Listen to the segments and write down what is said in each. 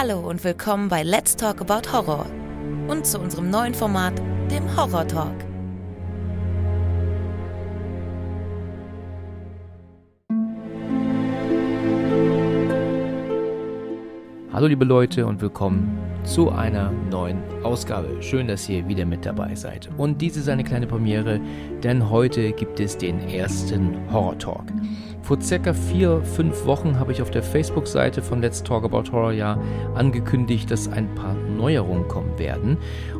Hallo und willkommen bei Let's Talk About Horror und zu unserem neuen Format, dem Horror Talk. Hallo liebe Leute und willkommen zu einer neuen Ausgabe. Schön, dass ihr wieder mit dabei seid. Und dies ist eine kleine Premiere, denn heute gibt es den ersten Horror Talk. Vor circa vier, fünf Wochen habe ich auf der Facebook-Seite von Let's Talk About Horror ja angekündigt, dass ein paar Neuerungen kommen werden.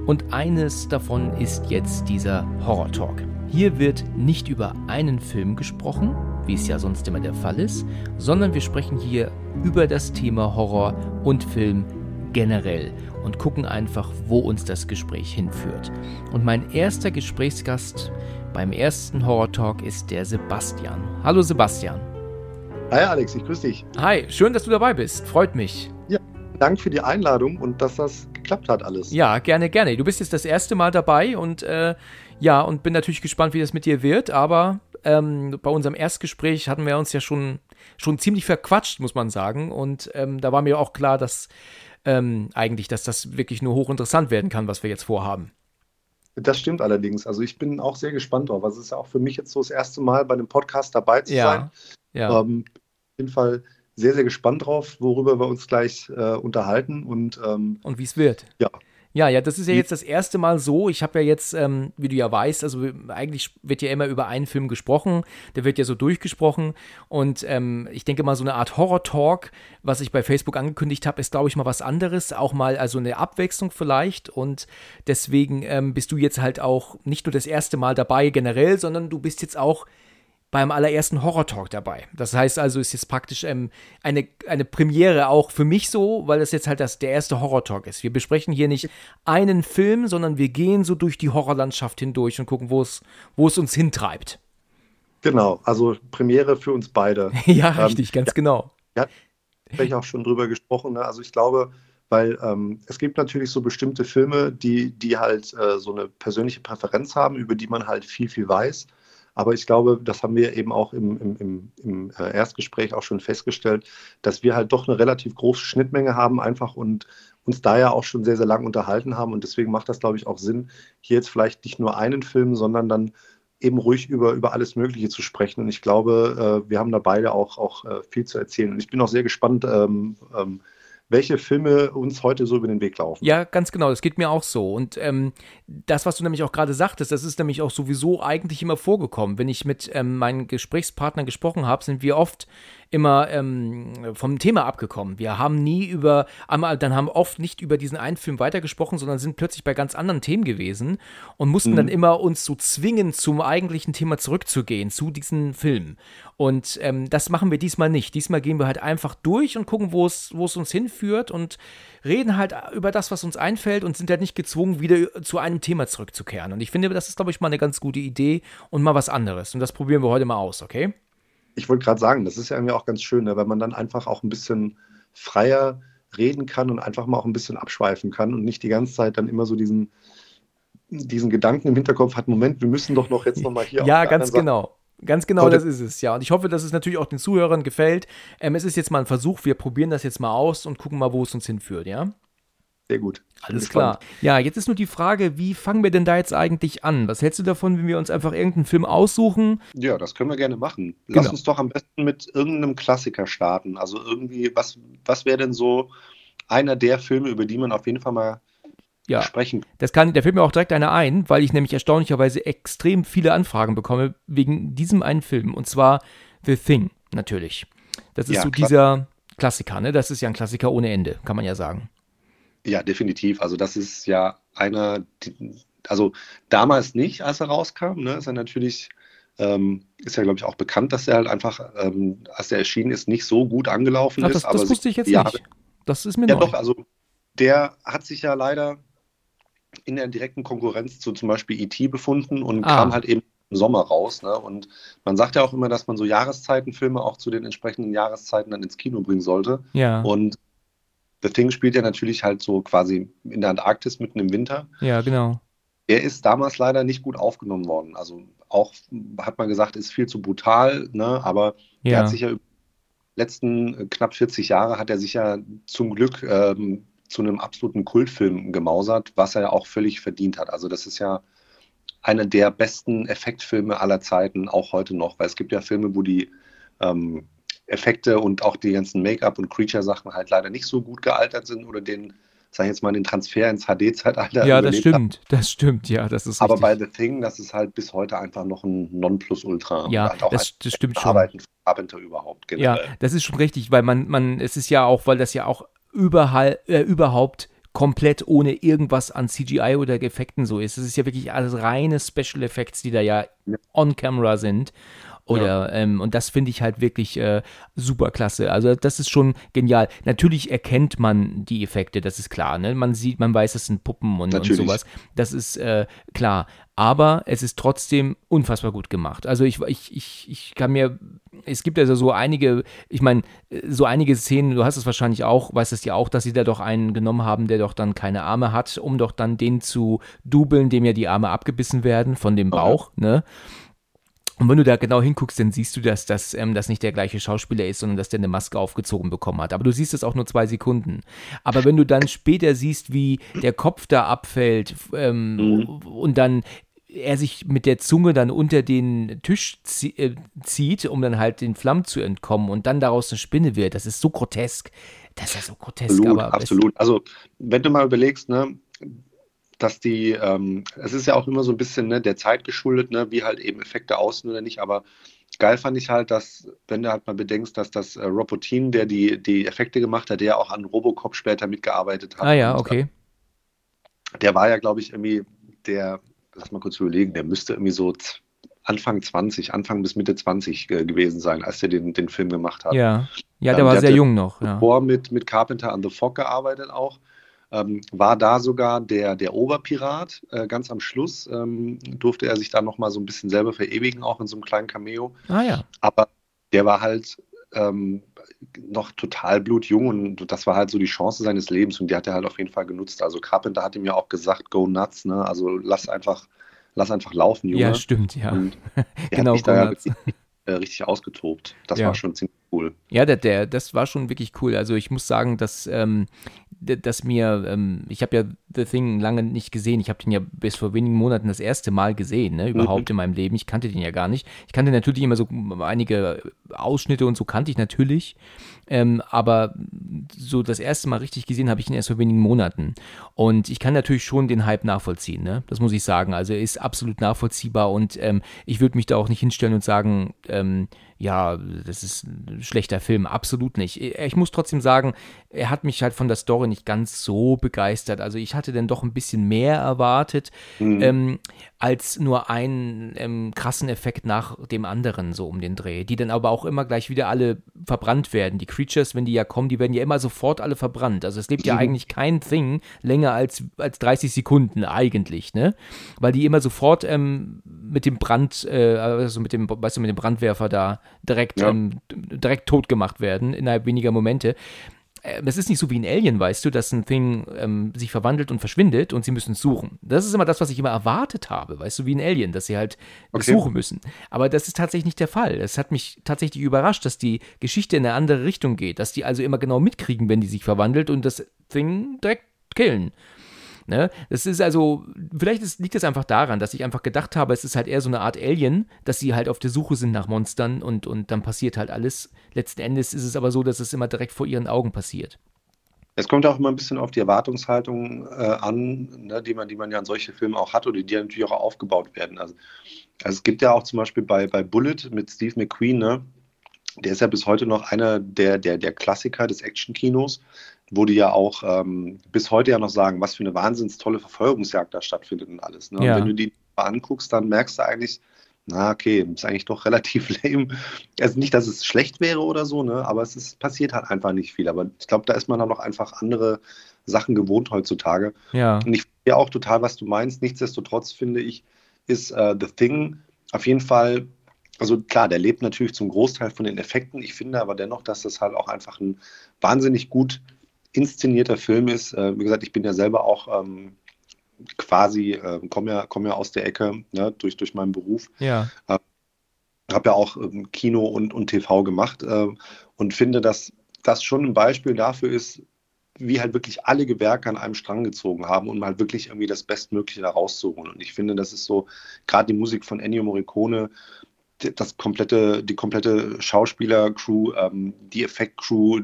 Und eines davon ist jetzt dieser Horror Talk. Hier wird nicht über einen Film gesprochen, wie es ja sonst immer der Fall ist, sondern wir sprechen hier über das Thema Horror und Film generell und gucken einfach, wo uns das Gespräch hinführt. Und mein erster Gesprächsgast beim ersten Horror Talk ist der Sebastian. Hallo Sebastian. Hi Alex, ich grüße dich. Hi, schön, dass du dabei bist. Freut mich. Ja, danke für die Einladung und dass das geklappt hat alles. Ja, gerne, gerne. Du bist jetzt das erste Mal dabei und äh, ja, und bin natürlich gespannt, wie das mit dir wird, aber ähm, bei unserem Erstgespräch hatten wir uns ja schon, schon ziemlich verquatscht, muss man sagen. Und ähm, da war mir auch klar, dass ähm, eigentlich, dass das wirklich nur hochinteressant werden kann, was wir jetzt vorhaben. Das stimmt allerdings. Also ich bin auch sehr gespannt drauf. Also es ist ja auch für mich jetzt so das erste Mal bei einem Podcast dabei zu Ja, sein. ja. Ähm, auf jeden Fall sehr, sehr gespannt drauf, worüber wir uns gleich äh, unterhalten. Und ähm, Und wie es wird. ja, Ja, ja, das ist ja jetzt das erste Mal so. Ich habe ja jetzt, ähm, wie du ja weißt, also eigentlich wird ja immer über einen Film gesprochen. Der wird ja so durchgesprochen. Und ähm, ich denke mal, so eine Art Horror-Talk, was ich bei Facebook angekündigt habe, ist, glaube ich, mal was anderes. Auch mal also eine Abwechslung vielleicht. Und deswegen ähm, bist du jetzt halt auch nicht nur das erste Mal dabei generell, sondern du bist jetzt auch beim allerersten Horror-Talk dabei. Das heißt also, ist jetzt praktisch ähm, eine, eine Premiere auch für mich so, weil das jetzt halt das, der erste Horror-Talk ist. Wir besprechen hier nicht einen Film, sondern wir gehen so durch die Horrorlandschaft hindurch und gucken, wo es, wo es uns hintreibt. genau. Also Premiere für uns beide. ja, Ähm, richtig, ganz genau. habe ich auch schon drüber gesprochen. Ne? Also ich glaube, weil ähm, es gibt natürlich so bestimmte Filme, die, die halt äh, so eine persönliche Präferenz haben, über die man halt viel, viel weiß. Aber ich glaube, das haben wir eben auch im, im, im, im äh, Erstgespräch auch schon festgestellt, dass wir halt doch eine relativ große Schnittmenge haben einfach und uns da ja auch schon sehr, sehr lang unterhalten haben. Und deswegen macht das, glaube ich, auch Sinn, hier jetzt vielleicht nicht nur einen Film, sondern dann eben ruhig über, über alles Mögliche zu sprechen. Und ich glaube, äh, wir haben da beide auch, auch äh, viel zu erzählen. Und ich bin auch sehr gespannt, ähm, ähm, welche Filme uns heute so über den Weg laufen. Ja, ganz genau, das geht mir auch so. Und ähm, das, was du nämlich auch gerade sagtest, das ist nämlich auch sowieso eigentlich immer vorgekommen. Wenn ich mit ähm, meinen Gesprächspartnern gesprochen habe, sind wir oft immer ähm, vom Thema abgekommen. Wir haben nie über, einmal, dann haben oft nicht über diesen einen Film weitergesprochen, sondern sind plötzlich bei ganz anderen Themen gewesen und mussten dann immer uns so zwingen, zum eigentlichen Thema zurückzugehen, zu diesem Film. Und ähm, das machen wir diesmal nicht. Diesmal gehen wir halt einfach durch und gucken, wo es wo es uns hinführt und reden halt über das, was uns einfällt und sind halt nicht gezwungen, wieder zu einem Thema zurückzukehren. Und ich finde, das ist, glaube ich, mal eine ganz gute Idee und mal was anderes. Und das probieren wir heute mal aus, okay? Ich wollte gerade sagen, das ist ja irgendwie auch ganz schön, ne, weil man dann einfach auch ein bisschen freier reden kann und einfach mal auch ein bisschen abschweifen kann und nicht die ganze Zeit dann immer so diesen, diesen Gedanken im Hinterkopf hat, Moment, wir müssen doch noch jetzt nochmal hier Ja, ganz genau. Ganz genau, Heute- das ist es, ja. Und ich hoffe, dass es natürlich auch den Zuhörern gefällt. Ähm, es ist jetzt mal ein Versuch, wir probieren das jetzt mal aus und gucken mal, wo es uns hinführt, ja? Sehr gut. Alles klar. Ja, jetzt ist nur die Frage, wie fangen wir denn da jetzt eigentlich an? Was hältst du davon, wenn wir uns einfach irgendeinen Film aussuchen? Ja, das können wir gerne machen. Lass Genau. uns doch am besten mit irgendeinem Klassiker starten. Also irgendwie, was, was wäre denn so einer der Filme, über die man auf jeden Fall mal Ja, sprechen das kann, da fällt mir auch direkt einer ein, weil ich nämlich erstaunlicherweise extrem viele Anfragen bekomme wegen diesem einen Film. Und zwar The Thing, natürlich. Das ist Ja, so klar. dieser Klassiker, ne? Das ist ja ein Klassiker ohne Ende, kann man ja sagen. Ja, definitiv. Also das ist ja einer, die- also damals nicht, als er rauskam, ne, ist er natürlich, ähm, ist ja, glaube ich, auch bekannt, dass er halt einfach, ähm, als er erschienen ist, nicht so gut angelaufen Ach, ist. das, aber das wusste ich jetzt die nicht. Das ist mir Ja, neu. doch, also der hat sich ja leider in der direkten Konkurrenz zu zum Beispiel E.T. befunden und Ah. kam halt eben im Sommer raus. Ne? Und man sagt ja auch immer, dass man so Jahreszeitenfilme auch zu den entsprechenden Jahreszeiten dann ins Kino bringen sollte. Ja, Und The Thing spielt ja natürlich halt so quasi in der Antarktis mitten im Winter. ja, genau. Er ist damals leider nicht gut aufgenommen worden. Also auch, hat man gesagt, ist viel zu brutal, ne? aber Ja. hat sich ja letzten knapp 40 Jahre hat er sich ja zum Glück ähm, zu einem absoluten Kultfilm gemausert, was er ja auch völlig verdient hat. Also das ist ja einer der besten Effektfilme aller Zeiten, auch heute noch, weil es gibt ja Filme, wo die ähm, Effekte und auch die ganzen Make-up und Creature-Sachen halt leider nicht so gut gealtert sind oder den, sag ich jetzt mal, den Transfer ins HD-Zeitalter. Ja, das stimmt, haben. das stimmt, ja, das ist Aber richtig. bei The Thing, das ist halt bis heute einfach noch ein Nonplusultra. Ja, halt das, das stimmt schon. Arbeiten Carpenter überhaupt generell. Ja, das ist schon richtig, weil man, man, es ist ja auch, weil das ja auch überall, äh, überhaupt komplett ohne irgendwas an CGI oder Effekten so ist. Es ist ja wirklich alles reine Special Effects, die da ja on camera sind. Oder, ja. ähm, und das finde ich halt wirklich äh, super klasse. Also, das ist schon genial. Natürlich erkennt man die Effekte, das ist klar. Ne? Man sieht, man weiß, es sind Puppen und, und sowas. Das ist äh, klar. Aber es ist trotzdem unfassbar gut gemacht. Also, ich, ich, ich, ich kann mir, es gibt also so einige, ich meine, so einige Szenen, du hast es wahrscheinlich auch, weißt es ja auch, dass sie da doch einen genommen haben, der doch dann keine Arme hat, um doch dann den zu dubeln, dem ja die Arme abgebissen werden von dem Bauch, okay. ne? Und wenn du da genau hinguckst, dann siehst du, dass das, ähm, das nicht der gleiche Schauspieler ist, sondern dass der eine Maske aufgezogen bekommen hat. Aber du siehst es auch nur zwei Sekunden. Aber wenn du dann später siehst, wie der Kopf da abfällt ähm, mhm. und dann er sich mit der Zunge dann unter den Tisch zie äh, zieht, um dann halt den Flammen zu entkommen und dann daraus eine Spinne wird, das ist so grotesk. Das ist ja so grotesk. Absolut, absolut. Also, wenn du mal überlegst, ne, dass die, ähm, es ist ja auch immer so ein bisschen ne, der Zeit geschuldet, ne, wie halt eben Effekte aussehen oder nicht, aber geil fand ich halt, dass, wenn du halt mal bedenkst, dass das äh, Robotin, der die, die Effekte gemacht hat, der auch an Robocop später mitgearbeitet hat. Ah ja, okay. Und, der war ja, glaube ich, irgendwie der, lass mal kurz überlegen, der müsste irgendwie so Anfang 20, Anfang bis Mitte 20 äh, gewesen sein, als er den, den Film gemacht hat. Ja, ja der ähm, war der sehr jung noch. Ja. Vor mit, mit Carpenter an The Fog gearbeitet auch ähm, war da sogar der, der Oberpirat. Äh, ganz am Schluss ähm, durfte er sich da nochmal so ein bisschen selber verewigen, auch in so einem kleinen Cameo. Ah ja. Aber der war halt ähm, noch total blutjung und das war halt so die Chance seines Lebens und die hat er halt auf jeden Fall genutzt. Also Carpenter hat ihm ja auch gesagt, go nuts, ne? Also lass einfach, lass einfach laufen, Junge. Ja, stimmt, ja. Und genau, hat da richtig, äh, richtig ausgetobt. Das ja. war schon ziemlich cool. Ja, der, der, das war schon wirklich cool. Also ich muss sagen, dass ähm, dass mir, ähm, ich habe ja The Thing lange nicht gesehen. Ich habe den ja bis vor wenigen Monaten das erste Mal gesehen, ne, überhaupt mhm. in meinem Leben. Ich kannte den ja gar nicht. Ich kannte natürlich immer so einige Ausschnitte und so kannte ich natürlich. Ähm, aber so das erste Mal richtig gesehen habe ich ihn erst vor wenigen Monaten. Und ich kann natürlich schon den Hype nachvollziehen, ne? Das muss ich sagen. Also er ist absolut nachvollziehbar und ähm, ich würde mich da auch nicht hinstellen und sagen, ähm, ja, das ist ein schlechter Film, absolut nicht. Ich muss trotzdem sagen, er hat mich halt von der Story nicht ganz so begeistert. Also ich hatte dann doch ein bisschen mehr erwartet, mhm. ähm, als nur einen ähm, krassen Effekt nach dem anderen so um den Dreh, die dann aber auch immer gleich wieder alle verbrannt werden. Die Creatures, wenn die ja kommen, die werden ja immer sofort alle verbrannt. Also es lebt ja mhm. eigentlich kein Thing länger als, als 30 Sekunden eigentlich, ne? Weil die immer sofort ähm, mit dem Brand, äh, also mit dem, weißt du, mit dem Brandwerfer da direkt, ja. ähm, direkt tot gemacht werden innerhalb weniger Momente. Es ist nicht so wie ein Alien, weißt du, dass ein Thing ähm, sich verwandelt und verschwindet und sie müssen es suchen. Das ist immer das, was ich immer erwartet habe, weißt du, wie ein Alien, dass sie halt okay. suchen müssen. Aber das ist tatsächlich nicht der Fall. Es hat mich tatsächlich überrascht, dass die Geschichte in eine andere Richtung geht, dass die also immer genau mitkriegen, wenn die sich verwandelt und das Thing direkt killen. Ne? Das ist also, vielleicht ist, liegt es einfach daran, dass ich einfach gedacht habe, es ist halt eher so eine Art Alien, dass sie halt auf der Suche sind nach Monstern und, und dann passiert halt alles. Letzten Endes ist es aber so, dass es immer direkt vor ihren Augen passiert. Es kommt auch immer ein bisschen auf die Erwartungshaltung äh, an, ne, die, man, die man ja an solche Filme auch hat oder die ja natürlich auch aufgebaut werden. Also, also es gibt ja auch zum Beispiel bei, bei Bullet mit Steve McQueen, ne, der ist ja bis heute noch einer der, der, der Klassiker des Actionkinos wo die ja auch ähm, bis heute ja noch sagen, was für eine wahnsinns tolle Verfolgungsjagd da stattfindet und alles. Ne? Ja. Und wenn du die anguckst, dann merkst du eigentlich, na okay, ist eigentlich doch relativ lame. Also nicht, dass es schlecht wäre oder so, ne? aber es ist, passiert halt einfach nicht viel. Aber ich glaube, da ist man dann noch einfach andere Sachen gewohnt heutzutage. Ja. Und ich verstehe auch total, was du meinst. Nichtsdestotrotz finde ich, ist uh, The Thing auf jeden Fall also klar, der lebt natürlich zum Großteil von den Effekten. Ich finde aber dennoch, dass das halt auch einfach ein wahnsinnig gut inszenierter Film ist. Äh, wie gesagt, ich bin ja selber auch ähm, quasi, äh, komme ja, komm ja aus der Ecke ne, durch, durch meinen Beruf. Ja. Äh, habe ja auch ähm, Kino und, und TV gemacht äh, und finde, dass das schon ein Beispiel dafür ist, wie halt wirklich alle Gewerke an einem Strang gezogen haben, um halt wirklich irgendwie das Bestmögliche da rauszuholen. Und ich finde, das ist so, gerade die Musik von Ennio Morricone, das komplette, die komplette Schauspielercrew, ähm, die Effektcrew,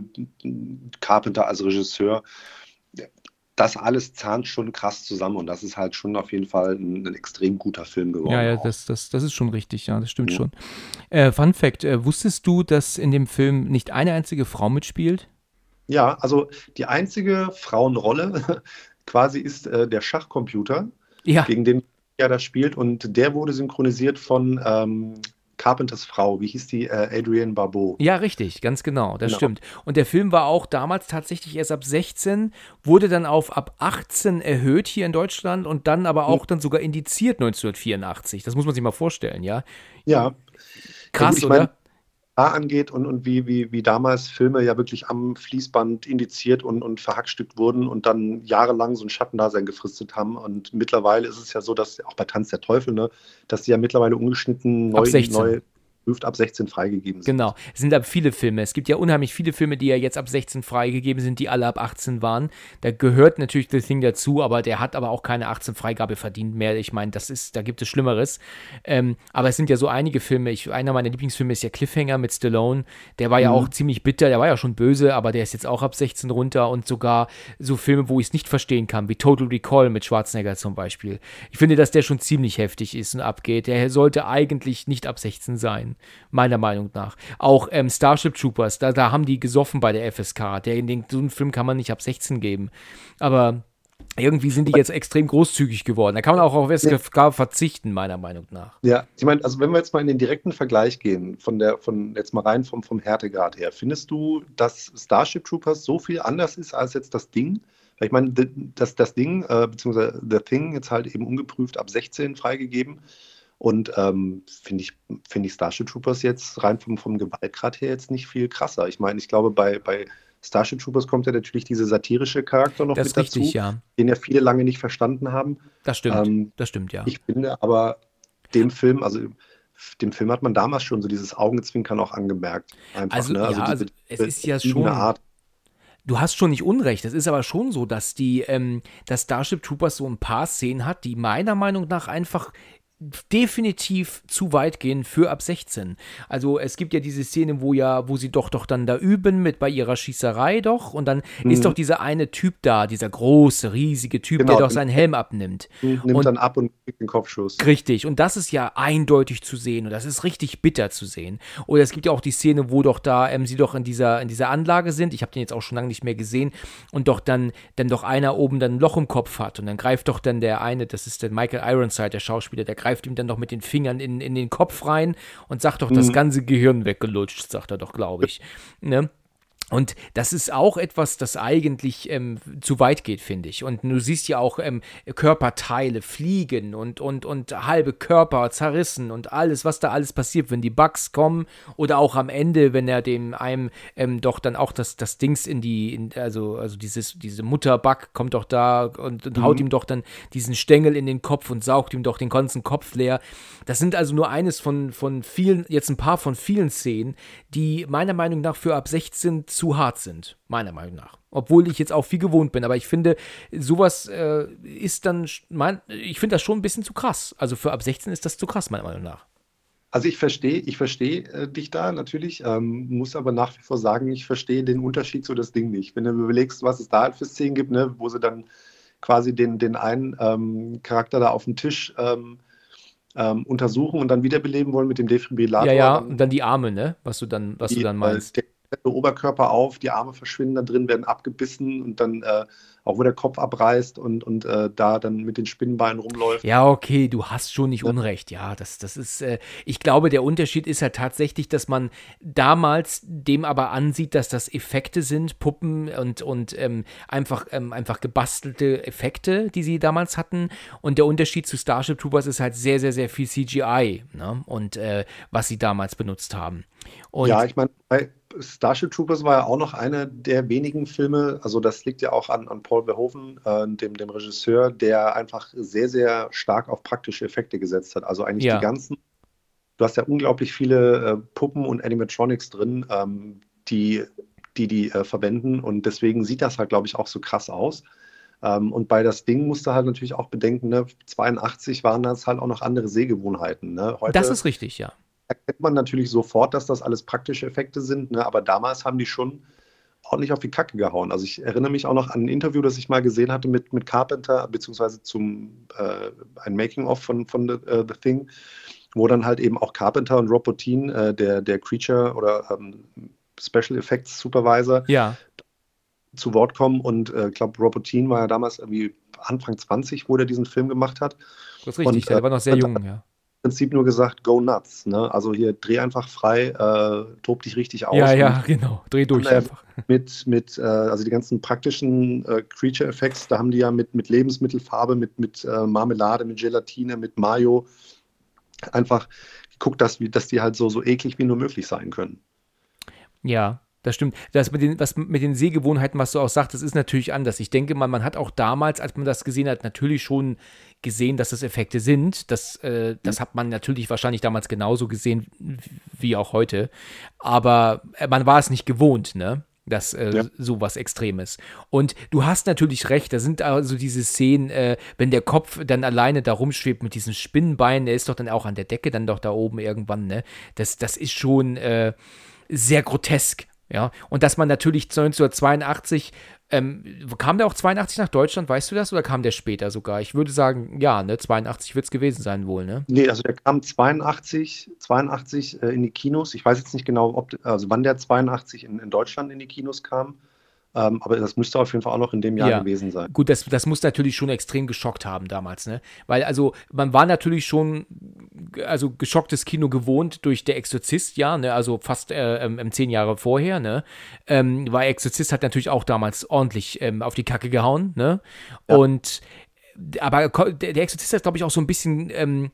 Carpenter als Regisseur, das alles zahnt schon krass zusammen und das ist halt schon auf jeden Fall ein, ein extrem guter Film geworden. Ja, ja, das, das, das ist schon richtig, ja, das stimmt ja. schon. Äh, Fun Fact: äh, Wusstest du, dass in dem Film nicht eine einzige Frau mitspielt? Ja, also die einzige Frauenrolle quasi ist äh, der Schachcomputer, ja. gegen den er da spielt und der wurde synchronisiert von ähm, Carpenters Frau, wie hieß die? Äh, Adrienne Barbeau. Ja, richtig, ganz genau, das genau. stimmt. Und der Film war auch damals tatsächlich erst ab 16, wurde dann auf ab 18 erhöht hier in Deutschland und dann aber auch hm. dann sogar indiziert 1984. Das muss man sich mal vorstellen, ja? Ja. Krass, ja, gut, oder? Mein, angeht und, und wie, wie, wie damals Filme ja wirklich am Fließband indiziert und, und verhackstückt wurden und dann jahrelang so ein Schattendasein gefristet haben. Und mittlerweile ist es ja so, dass auch bei Tanz der Teufel, ne, dass die ja mittlerweile ungeschnitten neu, neu geprüft, ab 16 freigegeben sind. Genau, es sind aber viele Filme. Es gibt ja unheimlich viele Filme, die ja jetzt ab 16 freigegeben sind, die alle ab 18 waren. Da gehört natürlich The Thing dazu, aber der hat aber auch keine 18 Freigabe verdient mehr. Ich meine, das ist, da gibt es Schlimmeres. Ähm, aber es sind ja so einige Filme. Ich, einer meiner Lieblingsfilme ist ja Cliffhanger mit Stallone. Der war ja mhm. auch ziemlich bitter, der war ja schon böse, aber der ist jetzt auch ab 16 runter und sogar so Filme, wo ich es nicht verstehen kann, wie Total Recall mit Schwarzenegger zum Beispiel. Ich finde, dass der schon ziemlich heftig ist und abgeht. Der sollte eigentlich nicht ab 16 sein meiner Meinung nach. Auch ähm, Starship Troopers, da, da haben die gesoffen bei der FSK. Der, den, so einen Film kann man nicht ab 16 geben. Aber irgendwie sind die jetzt extrem großzügig geworden. Da kann man auch auf FSK verzichten, meiner Meinung nach. Ja, ich meine, also wenn wir jetzt mal in den direkten Vergleich gehen, von der, von jetzt mal rein vom, vom Härtegrad her, findest du, dass Starship Troopers so viel anders ist als jetzt das Ding? Weil ich meine, das, das Ding, äh, beziehungsweise The Thing, jetzt halt eben ungeprüft ab 16 freigegeben. Und ähm, finde ich, find ich Starship Troopers jetzt rein vom, vom Gewaltgrad her jetzt nicht viel krasser. Ich meine, ich glaube, bei, bei Starship Troopers kommt ja natürlich dieser satirische Charakter noch das mit richtig, dazu, ja. den ja viele lange nicht verstanden haben. Das stimmt, ähm, das stimmt, ja. Ich finde aber dem Film, also dem Film hat man damals schon so dieses Augenzwinkern auch angemerkt. Einfach, also, ne? also, ja, diese, also es ist ja schon. Art. Du hast schon nicht unrecht. Es ist aber schon so, dass die, ähm, dass Starship Troopers so ein paar Szenen hat, die meiner Meinung nach einfach definitiv zu weit gehen für ab 16. Also es gibt ja diese Szene, wo ja, wo sie doch doch dann da üben mit bei ihrer Schießerei doch und dann mhm. ist doch dieser eine Typ da, dieser große, riesige Typ, genau. der doch seinen Helm abnimmt. Nimmt und, dann ab und kriegt den Kopfschuss. Richtig, und das ist ja eindeutig zu sehen und das ist richtig bitter zu sehen. Oder es gibt ja auch die Szene, wo doch da ähm, sie doch in dieser, in dieser Anlage sind, ich habe den jetzt auch schon lange nicht mehr gesehen, und doch dann, dann doch einer oben dann ein Loch im Kopf hat und dann greift doch dann der eine, das ist der Michael Ironside, der Schauspieler, der greift ihm dann doch mit den Fingern in, in den Kopf rein und sagt doch, mhm. das ganze Gehirn weggelutscht, sagt er doch, glaube ich. Ne? Und das ist auch etwas, das eigentlich ähm, zu weit geht, finde ich. Und du siehst ja auch ähm, Körperteile fliegen und, und, und halbe Körper zerrissen und alles, was da alles passiert, wenn die Bugs kommen oder auch am Ende, wenn er dem einem ähm, doch dann auch das, das Dings in die, in, also, also dieses, diese Mutterbug kommt doch da und, und mhm. haut ihm doch dann diesen Stängel in den Kopf und saugt ihm doch den ganzen Kopf leer. Das sind also nur eines von, von vielen, jetzt ein paar von vielen Szenen, die meiner Meinung nach für ab 16 zu hart sind, meiner Meinung nach. Obwohl ich jetzt auch viel gewohnt bin, aber ich finde, sowas äh, ist dann, mein, ich finde das schon ein bisschen zu krass. Also für ab 16 ist das zu krass, meiner Meinung nach. Also ich verstehe, ich verstehe äh, dich da natürlich, ähm, muss aber nach wie vor sagen, ich verstehe den Unterschied zu das Ding nicht. Wenn du überlegst, was es da halt für Szenen gibt, ne, wo sie dann quasi den, den einen ähm, Charakter da auf dem Tisch ähm, ähm, untersuchen und dann wiederbeleben wollen mit dem Defibrillator. Ja, ja, und dann die Arme, ne? Was du dann, was die, du dann meinst. Der, Oberkörper auf, die Arme verschwinden da drin, werden abgebissen und dann äh, auch wo der Kopf abreißt und, und äh, da dann mit den Spinnenbeinen rumläuft. Ja, okay, du hast schon nicht ja. Unrecht. Ja, das, das ist, äh, ich glaube, der Unterschied ist halt tatsächlich, dass man damals dem aber ansieht, dass das Effekte sind, Puppen und, und ähm, einfach, ähm, einfach gebastelte Effekte, die sie damals hatten. Und der Unterschied zu Starship Troopers ist halt sehr, sehr, sehr viel CGI, ne? Und äh, was sie damals benutzt haben. Und ja, ich meine, bei Starship Troopers war ja auch noch einer der wenigen Filme, also das liegt ja auch an, an Paul Verhoeven, äh, dem, dem Regisseur, der einfach sehr, sehr stark auf praktische Effekte gesetzt hat. Also eigentlich ja. die ganzen du hast ja unglaublich viele äh, Puppen und Animatronics drin, ähm, die die, die äh, verwenden und deswegen sieht das halt, glaube ich, auch so krass aus. Ähm, und bei das Ding musst du halt natürlich auch bedenken, ne, 82 waren das halt auch noch andere Sehgewohnheiten. Ne? Heute das ist richtig, ja. Erkennt man natürlich sofort, dass das alles praktische Effekte sind, ne? aber damals haben die schon ordentlich auf die Kacke gehauen. Also ich erinnere mich auch noch an ein Interview, das ich mal gesehen hatte mit, mit Carpenter, beziehungsweise zum äh, ein Making-of von, von The, uh, The, Thing, wo dann halt eben auch Carpenter und Rob Bottin, äh, der, der Creature oder ähm, Special Effects Supervisor, ja. zu Wort kommen. Und ich äh, glaube, Rob Bottin war ja damals irgendwie Anfang 20, wo der diesen Film gemacht hat. Das ist richtig, und, der war noch sehr jung, ja. Prinzip nur gesagt, go nuts. Ne? Also hier dreh einfach frei, äh, tob dich richtig aus. Ja, ja, genau. Dreh durch einfach. Mit, mit äh, also die ganzen praktischen äh, Creature Effects, da haben die ja mit, mit Lebensmittelfarbe, mit, mit äh, Marmelade, mit Gelatine, mit Mayo einfach geguckt, dass, dass die halt so, so eklig wie nur möglich sein können. Ja, das stimmt. Das mit den, was mit den Sehgewohnheiten, was du auch sagtest, ist natürlich anders. Ich denke mal, man hat auch damals, als man das gesehen hat, natürlich schon gesehen, dass das Effekte sind. Das, äh, das hat man natürlich wahrscheinlich damals genauso gesehen wie auch heute. Aber äh, man war es nicht gewohnt, ne? Das äh, ja. sowas Extremes. Und du hast natürlich recht, da sind also diese Szenen, äh, wenn der Kopf dann alleine da rumschwebt mit diesen Spinnenbeinen, der ist doch dann auch an der Decke dann doch da oben irgendwann, ne? Das, das ist schon äh, sehr grotesk. Ja, und dass man natürlich 1982 ähm, kam der auch 82 nach Deutschland, weißt du das, oder kam der später sogar? Ich würde sagen, ja, ne, 82 wird es gewesen sein wohl, ne? Nee, also der kam 82, 82 äh, in die Kinos. Ich weiß jetzt nicht genau, ob, also wann der 82 in, in Deutschland in die Kinos kam. Ähm, aber das müsste auf jeden Fall auch noch in dem Jahr ja. gewesen sein. Gut, das, das muss natürlich schon extrem geschockt haben damals, ne? Weil also man war natürlich schon also geschocktes Kino gewohnt durch Der Exorzist, ja, ne? Also fast äh, ähm, zehn Jahre vorher, ne? Ähm, weil Exorzist hat natürlich auch damals ordentlich ähm, auf die Kacke gehauen, ne? Ja. Und aber der Exorzist hat, glaube ich, auch so ein bisschen ähm,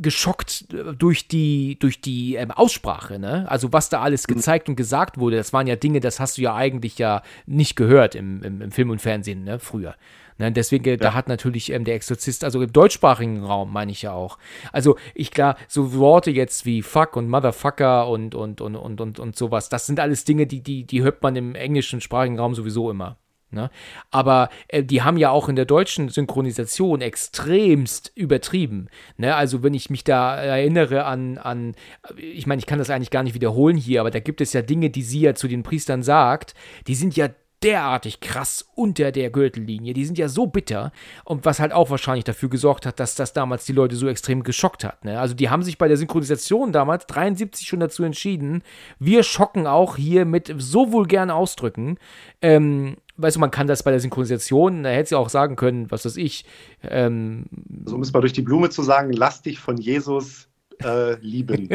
geschockt durch die, durch die ähm, Aussprache, ne? Also was da alles mhm. gezeigt und gesagt wurde, das waren ja Dinge, das hast du ja eigentlich ja nicht gehört im, im, im Film und Fernsehen, ne, früher. Ne? Deswegen, ja. da hat natürlich ähm, der Exorzist, also im deutschsprachigen Raum meine ich ja auch. Also ich klar, so Worte jetzt wie Fuck und Motherfucker und, und, und, und, und, und sowas, das sind alles Dinge, die, die, die hört man im englischen sprachigen Raum sowieso immer. Ne? Aber äh, die haben ja auch in der deutschen Synchronisation extremst übertrieben. Ne? Also wenn ich mich da erinnere an, an ich meine, ich kann das eigentlich gar nicht wiederholen hier, aber da gibt es ja Dinge, die sie ja zu den Priestern sagt, die sind ja derartig krass unter der Gürtellinie. Die sind ja so bitter und was halt auch wahrscheinlich dafür gesorgt hat, dass das damals die Leute so extrem geschockt hat. Ne? Also die haben sich bei der Synchronisation damals 73 schon dazu entschieden, wir schocken auch hier mit so vulgären Ausdrücken. Ähm, weißt du, man kann das bei der Synchronisation, da hätte sie auch sagen können, was weiß ich. Ähm, so um es mal durch die Blume zu sagen, lass dich von Jesus äh, lieben.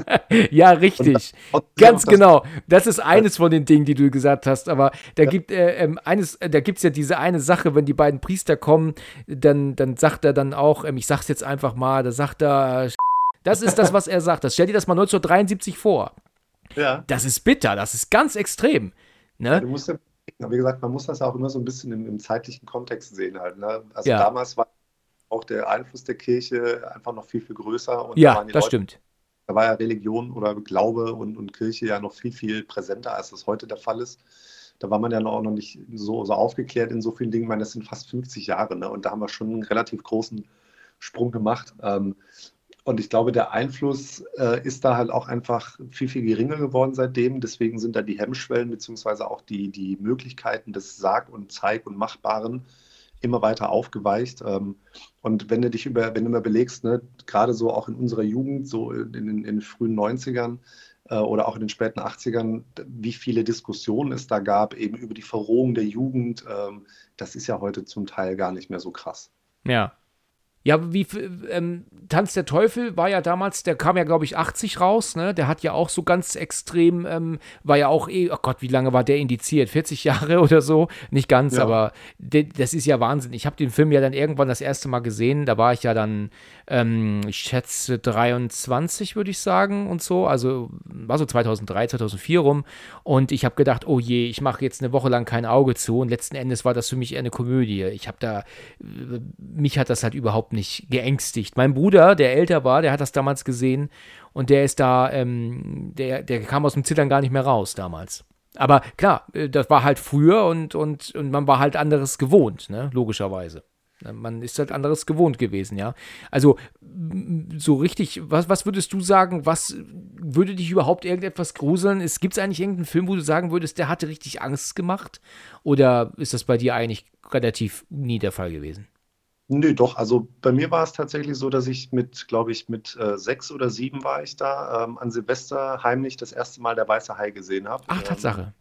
ja, richtig. Ganz genau. Das ist eines von den Dingen, die du gesagt hast. Aber da ja. gibt äh, ähm, eines, äh, da gibt es ja diese eine Sache, wenn die beiden Priester kommen, dann, dann sagt er dann auch, ähm, ich sag's jetzt einfach mal, da sagt er, das ist das, was er sagt. Das stell dir das mal 1973 vor. Ja. Das ist bitter, das ist ganz extrem. Ne? Ja, du musst ja, wie gesagt, man muss das auch immer so ein bisschen im, im zeitlichen Kontext sehen halt. Ne? Also ja. damals war auch der Einfluss der Kirche einfach noch viel, viel größer. Und ja, da das Leute, stimmt. Da war ja Religion oder Glaube und, und Kirche ja noch viel, viel präsenter, als das heute der Fall ist. Da war man ja auch noch nicht so, so aufgeklärt in so vielen Dingen. Ich meine, das sind fast 50 Jahre, ne? Und da haben wir schon einen relativ großen Sprung gemacht. Ähm, und ich glaube, der Einfluss äh, ist da halt auch einfach viel, viel geringer geworden seitdem. Deswegen sind da die Hemmschwellen beziehungsweise auch die, die Möglichkeiten des Sag- und Zeig- und Machbaren immer weiter aufgeweicht. Ähm, und wenn du dich über, wenn du mal belegst, ne, gerade so auch in unserer Jugend, so in, in, in den frühen 90ern äh, oder auch in den späten 80ern, wie viele Diskussionen es da gab, eben über die Verrohung der Jugend, ähm, das ist ja heute zum Teil gar nicht mehr so krass. Ja, ja, wie ähm, Tanz der Teufel war ja damals, der kam ja, glaube ich, 80 raus, ne? Der hat ja auch so ganz extrem, ähm, war ja auch eh, oh Gott, wie lange war der indiziert? 40 Jahre oder so? Nicht ganz, ja. aber de, das ist ja Wahnsinn. Ich habe den Film ja dann irgendwann das erste Mal gesehen, da war ich ja dann, ähm, ich schätze 23, würde ich sagen, und so. Also war so 2003, 2004 rum. Und ich habe gedacht, oh je, ich mache jetzt eine Woche lang kein Auge zu. Und letzten Endes war das für mich eher eine Komödie. Ich habe da, mich hat das halt überhaupt überhaupt nicht geängstigt. Mein Bruder, der älter war, der hat das damals gesehen und der ist da, ähm, der, der kam aus dem Zittern gar nicht mehr raus damals. Aber klar, äh, das war halt früher und, und, und man war halt anderes gewohnt, ne? logischerweise. Man ist halt anderes gewohnt gewesen, ja. Also so richtig, was, was würdest du sagen, was würde dich überhaupt irgendetwas gruseln? Gibt es eigentlich irgendeinen Film, wo du sagen würdest, der hatte richtig Angst gemacht? Oder ist das bei dir eigentlich relativ nie der Fall gewesen? Nö, doch. Also bei mir war es tatsächlich so, dass ich mit, glaube ich, mit äh, sechs oder sieben war ich da, ähm, an Silvester heimlich das erste Mal der Weiße Hai gesehen habe. Ach, Tatsache.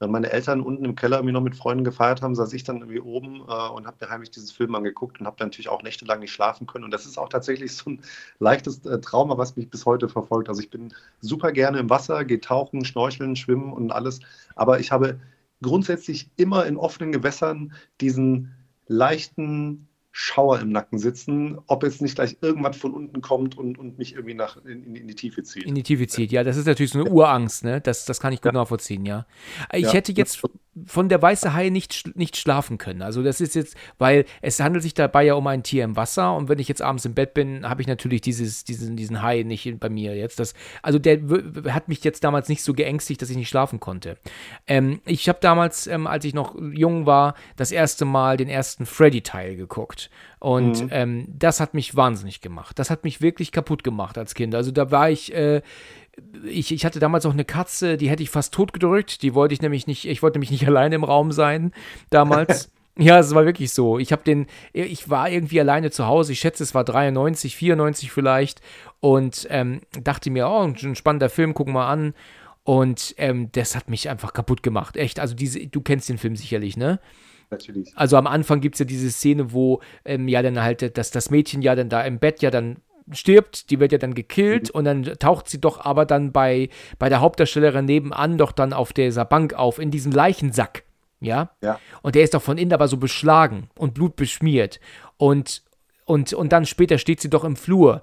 Wenn meine Eltern unten im Keller irgendwie noch mit Freunden gefeiert haben, saß ich dann irgendwie oben äh, und habe mir heimlich diesen Film angeguckt und habe natürlich auch nächtelang nicht schlafen können. Und das ist auch tatsächlich so ein leichtes äh, Trauma, was mich bis heute verfolgt. Also ich bin super gerne im Wasser, gehe tauchen, schnorcheln, schwimmen und alles. Aber ich habe grundsätzlich immer in offenen Gewässern diesen leichten Schauer im Nacken sitzen, ob jetzt nicht gleich irgendwas von unten kommt und, und mich irgendwie nach, in, in, die Tiefe zieht. In die Tiefe zieht, ja. Das ist natürlich so eine Urangst, ne? Das, das kann ich gut ja. nachvollziehen, ja. Ich ja. hätte jetzt von der weiße Hai nicht, nicht schlafen können. Also das ist jetzt, weil es handelt sich dabei ja um ein Tier im Wasser und wenn ich jetzt abends im Bett bin, habe ich natürlich dieses, diesen, diesen Hai nicht bei mir jetzt. Das, also der hat mich jetzt damals nicht so geängstigt, dass ich nicht schlafen konnte. Ähm, ich habe damals, ähm, als ich noch jung war, das erste Mal den ersten Freddy-Teil geguckt. Und mhm. ähm, das hat mich wahnsinnig gemacht. Das hat mich wirklich kaputt gemacht als Kind. Also da war ich, äh, ich, ich hatte damals auch eine Katze, die hätte ich fast totgedrückt. Die wollte ich nämlich nicht, ich wollte nämlich nicht alleine im Raum sein damals. ja, es war wirklich so. Ich habe den, ich war irgendwie alleine zu Hause. Ich schätze, es war 93, 94 vielleicht. Und ähm, dachte mir, oh, ein spannender Film, gucken wir an. Und ähm, das hat mich einfach kaputt gemacht. Echt. Also diese, du kennst den Film sicherlich, ne? Natürlich. Also am Anfang gibt es ja diese Szene, wo ähm, ja dann halt, dass das Mädchen ja dann da im Bett ja dann stirbt, die wird ja dann gekillt mhm. und dann taucht sie doch aber dann bei, bei der Hauptdarstellerin nebenan doch dann auf dieser Bank auf, in diesem Leichensack. Ja? ja. Und der ist doch von innen aber so beschlagen und blutbeschmiert. Und, und, und dann später steht sie doch im Flur.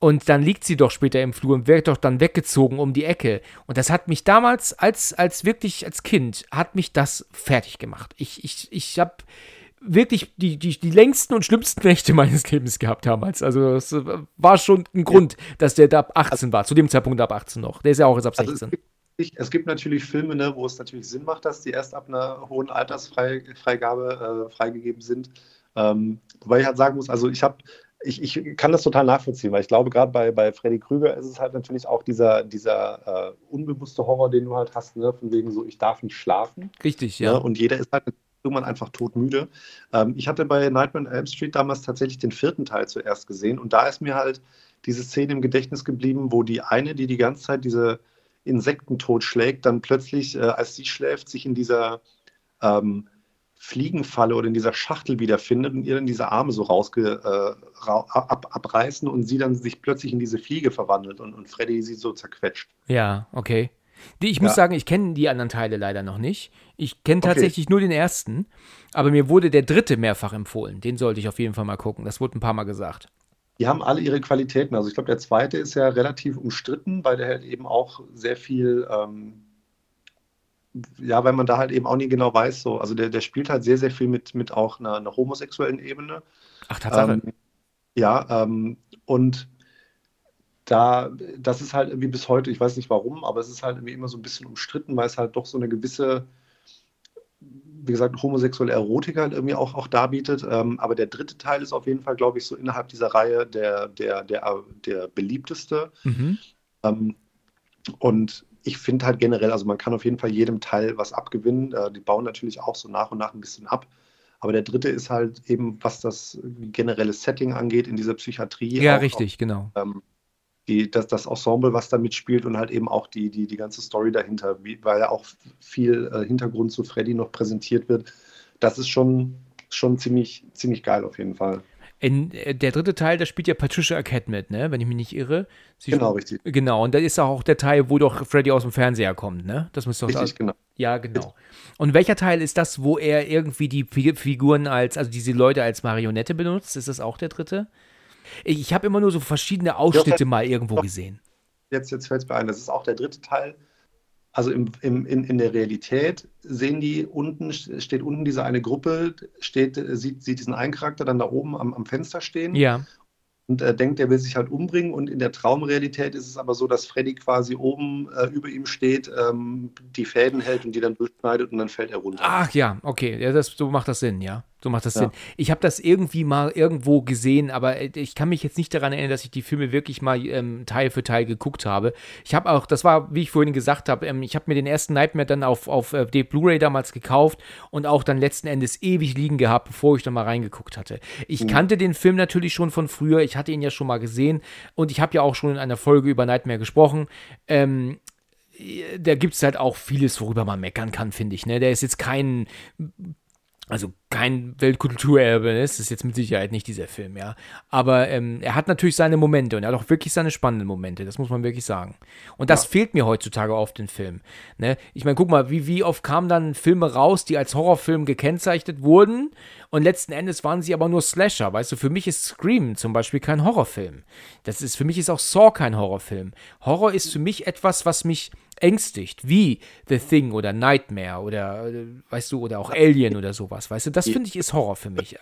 Und dann liegt sie doch später im Flur und wird doch dann weggezogen um die Ecke. Und das hat mich damals, als, als wirklich als Kind, hat mich das fertig gemacht. Ich, ich, ich habe wirklich die, die, die längsten und schlimmsten Nächte meines Lebens gehabt damals. Also es war schon ein Grund, dass der da ab 18 war, zu dem Zeitpunkt ab 18 noch. Der ist ja auch jetzt ab 16. Also es, gibt, es, gibt, natürlich Filme, ne, wo es natürlich Sinn macht, dass die erst ab einer hohen Altersfreigabe äh, freigegeben sind. Ähm, wobei ich halt sagen muss, also ich habe ich, ich, kann das total nachvollziehen, weil ich glaube, gerade bei, bei Freddy Krüger ist es halt natürlich auch dieser, dieser äh, unbewusste Horror, den du halt hast, ne? von wegen so, ich darf nicht schlafen. Richtig, ja. Ne? Und jeder ist halt irgendwann einfach todmüde. Ähm, ich hatte bei Nightmare on Elm Street damals tatsächlich den vierten Teil zuerst gesehen und da ist mir halt diese Szene im Gedächtnis geblieben, wo die eine, die die ganze Zeit diese Insekten totschlägt, dann plötzlich, äh, als sie schläft, sich in dieser ähm, Fliegenfalle oder in dieser Schachtel wiederfindet und ihr dann diese Arme so rausge, äh, ra ab, abreißen und sie dann sich plötzlich in diese Fliege verwandelt und, und Freddy sie so zerquetscht. Ja, okay. Ich muss ja. sagen, ich kenne die anderen Teile leider noch nicht. Ich kenne tatsächlich okay. nur den ersten, aber mir wurde der dritte mehrfach empfohlen. Den sollte ich auf jeden Fall mal gucken. Das wurde ein paar Mal gesagt. Die haben alle ihre Qualitäten. Also ich glaube, der zweite ist ja relativ umstritten, weil der halt eben auch sehr viel, ähm, ja, weil man da halt eben auch nie genau weiß, so, also der, der spielt halt sehr, sehr viel mit, mit auch einer, einer homosexuellen Ebene. Ach, Tatsache. Ähm, ja, ähm, und da, das ist halt irgendwie bis heute, ich weiß nicht warum, aber es ist halt irgendwie immer so ein bisschen umstritten, weil es halt doch so eine gewisse, wie gesagt, homosexuelle Erotik halt irgendwie auch, auch darbietet. Ähm, aber der dritte Teil ist auf jeden Fall, glaube ich, so innerhalb dieser Reihe der, der, der, der beliebteste. Mhm. Ähm, und ich finde halt generell, also man kann auf jeden Fall jedem Teil was abgewinnen. Äh, die bauen natürlich auch so nach und nach ein bisschen ab. Aber der dritte ist halt eben, was das generelle Setting angeht in dieser Psychiatrie. Ja, auch, richtig, auch, genau. Ähm, die, das, das Ensemble, was da mitspielt und halt eben auch die, die, die ganze Story dahinter, wie, weil ja auch viel äh, Hintergrund zu Freddy noch präsentiert wird. Das ist schon, schon ziemlich, ziemlich geil auf jeden Fall. In, äh, der dritte Teil, da spielt ja Patricia Arquette mit, ne? wenn ich mich nicht irre. Sie genau, richtig. Genau, und da ist auch der Teil, wo doch Freddy aus dem Fernseher kommt, ne? Das müsste doch Richtig, genau. Ja, genau. Und welcher Teil ist das, wo er irgendwie die Figuren als, also diese Leute als Marionette benutzt? Ist das auch der dritte? Ich habe immer nur so verschiedene Ausschnitte ja, mal irgendwo gesehen. Jetzt, jetzt fällt es mir ein, das ist auch der dritte Teil. Also im, im, in, in der Realität sehen die unten, steht unten diese eine Gruppe, steht, sieht, sieht diesen einen Charakter dann da oben am, am Fenster stehen. Ja und äh, denkt, er will sich halt umbringen. Und in der Traumrealität ist es aber so, dass Freddy quasi oben äh, über ihm steht, ähm, die Fäden hält und die dann durchschneidet und dann fällt er runter. Ach ja, okay, ja, das, so macht das Sinn, ja. So macht das ja. Sinn. Ich habe das irgendwie mal irgendwo gesehen, aber äh, ich kann mich jetzt nicht daran erinnern, dass ich die Filme wirklich mal ähm, Teil für Teil geguckt habe. Ich habe auch, das war, wie ich vorhin gesagt habe, ähm, ich habe mir den ersten Nightmare dann auf, auf äh, Blu-ray damals gekauft und auch dann letzten Endes ewig liegen gehabt, bevor ich da mal reingeguckt hatte. Ich mhm. kannte den Film natürlich schon von früher, ich hatte ihn ja schon mal gesehen und ich habe ja auch schon in einer Folge über Nightmare gesprochen. Ähm, da gibt es halt auch vieles, worüber man meckern kann, finde ich. Ne? Der ist jetzt kein also kein Weltkulturerbe ist, das ist jetzt mit Sicherheit nicht dieser Film, ja. Aber ähm, er hat natürlich seine Momente und er hat auch wirklich seine spannenden Momente, das muss man wirklich sagen. Und das ja. fehlt mir heutzutage oft in Filmen. Ne? Ich meine, guck mal, wie, wie oft kamen dann Filme raus, die als Horrorfilm gekennzeichnet wurden und letzten Endes waren sie aber nur Slasher. Weißt du, für mich ist Scream zum Beispiel kein Horrorfilm. Das ist, für mich ist auch Saw kein Horrorfilm. Horror ist für mich etwas, was mich ängstigt, wie The Thing oder Nightmare oder, äh, weißt du, oder auch Alien oder sowas, weißt du, das finde ich ist Horror für mich.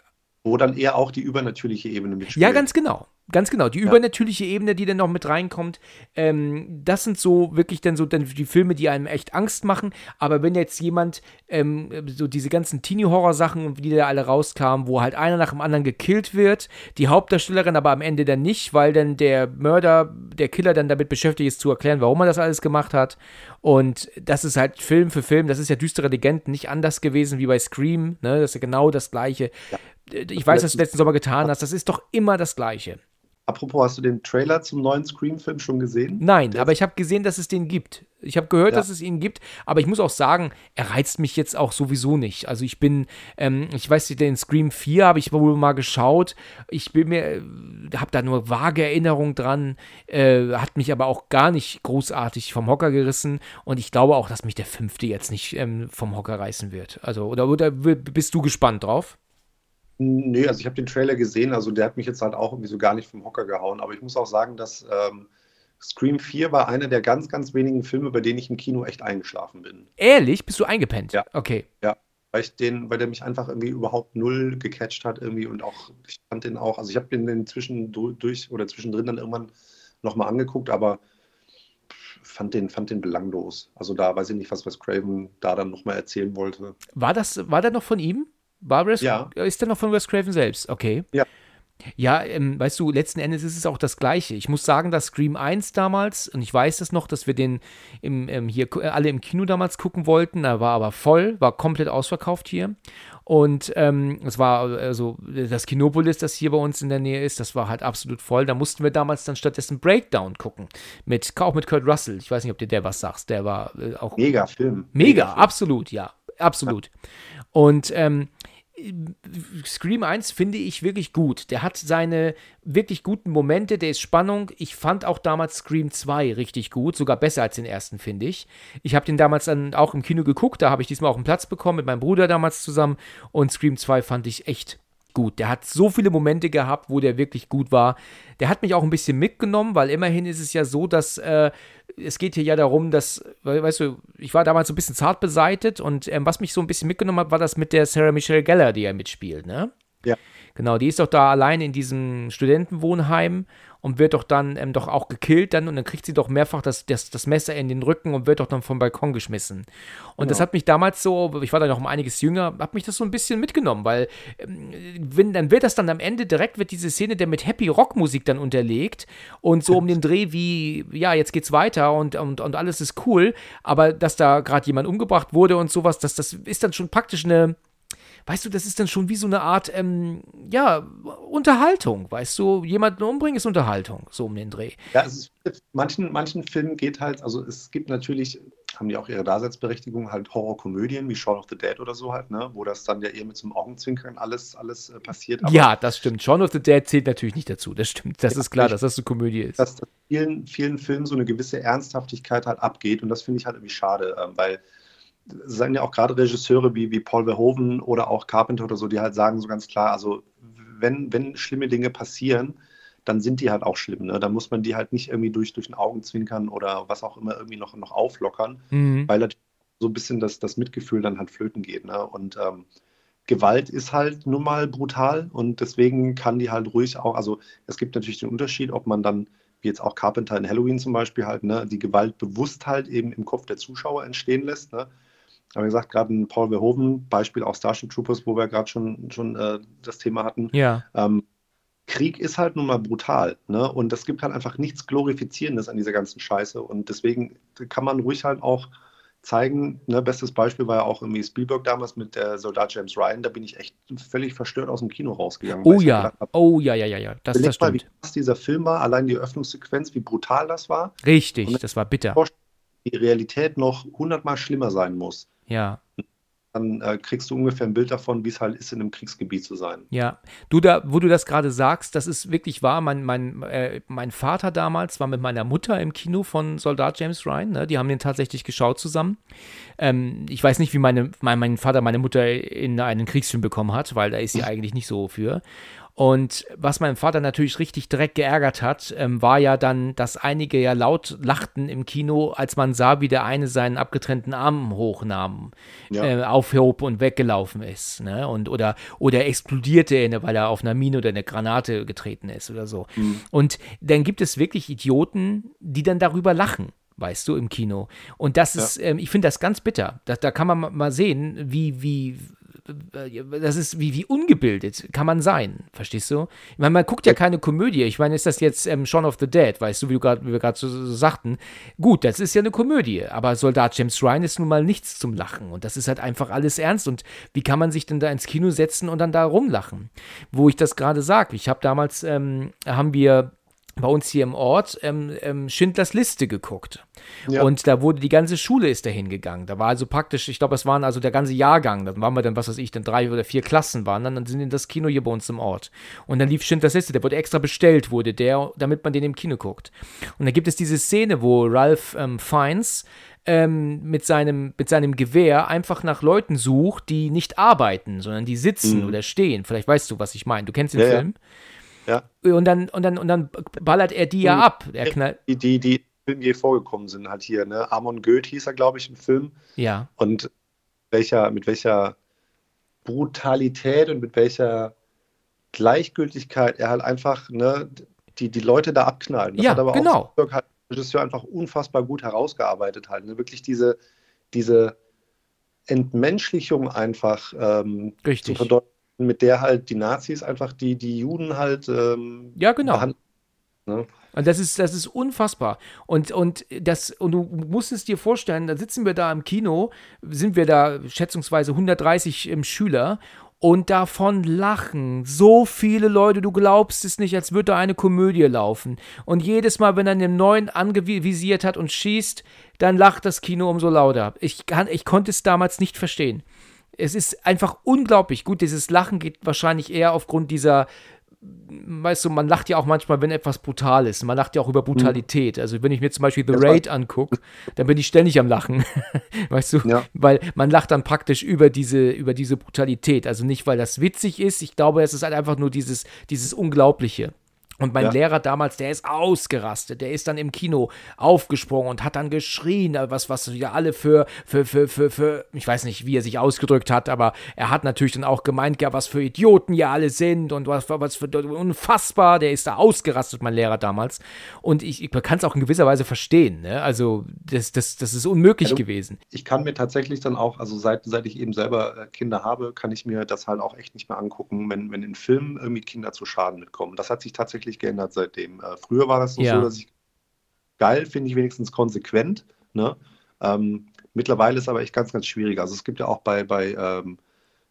Wo dann eher auch die übernatürliche Ebene mitspielt. Ja, ganz genau. Ganz genau. Die ja. übernatürliche Ebene, die dann noch mit reinkommt, ähm, das sind so wirklich dann so dann die Filme, die einem echt Angst machen. Aber wenn jetzt jemand ähm, so diese ganzen Teenie-Horror-Sachen, die da alle rauskamen, wo halt einer nach dem anderen gekillt wird, die Hauptdarstellerin aber am Ende dann nicht, weil dann der Mörder, der Killer dann damit beschäftigt ist zu erklären, warum er das alles gemacht hat. Und das ist halt Film für Film, das ist ja düstere Legenden, nicht anders gewesen wie bei Scream, ne? Das ist ja genau das Gleiche. Ja ich weiß, was du letzten Sommer getan hast, das ist doch immer das Gleiche. Apropos, hast du den Trailer zum neuen Scream-Film schon gesehen? Nein, Der aber ich habe gesehen, dass es den gibt. Ich habe gehört, ja. dass es ihn gibt, aber ich muss auch sagen, er reizt mich jetzt auch sowieso nicht. Also ich bin, ähm, ich weiß nicht, den Scream 4 habe ich wohl mal geschaut. Ich bin mir, äh, habe da nur vage Erinnerungen dran, äh, hat mich aber auch gar nicht großartig vom Hocker gerissen und ich glaube auch, dass mich der fünfte jetzt nicht ähm, vom Hocker reißen wird. Also, oder, oder bist du gespannt drauf? Nee, also ich habe den Trailer gesehen, also der hat mich jetzt halt auch irgendwie so gar nicht vom Hocker gehauen. Aber ich muss auch sagen, dass ähm, Scream 4 war einer der ganz, ganz wenigen Filme, bei denen ich im Kino echt eingeschlafen bin. Ehrlich? Bist du eingepennt? Ja. Okay. Ja. Weil ich den, weil der mich einfach irgendwie überhaupt null gecatcht hat, irgendwie und auch, ich fand den auch, also ich habe den, den zwischendurch oder zwischendrin dann irgendwann nochmal angeguckt, aber fand den, fand den belanglos. Also da weiß ich nicht, was, was Craven da dann nochmal erzählen wollte. War das, war der noch von ihm? War Wes, ja. Ist der noch von Wes Craven selbst? Okay. Ja. Ja, ähm, weißt du, letzten Endes ist es auch das Gleiche. Ich muss sagen, dass Scream 1 damals, und ich weiß es noch, dass wir den im, ähm, hier äh, alle im Kino damals gucken wollten, da war aber voll, war komplett ausverkauft hier. Und ähm, es war also das Kinopolis, das hier bei uns in der Nähe ist, das war halt absolut voll. Da mussten wir damals dann stattdessen Breakdown gucken. Mit, auch mit Kurt Russell. Ich weiß nicht, ob dir der was sagst. Der war äh, auch. Mega Film. Mega, Mega Film. absolut, ja. Absolut. Und ähm, Scream 1 finde ich wirklich gut. Der hat seine wirklich guten Momente, der ist Spannung. Ich fand auch damals Scream 2 richtig gut, sogar besser als den ersten, finde ich. Ich habe den damals dann auch im Kino geguckt, da habe ich diesmal auch einen Platz bekommen mit meinem Bruder damals zusammen und Scream 2 fand ich echt gut. Der hat so viele Momente gehabt, wo der wirklich gut war. Der hat mich auch ein bisschen mitgenommen, weil immerhin ist es ja so, dass äh, es geht hier ja darum, dass, weißt du, ich war damals so ein bisschen zart beseitet und ähm, was mich so ein bisschen mitgenommen hat, war das mit der Sarah Michelle Geller, die ja mitspielt, ne? Ja. Genau, die ist doch da allein in diesem Studentenwohnheim und wird doch dann ähm, doch auch gekillt dann und dann kriegt sie doch mehrfach das, das, das Messer in den Rücken und wird doch dann vom Balkon geschmissen. Und genau. das hat mich damals so, ich war da noch um einiges jünger, hat mich das so ein bisschen mitgenommen, weil ähm, wenn, dann wird das dann am Ende direkt, wird diese Szene der mit Happy Rock Musik dann unterlegt und so um den Dreh wie, ja, jetzt geht's weiter und, und, und alles ist cool, aber dass da gerade jemand umgebracht wurde und sowas, das, das ist dann schon praktisch eine weißt du, das ist dann schon wie so eine Art, ähm, ja, Unterhaltung, weißt du, jemanden umbringen ist Unterhaltung, so um den Dreh. Ja, es ist, manchen, manchen Filmen geht halt, also es gibt natürlich, haben die auch ihre Daseinsberechtigung, halt Horrorkomödien wie Shaun of the Dead oder so halt, ne, wo das dann ja eher mit so einem Augenzwinkern alles, alles äh, passiert. Aber ja, das stimmt. Shaun of the Dead zählt natürlich nicht dazu, das stimmt, das ja, ist klar, dass das eine Komödie ist. Dass das vielen, vielen Filmen so eine gewisse Ernsthaftigkeit halt abgeht und das finde ich halt irgendwie schade, ähm, weil sagen ja auch gerade Regisseure wie, wie Paul Verhoeven oder auch Carpenter oder so, die halt sagen so ganz klar, also wenn, wenn schlimme Dinge passieren, dann sind die halt auch schlimm. Ne? Da muss man die halt nicht irgendwie durch, durch den Augenzwinkern oder was auch immer irgendwie noch, noch auflockern, mhm. weil natürlich so ein bisschen das, das Mitgefühl dann halt flöten geht. Ne? Und ähm, Gewalt ist halt nun mal brutal und deswegen kann die halt ruhig auch, also es gibt natürlich den Unterschied, ob man dann, wie jetzt auch Carpenter in Halloween zum Beispiel halt, ne, die Gewalt bewusst halt eben im Kopf der Zuschauer entstehen lässt. Ne? Aber wie gesagt, gerade ein Paul Verhoeven, Beispiel auch Starship Troopers, wo wir gerade schon, schon äh, das Thema hatten. Ja. Ähm, Krieg ist halt nun mal brutal, ne? Und es gibt halt einfach nichts Glorifizierendes an dieser ganzen Scheiße. Und deswegen kann man ruhig halt auch zeigen. Ne, bestes Beispiel war ja auch irgendwie Spielberg damals mit der Soldat James Ryan. Da bin ich echt völlig verstört aus dem Kino rausgegangen. Oh ja, hab, oh ja, ja, ja, ja. Das, das mal, wie krass dieser Film war, allein die Öffnungssequenz, wie brutal das war. Richtig, das war bitter. Die Realität noch hundertmal schlimmer sein muss. Ja dann äh, kriegst du ungefähr ein Bild davon, wie es halt ist, in einem Kriegsgebiet zu sein. Ja, du da, wo du das gerade sagst, das ist wirklich wahr. Mein, mein, äh, mein Vater damals war mit meiner Mutter im Kino von Soldat James Ryan. Ne? Die haben den tatsächlich geschaut zusammen. Ähm, ich weiß nicht, wie meine, mein, mein Vater meine Mutter in einen Kriegsfilm bekommen hat, weil da ist sie eigentlich nicht so für. Und was meinen Vater natürlich richtig direkt geärgert hat, ähm, war ja dann, dass einige ja laut lachten im Kino, als man sah, wie der eine seinen abgetrennten Arm hochnahm, ja. äh, aufhob und weggelaufen ist. Ne? Und, oder, oder explodierte, weil er auf einer Mine oder eine Granate getreten ist oder so. Mhm. Und dann gibt es wirklich Idioten, die dann darüber lachen weißt du, im Kino. Und das ist, ja. ähm, ich finde das ganz bitter. Da, da kann man mal sehen, wie, wie, das ist wie, wie ungebildet kann man sein, verstehst du? Ich meine, man guckt ja keine Komödie. Ich meine, ist das jetzt ähm, Shaun of the Dead, weißt du, wie, du grad, wie wir gerade so, so, sagten? Gut, das ist ja eine Komödie, aber Soldat James Ryan ist nun mal nichts zum Lachen und das ist halt einfach alles ernst. Und wie kann man sich denn da ins Kino setzen und dann da rumlachen? Wo ich das gerade sage, ich habe damals, ähm, haben wir bei uns hier im Ort ähm, ähm, Schindlers Liste geguckt. Ja. Und da wurde die ganze Schule ist dahin gegangen. Da war also praktisch, ich glaube, es waren also der ganze Jahrgang. Da waren wir dann, was weiß ich, dann drei oder vier Klassen waren. Dann, dann sind in das Kino hier bei uns im Ort. Und dann lief Schindlers Liste. Der wurde extra bestellt, wurde der, damit man den im Kino guckt. Und da gibt es diese Szene, wo Ralph ähm, Fiennes ähm, mit, seinem, mit seinem Gewehr einfach nach Leuten sucht, die nicht arbeiten, sondern die sitzen mhm. oder stehen. Vielleicht weißt du, was ich meine. Du kennst den ja, Film? Ja. Ja. Und dann, und dann, und dann ballert er die ja ab. Er knallt. Die, die, die Filme, die vorgekommen sind, halt hier, ne? Amon Goeth hieß er, glaube ich, im Film. Ja. Und welcher, mit welcher Brutalität und mit welcher Gleichgültigkeit er halt einfach, ne, die, die Leute da abknallen. Das ja, hat aber genau. auch halt Regisseur einfach unfassbar gut herausgearbeitet halt. Ne? Wirklich diese, diese Entmenschlichung einfach ähm, Richtig. zu verdeutlichen mit der halt die Nazis einfach die, die Juden halt ähm, ja, genau. Ne? Und das ist, das ist unfassbar. Und, und, das, und du musst es dir vorstellen, da sitzen wir da im Kino, sind wir da schätzungsweise 130 ähm, Schüler und davon lachen so viele Leute, du glaubst es nicht, als würde da eine Komödie laufen. Und jedes Mal, wenn er den neuen angevisiert hat und schießt, dann lacht das Kino umso lauter. Ich, kann, ich konnte es damals nicht verstehen es ist einfach unglaublich gut. Dieses Lachen geht wahrscheinlich eher aufgrund dieser, weißt du, man lacht ja auch manchmal, wenn etwas brutal ist. Man lacht ja auch über Brutalität. Also wenn ich mir zum Beispiel The Raid angucke, dann bin ich ständig am Lachen. weißt du? Ja. Weil man lacht dann praktisch über diese, über diese Brutalität. Also nicht, weil das witzig ist. Ich glaube, es ist halt einfach nur dieses, dieses Unglaubliche. Und mein ja. Lehrer damals, der ist ausgerastet, der ist dann im Kino aufgesprungen und hat dann geschrien, äh, was, was ja alle für, für, für, für, für, ich weiß nicht, wie er sich ausgedrückt hat, aber er hat natürlich dann auch gemeint, ja, was für Idioten ja alle sind und was, was für unfassbar, der ist da ausgerastet, mein Lehrer damals. Und ich, ich kann es auch in gewisser Weise verstehen, ne? Also, das, das, das ist unmöglich also, gewesen. Ich kann mir tatsächlich dann auch, also seit, seit ich eben selber äh, Kinder habe, kann ich mir das halt auch echt nicht mehr angucken, wenn, wenn in Filmen irgendwie Kinder zu Schaden mitkommen. Das hat sich tatsächlich wirklich geändert seitdem. Äh, früher war das noch ja. so, dass ich geil finde ich wenigstens konsequent. Ne? Ähm, mittlerweile ist aber echt ganz, ganz schwierig. Also es gibt ja auch bei, bei ähm,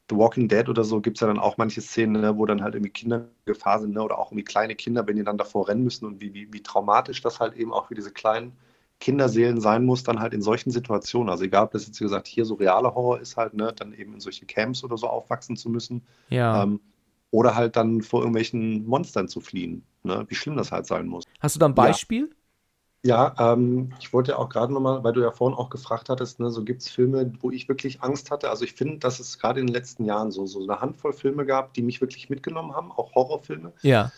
The Walking Dead oder so gibt es ja dann auch manche Szenen, ne, wo dann halt irgendwie Kinder in Gefahr sind ne, oder auch irgendwie kleine Kinder, wenn die dann davor rennen müssen und wie, wie, wie traumatisch das halt eben auch für diese kleinen Kinderseelen sein muss, dann halt in solchen Situationen. Also egal, ob das jetzt wie gesagt hier so realer Horror ist halt, ne, dann eben in solche Camps oder so aufwachsen zu müssen. Ja. Ähm, oder halt dann vor irgendwelchen Monstern zu fliehen. Ne? Wie schlimm das halt sein muss. Hast du da ein Beispiel? Ja, ja ähm, ich wollte auch gerade nochmal, weil du ja vorhin auch gefragt hattest, ne, so gibt es Filme, wo ich wirklich Angst hatte. Also ich finde, dass es gerade in den letzten Jahren so, so eine Handvoll Filme gab, die mich wirklich mitgenommen haben, auch Horrorfilme. Ja.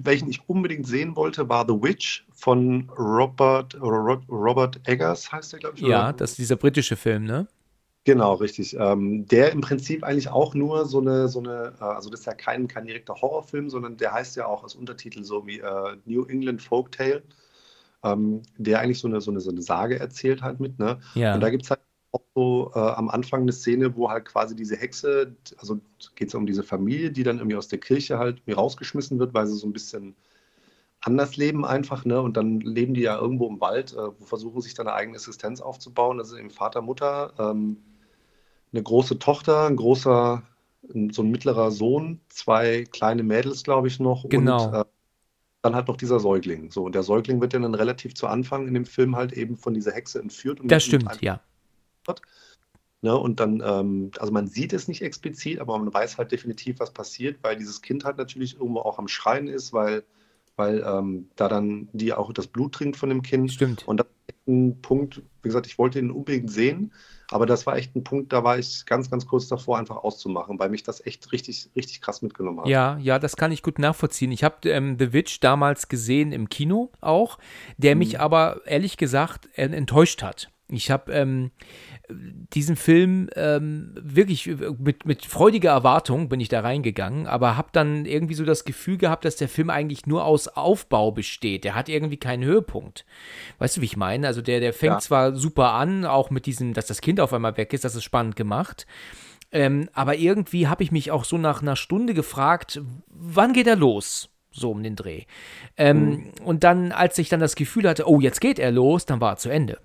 welchen ich unbedingt sehen wollte, war The Witch von Robert, Robert Eggers, heißt der, glaube ich. Ja, das ist dieser britische Film, ne? Genau, richtig. Ähm, der im Prinzip eigentlich auch nur so eine, so eine, äh, also das ist ja kein, kein direkter Horrorfilm, sondern der heißt ja auch als Untertitel so wie äh, New England Folktale, ähm, der eigentlich so eine, so, eine, so eine Sage erzählt halt mit, ne? Ja. Und da gibt es halt auch so äh, am Anfang eine Szene, wo halt quasi diese Hexe, also geht es um diese Familie, die dann irgendwie aus der Kirche halt irgendwie rausgeschmissen wird, weil sie so ein bisschen anders leben einfach, ne? Und dann leben die ja irgendwo im Wald, äh, wo versuchen sich dann eine eigene Existenz aufzubauen. Das ist eben Vater, Mutter, ähm, eine große Tochter, ein großer, so ein mittlerer Sohn, zwei kleine Mädels, glaube ich, noch. Genau. Und äh, dann halt noch dieser Säugling. So, und der Säugling wird ja dann relativ zu Anfang in dem Film halt eben von dieser Hexe entführt. Und das stimmt, ja. Ne, und dann, ähm, also man sieht es nicht explizit, aber man weiß halt definitiv, was passiert, weil dieses Kind halt natürlich irgendwo auch am Schreien ist, weil, weil ähm, da dann die auch das Blut trinkt von dem Kind. Stimmt. Und das ist ein Punkt, wie gesagt, ich wollte ihn unbedingt sehen, aber das war echt ein Punkt, da war ich ganz, ganz kurz davor, einfach auszumachen, weil mich das echt richtig, richtig krass mitgenommen hat. Ja, ja, das kann ich gut nachvollziehen. Ich habe ähm, The Witch damals gesehen im Kino auch, der mich Mhm. aber ehrlich gesagt äh, enttäuscht hat. Ich habe ähm, diesen Film ähm, wirklich mit, mit freudiger Erwartung bin ich da reingegangen, aber habe dann irgendwie so das Gefühl gehabt, dass der Film eigentlich nur aus Aufbau besteht. Der hat irgendwie keinen Höhepunkt. Weißt du, wie ich meine? Also der, der fängt Ja. zwar super an, auch mit diesem, dass das Kind auf einmal weg ist, das ist spannend gemacht. Ähm, aber irgendwie habe ich mich auch so nach einer Stunde gefragt, wann geht er los? So um den Dreh. Ähm, Und dann, als ich dann das Gefühl hatte, oh, jetzt geht er los, dann war er zu Ende.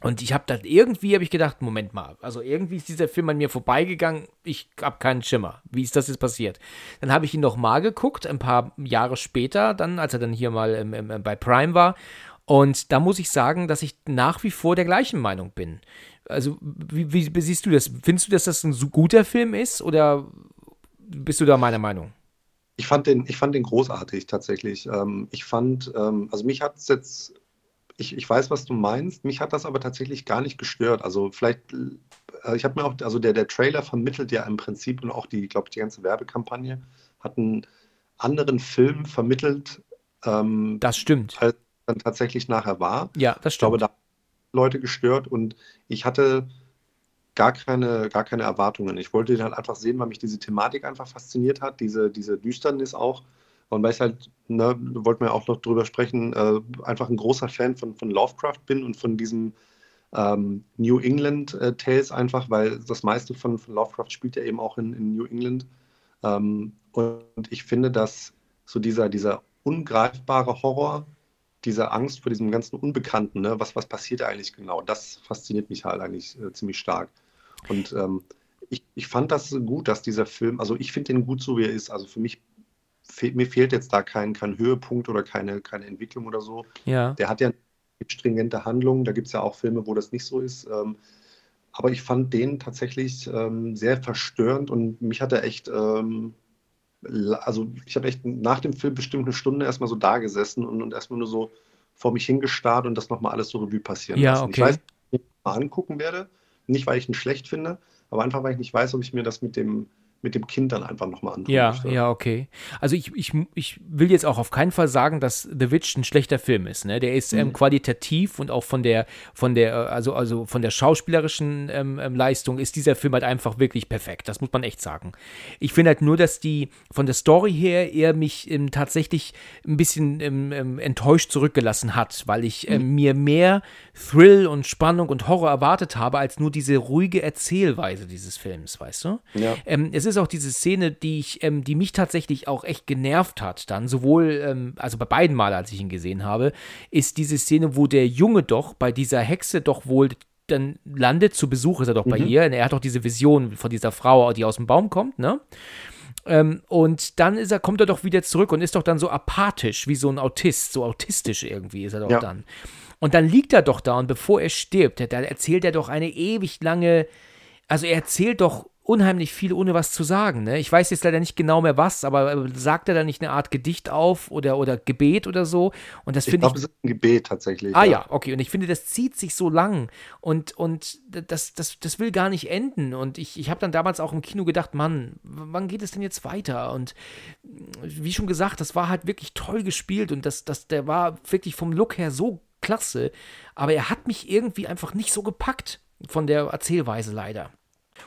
Und ich habe dann irgendwie, habe ich gedacht, Moment mal, also irgendwie ist dieser Film an mir vorbeigegangen, ich habe keinen Schimmer. Wie ist das jetzt passiert? Dann habe ich ihn noch mal geguckt, ein paar Jahre später, dann, als er dann hier mal ähm, ähm, bei Prime war. Und da muss ich sagen, dass ich nach wie vor der gleichen Meinung bin. Also, wie, wie, wie siehst du das? Findest du, dass das ein so guter Film ist oder bist du da meiner Meinung? Ich fand den, ich fand den großartig tatsächlich. Ähm, ich fand, ähm, also mich hat es jetzt, ich, ich weiß, was du meinst, mich hat das aber tatsächlich gar nicht gestört. Also vielleicht, äh, ich habe mir auch, also der, der Trailer vermittelt ja im Prinzip und auch die, glaube ich, die ganze Werbekampagne hat einen anderen Film vermittelt, ähm, Das stimmt. als dann tatsächlich nachher war. Ja, das Ich glaube, stimmt. da haben Leute gestört und ich hatte gar keine, gar keine Erwartungen. Ich wollte den halt einfach sehen, weil mich diese Thematik einfach fasziniert hat, diese, diese Düsternis auch. Und weil ich halt, ne, wollten wir auch noch drüber sprechen, äh, einfach ein großer Fan von, von Lovecraft bin und von diesem ähm, New England äh, Tales einfach, weil das meiste von, von Lovecraft spielt ja eben auch in, in New England. Ähm, und ich finde, dass so dieser, dieser ungreifbare Horror, diese Angst vor diesem ganzen Unbekannten, ne? was, was passiert eigentlich genau, das fasziniert mich halt eigentlich äh, ziemlich stark. Und ähm, ich, ich fand das gut, dass dieser Film, also ich finde den gut so, wie er ist. Also für mich, fe mir fehlt jetzt da kein, kein Höhepunkt oder keine, keine Entwicklung oder so. Ja. Der hat ja eine stringente Handlung, da gibt es ja auch Filme, wo das nicht so ist. Ähm, aber ich fand den tatsächlich ähm, sehr verstörend und mich hat er echt, ähm, also ich habe echt nach dem Film bestimmt eine Stunde erstmal so da gesessen und, und erstmal nur so vor mich hingestarrt und das nochmal alles so Revue passieren Ja, lassen. Ich okay. weiß, ob ich ihn mal angucken werde, nicht weil ich ihn schlecht finde, aber einfach weil ich nicht weiß, ob ich mir das mit dem, mit dem Kind dann einfach nochmal antun Ja, möchte. ja, okay. Also ich, ich, ich will jetzt auch auf keinen Fall sagen, dass The Witch ein schlechter Film ist. Ne? Der ist ähm, qualitativ und auch von der, von der, äh, also, also von der schauspielerischen ähm, ähm, Leistung ist dieser Film halt einfach wirklich perfekt. Das muss man echt sagen. Ich finde halt nur, dass die von der Story her eher mich ähm, tatsächlich ein bisschen ähm, ähm, enttäuscht zurückgelassen hat, weil ich ähm, mir mehr Thrill und Spannung und Horror erwartet habe, als nur diese ruhige Erzählweise dieses Films, weißt du? Ja. Es ist auch diese Szene, die ich, ähm, die mich tatsächlich auch echt genervt hat. Dann sowohl, ähm, also bei beiden Male, als ich ihn gesehen habe, ist diese Szene, wo der Junge doch bei dieser Hexe doch wohl dann landet. Zu Besuch ist er doch bei ihr. Und er hat doch diese Vision von dieser Frau, die aus dem Baum kommt, ne? Ähm, und dann ist er, kommt er doch wieder zurück und ist doch dann so apathisch, wie so ein Autist, so autistisch irgendwie ist er doch Ja. dann. Und dann liegt er doch da und bevor er stirbt, da erzählt er doch eine ewig lange, also er erzählt doch unheimlich viel, ohne was zu sagen. Ne? Ich weiß jetzt leider nicht genau mehr was, aber äh, sagt er da nicht eine Art Gedicht auf oder, oder Gebet oder so? Und das finde ich. Glaub, ich glaube, es ist ein Gebet tatsächlich. Ah ja. ja, okay. Und ich finde, das zieht sich so lang und, und das, das, das will gar nicht enden. Und ich, ich habe dann damals auch im Kino gedacht, Mann, wann geht es denn jetzt weiter? Und wie schon gesagt, das war halt wirklich toll gespielt und das, das, der war wirklich vom Look her so klasse. Aber er hat mich irgendwie einfach nicht so gepackt von der Erzählweise leider.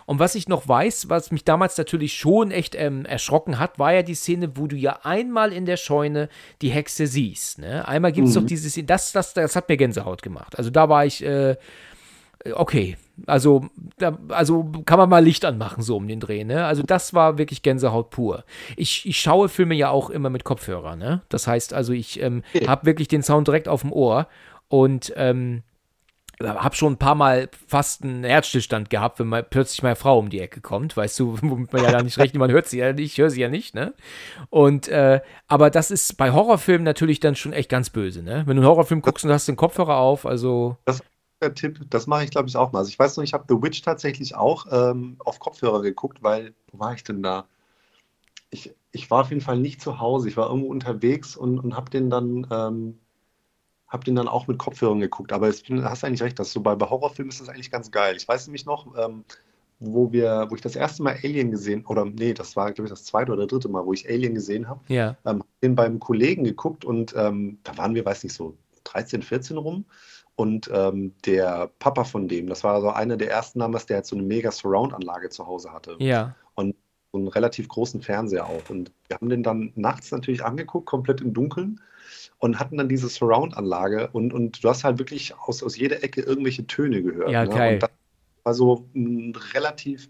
Und was ich noch weiß, was mich damals natürlich schon echt ähm, erschrocken hat, war ja die Szene, wo du ja einmal in der Scheune die Hexe siehst. Ne? Einmal gibt es mhm. doch diese Szene, das, das, das hat mir Gänsehaut gemacht. Also da war ich, äh, okay, also, da, also kann man mal Licht anmachen, so um den Dreh, ne? Also das war wirklich Gänsehaut pur. Ich, ich schaue Filme ja auch immer mit Kopfhörer, ne? Das heißt also, ich ähm, habe wirklich den Sound direkt auf dem Ohr und ähm, habe schon ein paar Mal fast einen Herzstillstand gehabt, wenn mal plötzlich meine Frau um die Ecke kommt, weißt du, womit man ja da nicht rechnet, man hört sie ja nicht, ich höre sie ja nicht, ne? Und, äh, aber das ist bei Horrorfilmen natürlich dann schon echt ganz böse, ne? Wenn du einen Horrorfilm guckst und hast den Kopfhörer auf, also. Das der Tipp, das mache ich glaube ich auch mal. Also ich weiß noch, ich habe The Witch tatsächlich auch ähm, auf Kopfhörer geguckt, weil, wo war ich denn da? Ich, ich war auf jeden Fall nicht zu Hause, ich war irgendwo unterwegs und, und habe den dann. Ähm, habe den dann auch mit Kopfhörern geguckt. Aber es, hast eigentlich recht, dass so bei, bei Horrorfilmen ist das eigentlich ganz geil. Ich weiß nämlich noch, ähm, wo wir, wo ich das erste Mal Alien gesehen, oder nee, das war, glaube ich, das zweite oder dritte Mal, wo ich Alien gesehen habe. Ja. Ähm, den beim Kollegen geguckt und ähm, da waren wir, weiß nicht, so 13, 14 rum. Und ähm, der Papa von dem, das war so einer der ersten damals, der halt so eine mega Surround-Anlage zu Hause hatte. Ja. Und so einen relativ großen Fernseher auch. Und wir haben den dann nachts natürlich angeguckt, komplett im Dunkeln und hatten dann diese Surround-Anlage und, und du hast halt wirklich aus, aus jeder Ecke irgendwelche Töne gehört. Ja, ne? geil. Und das war so ein relativ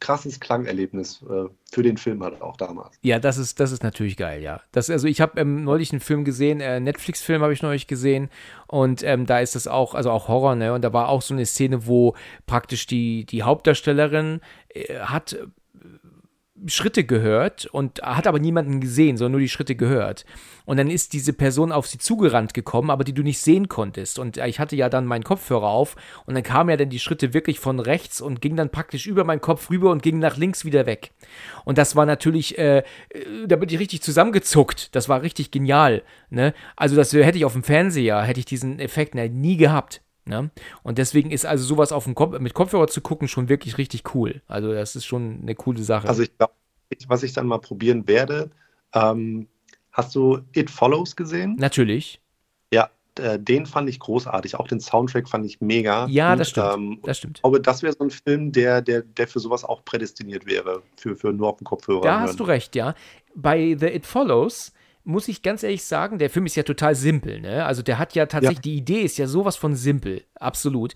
krasses Klangerlebnis äh, für den Film halt auch damals. Ja, das ist, das ist natürlich geil, ja. Das, also ich habe ähm, neulich einen Film gesehen, äh, Netflix-Film habe ich neulich gesehen und ähm, da ist das auch, also auch Horror, ne? Und da war auch so eine Szene, wo praktisch die, die Hauptdarstellerin äh, hat Schritte gehört und hat aber niemanden gesehen, sondern nur die Schritte gehört. Und dann ist diese Person auf sie zugerannt gekommen, aber die du nicht sehen konntest. Und ich hatte ja dann meinen Kopfhörer auf und dann kamen ja dann die Schritte wirklich von rechts und ging dann praktisch über meinen Kopf rüber und ging nach links wieder weg. Und das war natürlich, äh, äh da bin ich richtig zusammengezuckt. Das war richtig genial. Ne? Also das hätte ich auf dem Fernseher, hätte ich diesen Effekt ne, nie gehabt. Ne? Und deswegen ist also sowas auf dem Kopf, mit Kopfhörer zu gucken schon wirklich richtig cool. Also das ist schon eine coole Sache. Also ich glaube, was ich dann mal probieren werde, ähm, hast du It Follows gesehen? Natürlich. Ja, äh, den fand ich großartig. Auch den Soundtrack fand ich mega. Ja, das stimmt. Ähm, das stimmt. Ich glaube, das wäre so ein Film, der, der, der für sowas auch prädestiniert wäre, für, für nur auf dem Kopfhörer. Da hören. hast du recht, ja. Bei The It Follows muss ich ganz ehrlich sagen, der Film ist ja total simpel, ne? Also der hat ja tatsächlich, ja. die Idee ist ja sowas von simpel, absolut.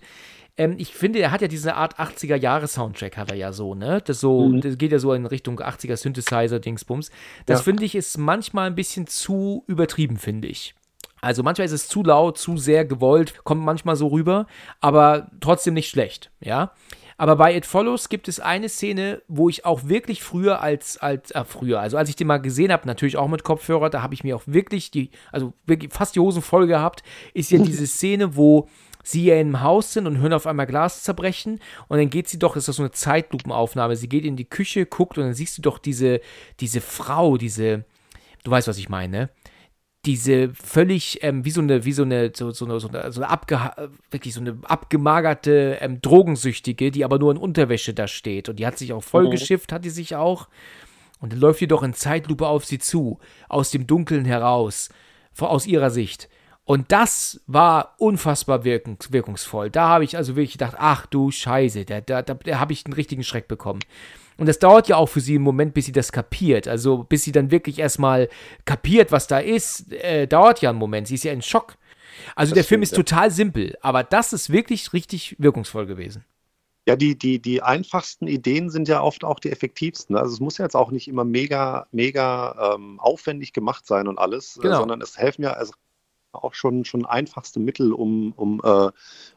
Ähm, ich finde, er hat ja diese Art 80er-Jahre-Soundtrack, hat er ja so, ne? Das, so, mhm. das geht ja so in Richtung 80er Synthesizer-Dingsbums. Das ja. finde ich ist manchmal ein bisschen zu übertrieben, finde ich. Also manchmal ist es zu laut, zu sehr gewollt, kommt manchmal so rüber, aber trotzdem nicht schlecht, ja. Aber bei It Follows gibt es eine Szene, wo ich auch wirklich früher als, als äh, früher, also als ich den mal gesehen habe, natürlich auch mit Kopfhörer, da habe ich mir auch wirklich die, also wirklich fast die Hosen voll gehabt, ist ja diese Szene, wo sie ja im Haus sind und hören auf einmal Glas zerbrechen und dann geht sie doch, ist das so eine Zeitlupenaufnahme, sie geht in die Küche, guckt und dann siehst du doch diese, diese Frau, diese, du weißt, was ich meine, diese völlig, ähm, wie so eine, wie so eine, so, so eine, so eine, so eine wirklich so eine abgemagerte ähm, Drogensüchtige, die aber nur in Unterwäsche da steht. Und die hat sich auch vollgeschifft, mhm. hat die sich auch. Und dann läuft die doch in Zeitlupe auf sie zu, aus dem Dunkeln heraus, aus ihrer Sicht. Und das war unfassbar wirkungsvoll. Da habe ich also wirklich gedacht, ach du Scheiße, da, da, da, da habe ich einen richtigen Schreck bekommen. Und das dauert ja auch für sie einen Moment, bis sie das kapiert. Also bis sie dann wirklich erstmal kapiert, was da ist, äh, dauert ja einen Moment. Sie ist ja in Schock. Also das der Film ist ja. total simpel, aber das ist wirklich richtig wirkungsvoll gewesen. Ja, die, die, die einfachsten Ideen sind ja oft auch die effektivsten. Also es muss ja jetzt auch nicht immer mega, mega ähm, aufwendig gemacht sein und alles, äh, genau. äh, sondern es helfen ja, also auch schon, schon einfachste Mittel, um, um äh,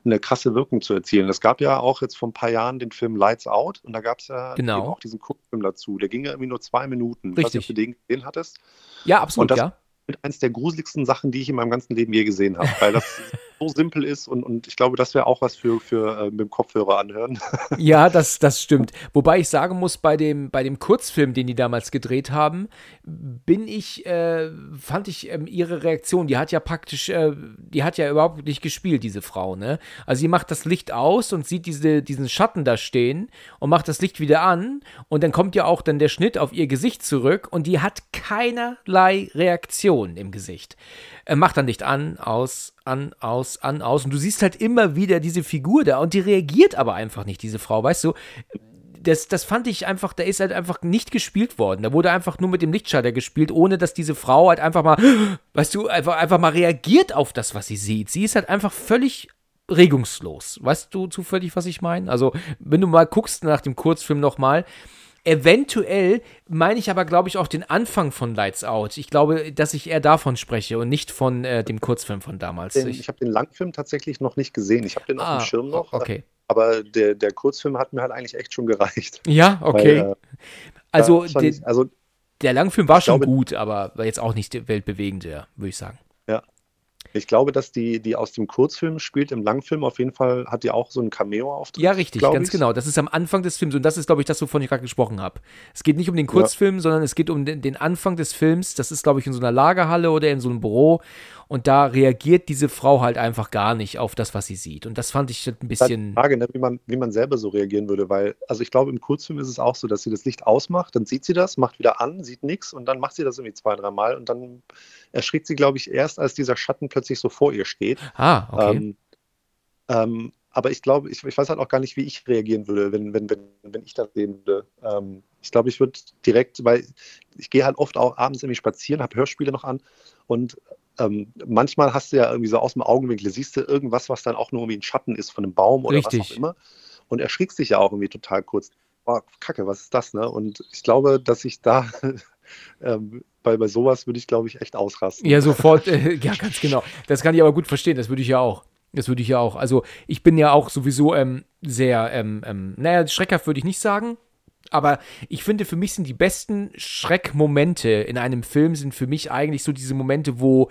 eine krasse Wirkung zu erzielen. Es gab ja auch jetzt vor ein paar Jahren den Film Lights Out und da gab es ja genau. auch diesen Kurzfilm dazu. Der ging ja irgendwie nur zwei Minuten. Richtig. Ob du den gesehen hattest. Ja, absolut, das ja. Eines der gruseligsten Sachen, die ich in meinem ganzen Leben je gesehen habe, weil das so simpel ist und, und ich glaube, das wäre auch was für, für äh, mit dem Kopfhörer anhören. Ja, das, das stimmt. Wobei ich sagen muss, bei dem, bei dem Kurzfilm, den die damals gedreht haben, bin ich, äh, fand ich ähm, ihre Reaktion, die hat ja praktisch, äh, die hat ja überhaupt nicht gespielt, diese Frau, ne? Also sie macht das Licht aus und sieht diese, diesen Schatten da stehen und macht das Licht wieder an und dann kommt ja auch dann der Schnitt auf ihr Gesicht zurück und die hat keinerlei Reaktion im Gesicht. Er macht dann Licht an, aus, an, aus, an, aus. Und du siehst halt immer wieder diese Figur da und die reagiert aber einfach nicht, diese Frau, weißt du? Das, das fand ich einfach, da ist halt einfach nicht gespielt worden. Da wurde einfach nur mit dem Lichtschalter gespielt, ohne dass diese Frau halt einfach mal, weißt du, einfach, einfach mal reagiert auf das, was sie sieht. Sie ist halt einfach völlig regungslos. Weißt du zufällig, was ich meine? Also, wenn du mal guckst nach dem Kurzfilm nochmal, Eventuell meine ich aber, glaube ich, auch den Anfang von Lights Out. Ich glaube, dass ich eher davon spreche und nicht von äh, dem Kurzfilm von damals. Den, ich, ich habe den Langfilm tatsächlich noch nicht gesehen. Ich habe den ah, auf dem Schirm noch. Okay. Aber der, der Kurzfilm hat mir halt eigentlich echt schon gereicht. Ja, okay. Weil, äh, also, den, also, der Langfilm war schon glaube, gut, aber war jetzt auch nicht weltbewegend, würde ich sagen. Ich glaube, dass die, die aus dem Kurzfilm spielt, im Langfilm auf jeden Fall hat die auch so einen Cameo-Auftritt. Ja, richtig, ganz ich. genau. Das ist am Anfang des Films und das ist, glaube ich, das, wovon ich gerade gesprochen habe. Es geht nicht um den Kurzfilm, ja. sondern es geht um den, den Anfang des Films. Das ist, glaube ich, in so einer Lagerhalle oder in so einem Büro und da reagiert diese Frau halt einfach gar nicht auf das, was sie sieht. Und das fand ich ein bisschen. Frage, ne, wie, man, wie man selber so reagieren würde, weil, also ich glaube, im Kurzfilm ist es auch so, dass sie das Licht ausmacht, dann sieht sie das, macht wieder an, sieht nichts und dann macht sie das irgendwie zwei, dreimal und dann erschrickt sie, glaube ich, erst, als dieser Schatten plötzlich so vor ihr steht. Ah, okay. Ähm, ähm, aber ich glaube, ich, ich, weiß halt auch gar nicht, wie ich reagieren würde, wenn, wenn, wenn, wenn ich das sehen würde. Ähm, ich glaube, ich würde direkt, weil ich gehe halt oft auch abends irgendwie spazieren, habe Hörspiele noch an und ähm, manchmal hast du ja irgendwie so aus dem Augenwinkel, siehst du irgendwas, was dann auch nur irgendwie ein Schatten ist von einem Baum oder Richtig. was auch immer. Und erschrickst dich ja auch irgendwie total kurz. Boah, Kacke, was ist das, ne? Und ich glaube, dass ich da ähm, bei, bei sowas würde ich, glaube ich, echt ausrasten. Ja, sofort, äh, ja, ganz genau. Das kann ich aber gut verstehen, das würde ich ja auch. Das würde ich ja auch. Also, ich bin ja auch sowieso ähm, sehr, ähm, ähm, naja, schreckhaft würde ich nicht sagen. Aber ich finde, für mich sind die besten Schreckmomente in einem Film sind für mich eigentlich so diese Momente, wo,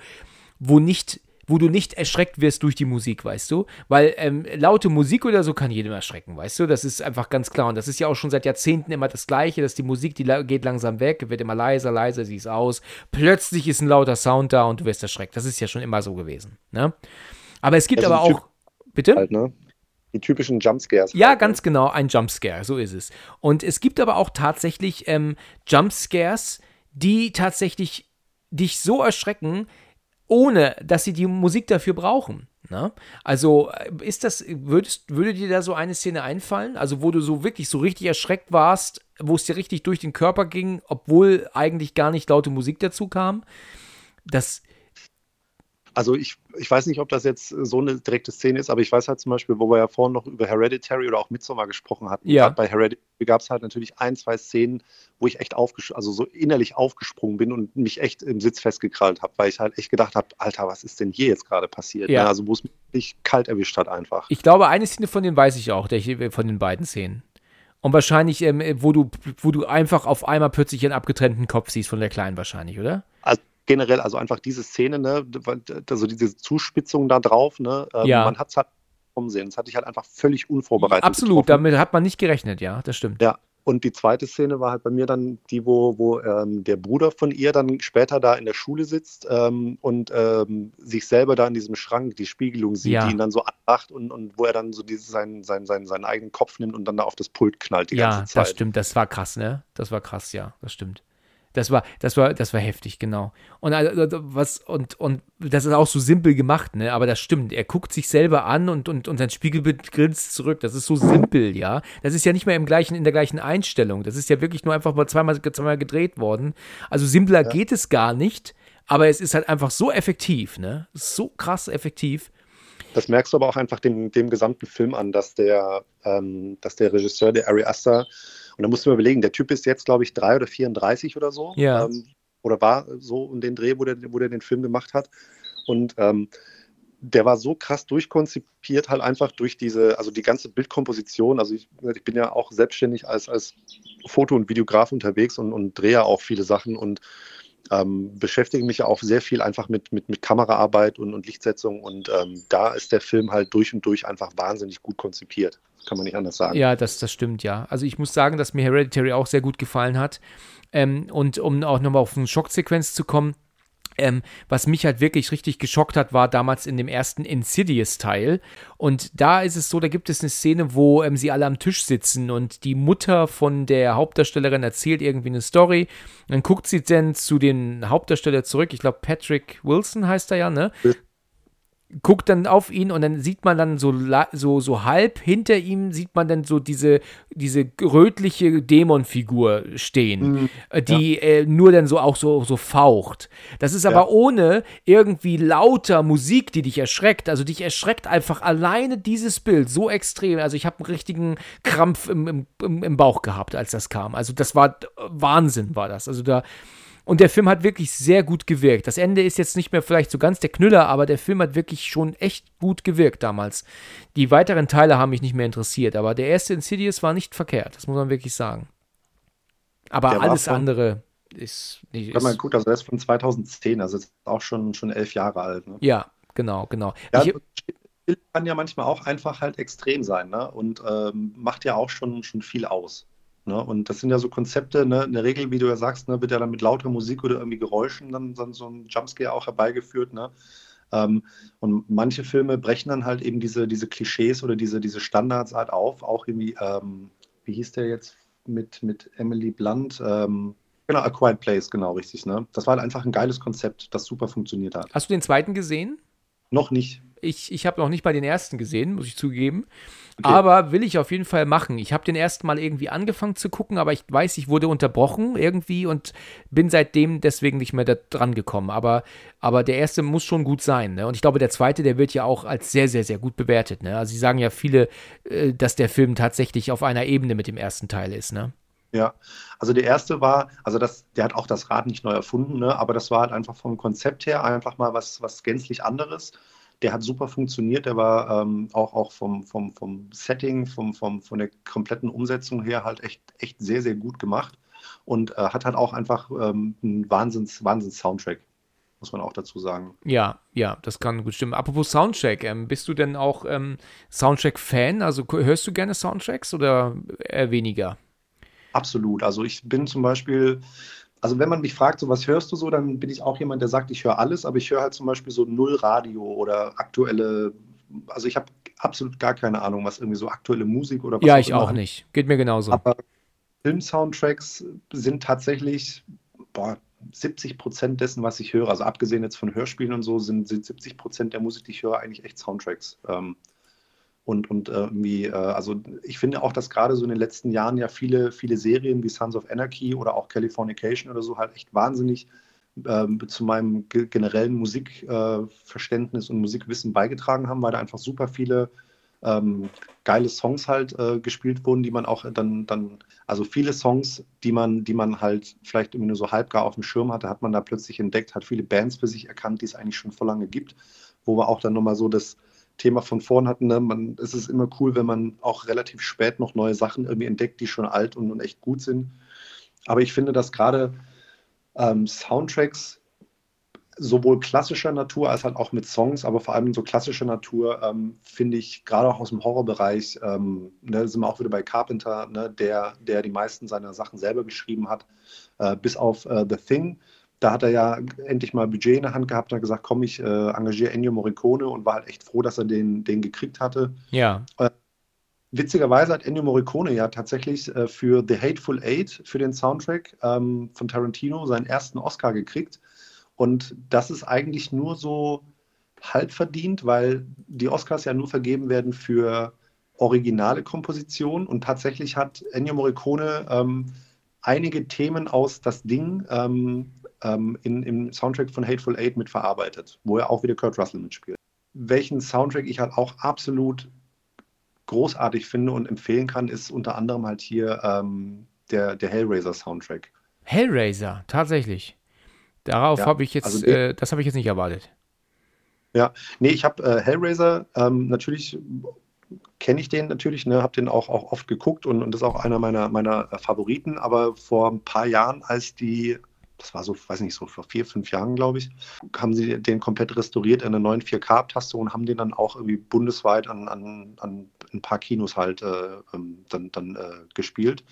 wo nicht wo du nicht erschreckt wirst durch die Musik, weißt du? Weil ähm, laute Musik oder so kann jedem erschrecken, weißt du? Das ist einfach ganz klar. Und das ist ja auch schon seit Jahrzehnten immer das Gleiche, dass die Musik, die geht langsam weg, wird immer leiser, leiser, sie ist aus. Plötzlich ist ein lauter Sound da und du wirst erschreckt. Das ist ja schon immer so gewesen, ne? Aber es gibt also aber auch. Bitte? Halt, ne? die typischen Jumpscares. Ja, halt, ne? ganz genau, ein Jumpscare, so ist es. Und es gibt aber auch tatsächlich ähm, Jumpscares, die tatsächlich dich so erschrecken, ohne dass sie die Musik dafür brauchen. Ne? Also äh, ist das, würdest, würde dir da so eine Szene einfallen? Also wo du so wirklich so richtig erschreckt warst, wo es dir richtig durch den Körper ging, obwohl eigentlich gar nicht laute Musik dazu kam? Das also ich, ich weiß nicht, ob das jetzt so eine direkte Szene ist, aber ich weiß halt zum Beispiel, wo wir ja vorhin noch über Hereditary oder auch Midsommar gesprochen hatten. Ja. Bei Hereditary gab es halt natürlich ein, zwei Szenen, wo ich echt also so innerlich aufgesprungen bin und mich echt im Sitz festgekrallt habe, weil ich halt echt gedacht habe, Alter, was ist denn hier jetzt gerade passiert? Ja. Ne? Also wo es mich kalt erwischt hat einfach. Ich glaube, eine Szene von denen weiß ich auch, der, von den beiden Szenen. Und wahrscheinlich, ähm, wo, du, wo du einfach auf einmal plötzlich einen abgetrennten Kopf siehst von der Kleinen wahrscheinlich, oder? Also generell, also einfach diese Szene, ne, also diese Zuspitzung da drauf, ne, ähm, ja. man hat es halt kommen sehen. Das hatte ich halt einfach völlig unvorbereitet. Absolut, getroffen. damit hat man nicht gerechnet, ja, das stimmt. Ja, und die zweite Szene war halt bei mir dann die, wo, wo ähm, der Bruder von ihr dann später da in der Schule sitzt ähm, und ähm, sich selber da in diesem Schrank die Spiegelung sieht, ja. die ihn dann so anmacht und, und wo er dann so dieses, seinen, seinen, seinen, seinen eigenen Kopf nimmt und dann da auf das Pult knallt die ja, ganze Zeit. Ja, das stimmt, das war krass, ne? Das war krass, ja, das stimmt. Das war, das war, das war heftig, genau. Und also, was, und, und das ist auch so simpel gemacht, ne? Aber das stimmt. Er guckt sich selber an und, und, und sein Spiegelbild grinst zurück. Das ist so simpel, ja. Das ist ja nicht mehr im gleichen, in der gleichen Einstellung. Das ist ja wirklich nur einfach mal zweimal, zweimal gedreht worden. Also simpler ja. geht es gar nicht, aber es ist halt einfach so effektiv, ne? So krass effektiv. Das merkst du aber auch einfach dem, dem gesamten Film an, dass der, ähm, dass der Regisseur, der Ari Aster, und da musst du mal überlegen, der Typ ist jetzt, glaube ich, drei oder 34 oder so. Ja. Ähm, oder war so um den Dreh, wo der, wo der den Film gemacht hat. Und ähm, der war so krass durchkonzipiert, halt einfach durch diese, also die ganze Bildkomposition. Also ich, ich bin ja auch selbstständig als, als Foto- und Videograf unterwegs und, und drehe auch viele Sachen. Und ähm, beschäftige mich auch sehr viel einfach mit, mit, mit Kameraarbeit und, und Lichtsetzung und ähm, da ist der Film halt durch und durch einfach wahnsinnig gut konzipiert. Kann man nicht anders sagen. Ja, das, das stimmt, ja. Also ich muss sagen, dass mir Hereditary auch sehr gut gefallen hat. Ähm, und um auch nochmal auf eine Schocksequenz zu kommen, ähm, was mich halt wirklich richtig geschockt hat, war damals in dem ersten Insidious-Teil. Und da ist es so, da gibt es eine Szene, wo ähm, sie alle am Tisch sitzen und die Mutter von der Hauptdarstellerin erzählt irgendwie eine Story. Dann guckt sie dann zu den Hauptdarsteller zurück. Ich glaube, Patrick Wilson heißt er ja, ne? Guckt dann auf ihn und dann sieht man dann so, so, so halb hinter ihm sieht man dann so diese, diese rötliche Dämonfigur stehen, mhm. Äh, die ja. äh, nur dann so auch so, so faucht. Das ist aber ja. ohne irgendwie lauter Musik, die dich erschreckt. Also dich erschreckt einfach alleine dieses Bild so extrem. Also ich habe einen richtigen Krampf im, im, im Bauch gehabt, als das kam. Also das war Wahnsinn, war das. Also da und der Film hat wirklich sehr gut gewirkt. Das Ende ist jetzt nicht mehr vielleicht so ganz der Knüller, aber der Film hat wirklich schon echt gut gewirkt damals. Die weiteren Teile haben mich nicht mehr interessiert, aber der erste Insidious war nicht verkehrt, das muss man wirklich sagen. Aber der alles von, andere ist nicht. Wenn man guckt, also der ist von 2010, also ist auch schon, schon elf Jahre alt. Ne? Ja, genau, genau. Ja, ich, kann ja manchmal auch einfach halt extrem sein ne? und ähm, macht ja auch schon, schon viel aus. Ne? Und das sind ja so Konzepte, ne? in der Regel, wie du ja sagst, ne, wird ja dann mit lauter Musik oder irgendwie Geräuschen dann, dann so ein Jumpscare auch herbeigeführt. Ne? Ähm, und manche Filme brechen dann halt eben diese, diese Klischees oder diese, diese Standards halt auf. Auch irgendwie, ähm, wie hieß der jetzt mit, mit Emily Blunt? Ähm, genau, A Quiet Place, genau, richtig. Ne? Das war halt einfach ein geiles Konzept, das super funktioniert hat. Hast du den zweiten gesehen? Noch nicht. Ich, ich habe noch nicht mal den ersten gesehen, muss ich zugeben. Okay. Aber will ich auf jeden Fall machen. Ich habe den ersten Mal irgendwie angefangen zu gucken, aber ich weiß, ich wurde unterbrochen irgendwie und bin seitdem deswegen nicht mehr da dran gekommen. Aber, aber der erste muss schon gut sein. Ne? Und ich glaube, der zweite, der wird ja auch als sehr, sehr, sehr gut bewertet. Ne? Also sie sagen ja viele, äh, dass der Film tatsächlich auf einer Ebene mit dem ersten Teil ist. Ne? Ja, also der erste war, also das, der hat auch das Rad nicht neu erfunden, ne? aber das war halt einfach vom Konzept her einfach mal was, was gänzlich anderes. Der hat super funktioniert. Der war ähm, auch, auch vom, vom, vom Setting, vom, vom, von der kompletten Umsetzung her halt echt, echt sehr, sehr gut gemacht und äh, hat halt auch einfach ähm, einen Wahnsinns, Wahnsinns Soundtrack muss man auch dazu sagen. Ja, ja, das kann gut stimmen. Apropos Soundtrack, ähm, bist du denn auch ähm, Soundtrack-Fan? Also hörst du gerne Soundtracks oder eher weniger? Absolut. Also ich bin zum Beispiel also wenn man mich fragt, so was hörst du so, dann bin ich auch jemand, der sagt, ich höre alles, aber ich höre halt zum Beispiel so null Radio oder aktuelle, also ich habe absolut gar keine Ahnung, was irgendwie so aktuelle Musik oder was Ja, ich auch nicht. Geht mir genauso. Aber Film-Soundtracks sind tatsächlich boah, 70 Prozent dessen, was ich höre. Also abgesehen jetzt von Hörspielen und so, sind, sind 70 Prozent der Musik, die ich höre, eigentlich echt Soundtracks. Ähm, und, und äh, irgendwie, äh, also ich finde auch, dass gerade so in den letzten Jahren ja viele, viele Serien wie Sons of Anarchy oder auch Californication oder so halt echt wahnsinnig ähm, zu meinem generellen Musikverständnis äh, und Musikwissen beigetragen haben, weil da einfach super viele ähm, geile Songs halt äh, gespielt wurden, die man auch dann, dann, also viele Songs, die man, die man halt vielleicht irgendwie nur so halb gar auf dem Schirm hatte, hat man da plötzlich entdeckt, hat viele Bands für sich erkannt, die es eigentlich schon vor lange gibt, wo wir auch dann nochmal so das, Thema von vorn hatten. Ne? Man, es ist immer cool, wenn man auch relativ spät noch neue Sachen irgendwie entdeckt, die schon alt und, und echt gut sind. Aber ich finde, dass gerade ähm, Soundtracks sowohl klassischer Natur als halt auch mit Songs, aber vor allem so klassischer Natur, ähm, finde ich gerade auch aus dem Horrorbereich, ähm, ne, sind wir auch wieder bei Carpenter, ne, der, der die meisten seiner Sachen selber geschrieben hat, äh, bis auf äh, The Thing da hat er ja endlich mal Budget in der Hand gehabt, hat gesagt, komm, ich äh, engagiere Ennio Morricone und war halt echt froh, dass er den, den gekriegt hatte. Ja. Äh, witzigerweise hat Ennio Morricone ja tatsächlich äh, für The Hateful Eight, für den Soundtrack ähm, von Tarantino, seinen ersten Oscar gekriegt. Und das ist eigentlich nur so halb verdient, weil die Oscars ja nur vergeben werden für originale Kompositionen. Und tatsächlich hat Ennio Morricone ähm, einige Themen aus Das Ding ähm, ähm, in, im Soundtrack von Hateful Eight mitverarbeitet, wo er auch wieder Kurt Russell mitspielt. Welchen Soundtrack ich halt auch absolut großartig finde und empfehlen kann, ist unter anderem halt hier ähm, der, der Hellraiser-Soundtrack. Hellraiser, tatsächlich. Darauf ja, habe ich jetzt, also äh, das habe ich jetzt nicht erwartet. Ja, nee, ich habe äh, Hellraiser ähm, natürlich kenne ich den natürlich, ne, habe den auch, auch oft geguckt und, und das ist auch einer meiner, meiner Favoriten. Aber vor ein paar Jahren, als die das war so, weiß nicht, so vor vier, fünf Jahren, glaube ich, haben sie den komplett restauriert in einer neuen 4K-Abtastung und haben den dann auch irgendwie bundesweit an, an, an ein paar Kinos halt äh, ähm, dann, dann äh, gespielt.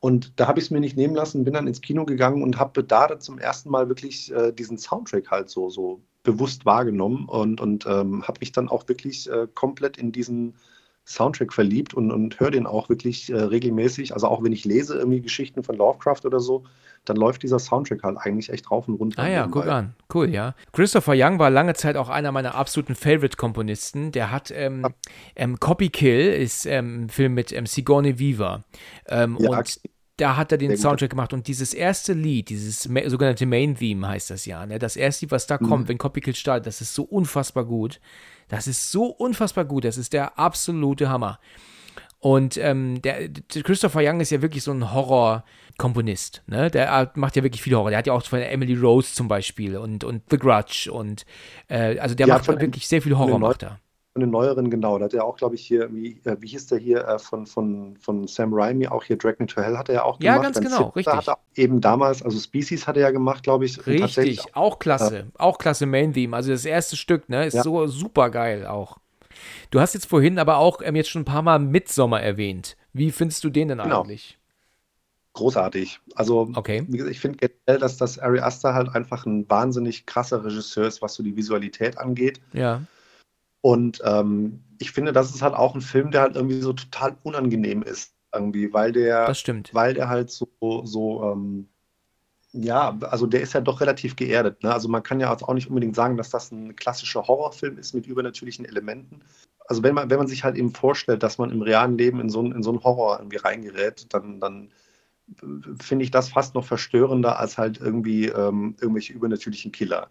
Und da habe ich es mir nicht nehmen lassen, bin dann ins Kino gegangen und habe da zum ersten Mal wirklich äh, diesen Soundtrack halt so, so bewusst wahrgenommen und, und ähm, habe mich dann auch wirklich äh, komplett in diesen Soundtrack verliebt und, und höre den auch wirklich äh, regelmäßig. Also auch wenn ich lese irgendwie Geschichten von Lovecraft oder so, dann läuft dieser Soundtrack halt eigentlich echt rauf und runter. Ah ja, guck an. Cool, ja. Christopher Young war lange Zeit auch einer meiner absoluten Favorite-Komponisten. Der hat ähm, ja. ähm, Copy Kill, ist ähm, ein Film mit ähm, Sigourney Weaver. Ähm, ja, und da hat er den Soundtrack gemacht und dieses erste Lied, dieses sogenannte Main Theme heißt das ja, ne? das erste Lied, was da mhm. kommt, wenn Copy Kill startet, das ist so unfassbar gut. Das ist so unfassbar gut. Das ist der absolute Hammer. Und ähm, der, Christopher Young ist ja wirklich so ein Horror-Komponist. Ne? Der macht ja wirklich viel Horror. Der hat ja auch von Emily Rose zum Beispiel und, und The Grudge und äh, also der ja, macht wirklich sehr viel Horror. Macht er von den neueren, genau. Da hat er auch, glaube ich, hier, wie, äh, wie hieß der hier, äh, von, von, von Sam Raimi, auch hier Drag Me to Hell hat er ja auch gemacht. Ja, ganz genau, Zipter richtig. Hat er eben damals, also Species hat er ja gemacht, glaube ich. Richtig, auch klasse. Äh, auch klasse Main-Theme. Also das erste Stück, ne, ist ja. so super geil auch. Du hast jetzt vorhin aber auch ähm, jetzt schon ein paar Mal Midsommer erwähnt. Wie findest du den denn genau. eigentlich? großartig. Also, okay. gesagt, ich finde generell, dass das Ari Aster halt einfach ein wahnsinnig krasser Regisseur ist, was so die Visualität angeht. Ja. Und ähm, ich finde, das ist halt auch ein Film, der halt irgendwie so total unangenehm ist, irgendwie, weil der, das stimmt. weil der halt so, so ähm, ja, also der ist ja doch relativ geerdet. Ne? Also man kann ja auch nicht unbedingt sagen, dass das ein klassischer Horrorfilm ist mit übernatürlichen Elementen. Also wenn man, wenn man sich halt eben vorstellt, dass man im realen Leben in so, in so einen Horror irgendwie reingerät, dann, dann finde ich das fast noch verstörender als halt irgendwie ähm, irgendwelche übernatürlichen Killer.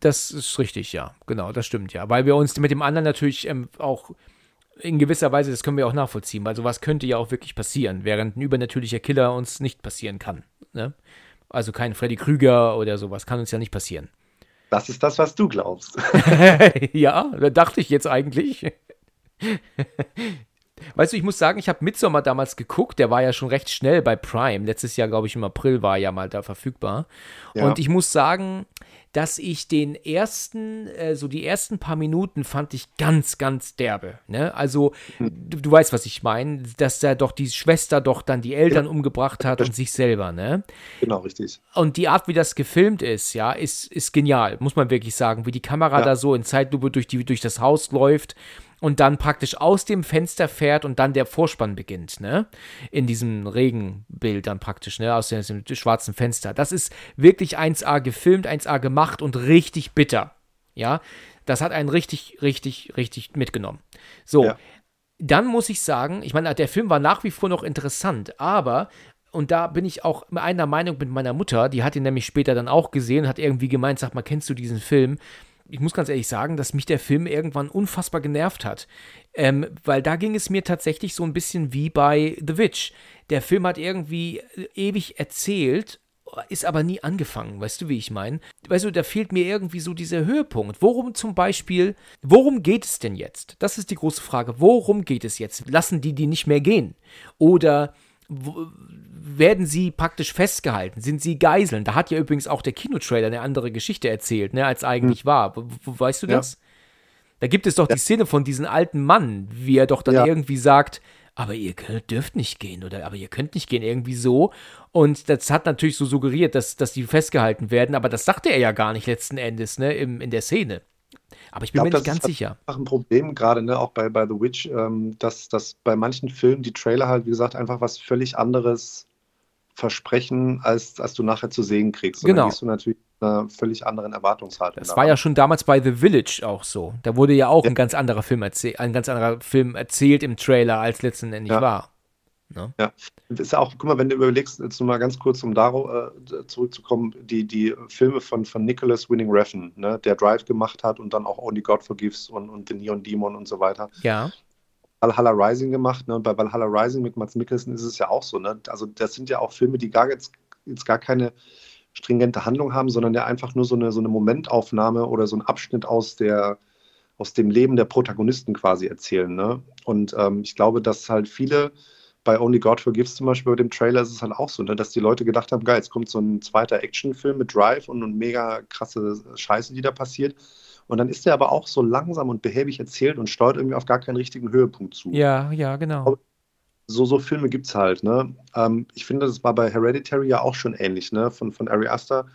Das ist richtig, ja. Genau, das stimmt, ja. Weil wir uns mit dem anderen natürlich ähm, auch in gewisser Weise, das können wir auch nachvollziehen, weil sowas könnte ja auch wirklich passieren, während ein übernatürlicher Killer uns nicht passieren kann. Ne? Also kein Freddy Krüger oder sowas kann uns ja nicht passieren. Das ist das, was du glaubst. ja, da dachte ich jetzt eigentlich. Weißt du, ich muss sagen, ich habe Midsommar damals geguckt, der war ja schon recht schnell bei Prime. Letztes Jahr, glaube ich, im April war ja mal da verfügbar. Ja. Und ich muss sagen, dass ich den ersten, äh, so die ersten paar Minuten fand ich ganz, ganz derbe. Ne? Also, hm. du, du, weißt, was ich meine, dass er doch die Schwester doch dann die Eltern ja. umgebracht hat und sich selber, ne? Genau, richtig. Und die Art, wie das gefilmt ist, ja, ist, ist genial, muss man wirklich sagen. Wie die Kamera ja. da so in Zeitlupe durch, die, durch das Haus läuft und dann praktisch aus dem Fenster fährt und dann der Vorspann beginnt, ne? In diesem Regenbild dann praktisch, ne? Aus dem, schwarzen Fenster. Das ist wirklich 1A gefilmt, 1A gemacht und richtig bitter. Ja, das hat einen richtig, richtig, richtig mitgenommen. So, ja. dann muss ich sagen, ich meine, der Film war nach wie vor noch interessant, aber und da bin ich auch einer Meinung mit meiner Mutter, die hat ihn nämlich später dann auch gesehen, hat irgendwie gemeint, sag mal, kennst du diesen Film? Ich muss ganz ehrlich sagen, dass mich der Film irgendwann unfassbar genervt hat. Ähm, weil da ging es mir tatsächlich so ein bisschen wie bei The Witch. Der Film hat irgendwie äh, ewig erzählt, ist aber nie angefangen, weißt du, wie ich meine? Weißt du, da fehlt mir irgendwie so dieser Höhepunkt. Worum zum Beispiel, worum geht es denn jetzt? Das ist die große Frage. Worum geht es jetzt? Lassen die die nicht mehr gehen? Oder werden sie praktisch festgehalten? Sind sie Geiseln? Da hat ja übrigens auch der Kinotrailer eine andere Geschichte erzählt, ne, als eigentlich hm. war. Weißt du das? Ja. Da gibt es doch ja. die Szene von diesem alten Mann, wie er doch dann ja. irgendwie sagt, aber ihr könnt, dürft nicht gehen oder aber ihr könnt nicht gehen, irgendwie so. Und das hat natürlich so suggeriert, dass, dass die festgehalten werden, aber das sagte er ja gar nicht letzten Endes, ne, im, in der Szene. Aber ich bin ich glaub, mir nicht ganz sicher. Das ist ein Problem, gerade ne, auch bei, bei The Witch, ähm, dass, dass bei manchen Filmen die Trailer halt, wie gesagt, einfach was völlig anderes versprechen, als, als du nachher zu sehen kriegst. Und genau. Dann gehst du natürlich einer völlig anderen Erwartungshaltung. Das war ja schon damals bei The Village auch so. Da wurde ja auch ja. ein ganz anderer Film erzählt, ein ganz anderer Film erzählt im Trailer, als letztendlich ja. war. Ne? Ja, ist ja auch, guck mal, wenn du überlegst, jetzt nur mal ganz kurz, um darauf äh, zurückzukommen, die, die Filme von, von Nicholas Winning Refn, ne, der Drive gemacht hat und dann auch Only God Forgives und, und The Neon Demon und so weiter. Ja. Valhalla Rising gemacht, ne, und bei Valhalla Rising mit Mats Mikkelsen ist es ja auch so, ne, also das sind ja auch Filme, die gar jetzt, jetzt gar keine stringente Handlung haben, sondern ja einfach nur so eine, so eine Momentaufnahme oder so ein Abschnitt aus der, aus dem Leben der Protagonisten quasi erzählen. Ne? Und ähm, ich glaube, dass halt viele bei Only God Forgives zum Beispiel bei dem Trailer ist es halt auch so, ne, dass die Leute gedacht haben, geil, jetzt kommt so ein zweiter Actionfilm mit Drive und, und mega krasse Scheiße, die da passiert. Und dann ist der aber auch so langsam und behäbig erzählt und steuert irgendwie auf gar keinen richtigen Höhepunkt zu. Ja, ja, genau. So, so Filme gibt es halt. Ne? Ähm, ich finde, das war bei Hereditary ja auch schon ähnlich, ne? von, von Ari Aster,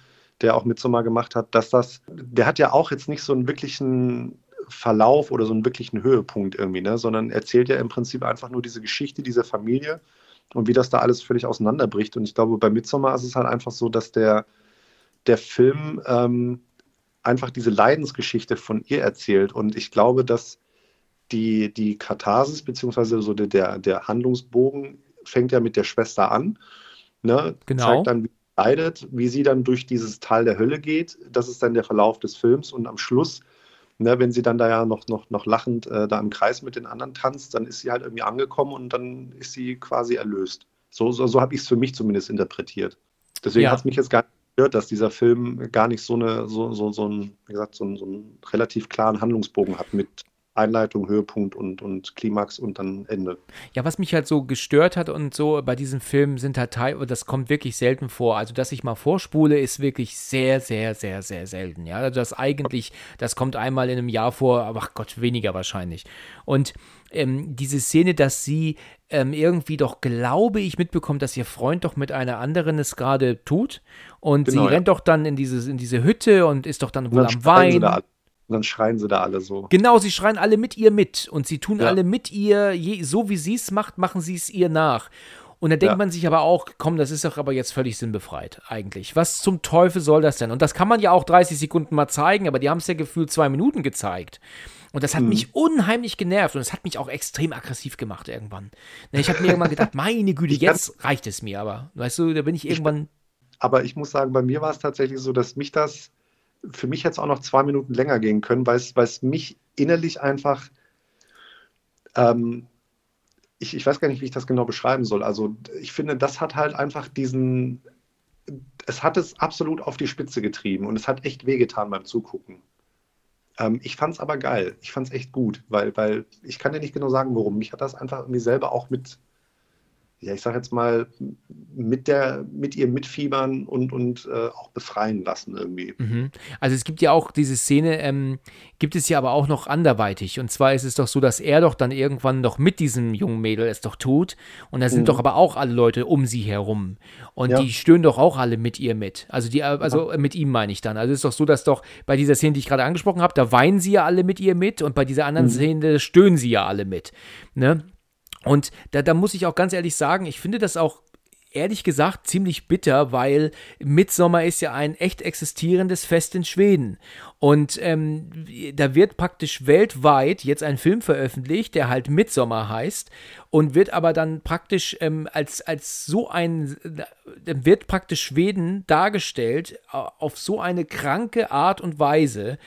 der auch Midsommar gemacht hat, dass das, der hat ja auch jetzt nicht so einen wirklichen Verlauf oder so einen wirklichen Höhepunkt irgendwie, ne? sondern erzählt ja im Prinzip einfach nur diese Geschichte dieser Familie und wie das da alles völlig auseinanderbricht. Und ich glaube, bei Midsommar ist es halt einfach so, dass der, der Film ähm, einfach diese Leidensgeschichte von ihr erzählt. Und ich glaube, dass die, die Katharsis, beziehungsweise so der, der Handlungsbogen fängt ja mit der Schwester an. Ne? Genau. Zeigt dann, wie sie leidet, wie sie dann durch dieses Tal der Hölle geht. Das ist dann der Verlauf des Films. Und am Schluss Ne, wenn sie dann da ja noch, noch, noch lachend äh, da im Kreis mit den anderen tanzt, dann ist sie halt irgendwie angekommen und dann ist sie quasi erlöst. So, so, so habe ich es für mich zumindest interpretiert. Deswegen ja. hat es mich jetzt gar nicht gestört, dass dieser Film gar nicht so eine, so, so, so ein, wie gesagt, so, so einen relativ klaren Handlungsbogen hat mit Einleitung, Höhepunkt und, und Klimax und dann Ende. Ja, was mich halt so gestört hat und so bei diesem Film sind halt Teil, das kommt wirklich selten vor. Also, dass ich mal vorspule, ist wirklich sehr, sehr, sehr, sehr selten. Ja, also das eigentlich, das kommt einmal in einem Jahr vor, aber ach Gott, weniger wahrscheinlich. Und ähm, diese Szene, dass sie ähm, irgendwie doch, glaube ich, mitbekommt, dass ihr Freund doch mit einer anderen es gerade tut. Und genau, sie ja. rennt doch dann in, dieses, in diese Hütte und ist doch dann wohl am Wein. Und dann schreien sie da alle so. Genau, sie schreien alle mit ihr mit. Und sie tun ja. alle mit ihr, je, so wie sie es macht, machen sie es ihr nach. Und da denkt ja. man sich aber auch, komm, das ist doch aber jetzt völlig sinnbefreit, eigentlich. Was zum Teufel soll das denn? Und das kann man ja auch 30 Sekunden mal zeigen, aber die haben es ja gefühlt zwei Minuten gezeigt. Und das hat mhm. mich unheimlich genervt und es hat mich auch extrem aggressiv gemacht irgendwann. Ne, ich habe mir irgendwann gedacht, meine Güte, jetzt reicht es mir aber. Weißt du, da bin ich irgendwann. aber ich muss sagen, bei mir war es tatsächlich so, dass mich das für mich jetzt auch noch zwei Minuten länger gehen können, weil es, weil es mich innerlich einfach, ähm, ich, ich weiß gar nicht, wie ich das genau beschreiben soll. Also ich finde, das hat halt einfach diesen, es hat es absolut auf die Spitze getrieben und es hat echt wehgetan beim Zugucken. Ähm, ich fand es aber geil. Ich fand es echt gut, weil, weil ich kann dir nicht genau sagen, warum. Mich hat das einfach irgendwie selber auch mit, ja, ich sag jetzt mal, mit der, mit ihr mitfiebern und, und äh, auch befreien lassen irgendwie. Mhm. Also es gibt ja auch diese Szene, ähm, gibt es ja aber auch noch anderweitig. Und zwar ist es doch so, dass er doch dann irgendwann noch mit diesem jungen Mädel es doch tut. Und da sind mhm. doch aber auch alle Leute um sie herum. Und ja. die stöhnen doch auch alle mit ihr mit. Also die, also ja. mit ihm meine ich dann. Also es ist doch so, dass doch bei dieser Szene, die ich gerade angesprochen habe, da weinen sie ja alle mit ihr mit und bei dieser anderen mhm. Szene stöhnen sie ja alle mit. Ne? Und da, da muss ich auch ganz ehrlich sagen, ich finde das auch ehrlich gesagt ziemlich bitter, weil Midsommer ist ja ein echt existierendes Fest in Schweden. Und ähm, da wird praktisch weltweit jetzt ein Film veröffentlicht, der halt Midsommer heißt und wird aber dann praktisch ähm, als, als so ein, wird praktisch Schweden dargestellt äh, auf so eine kranke Art und Weise,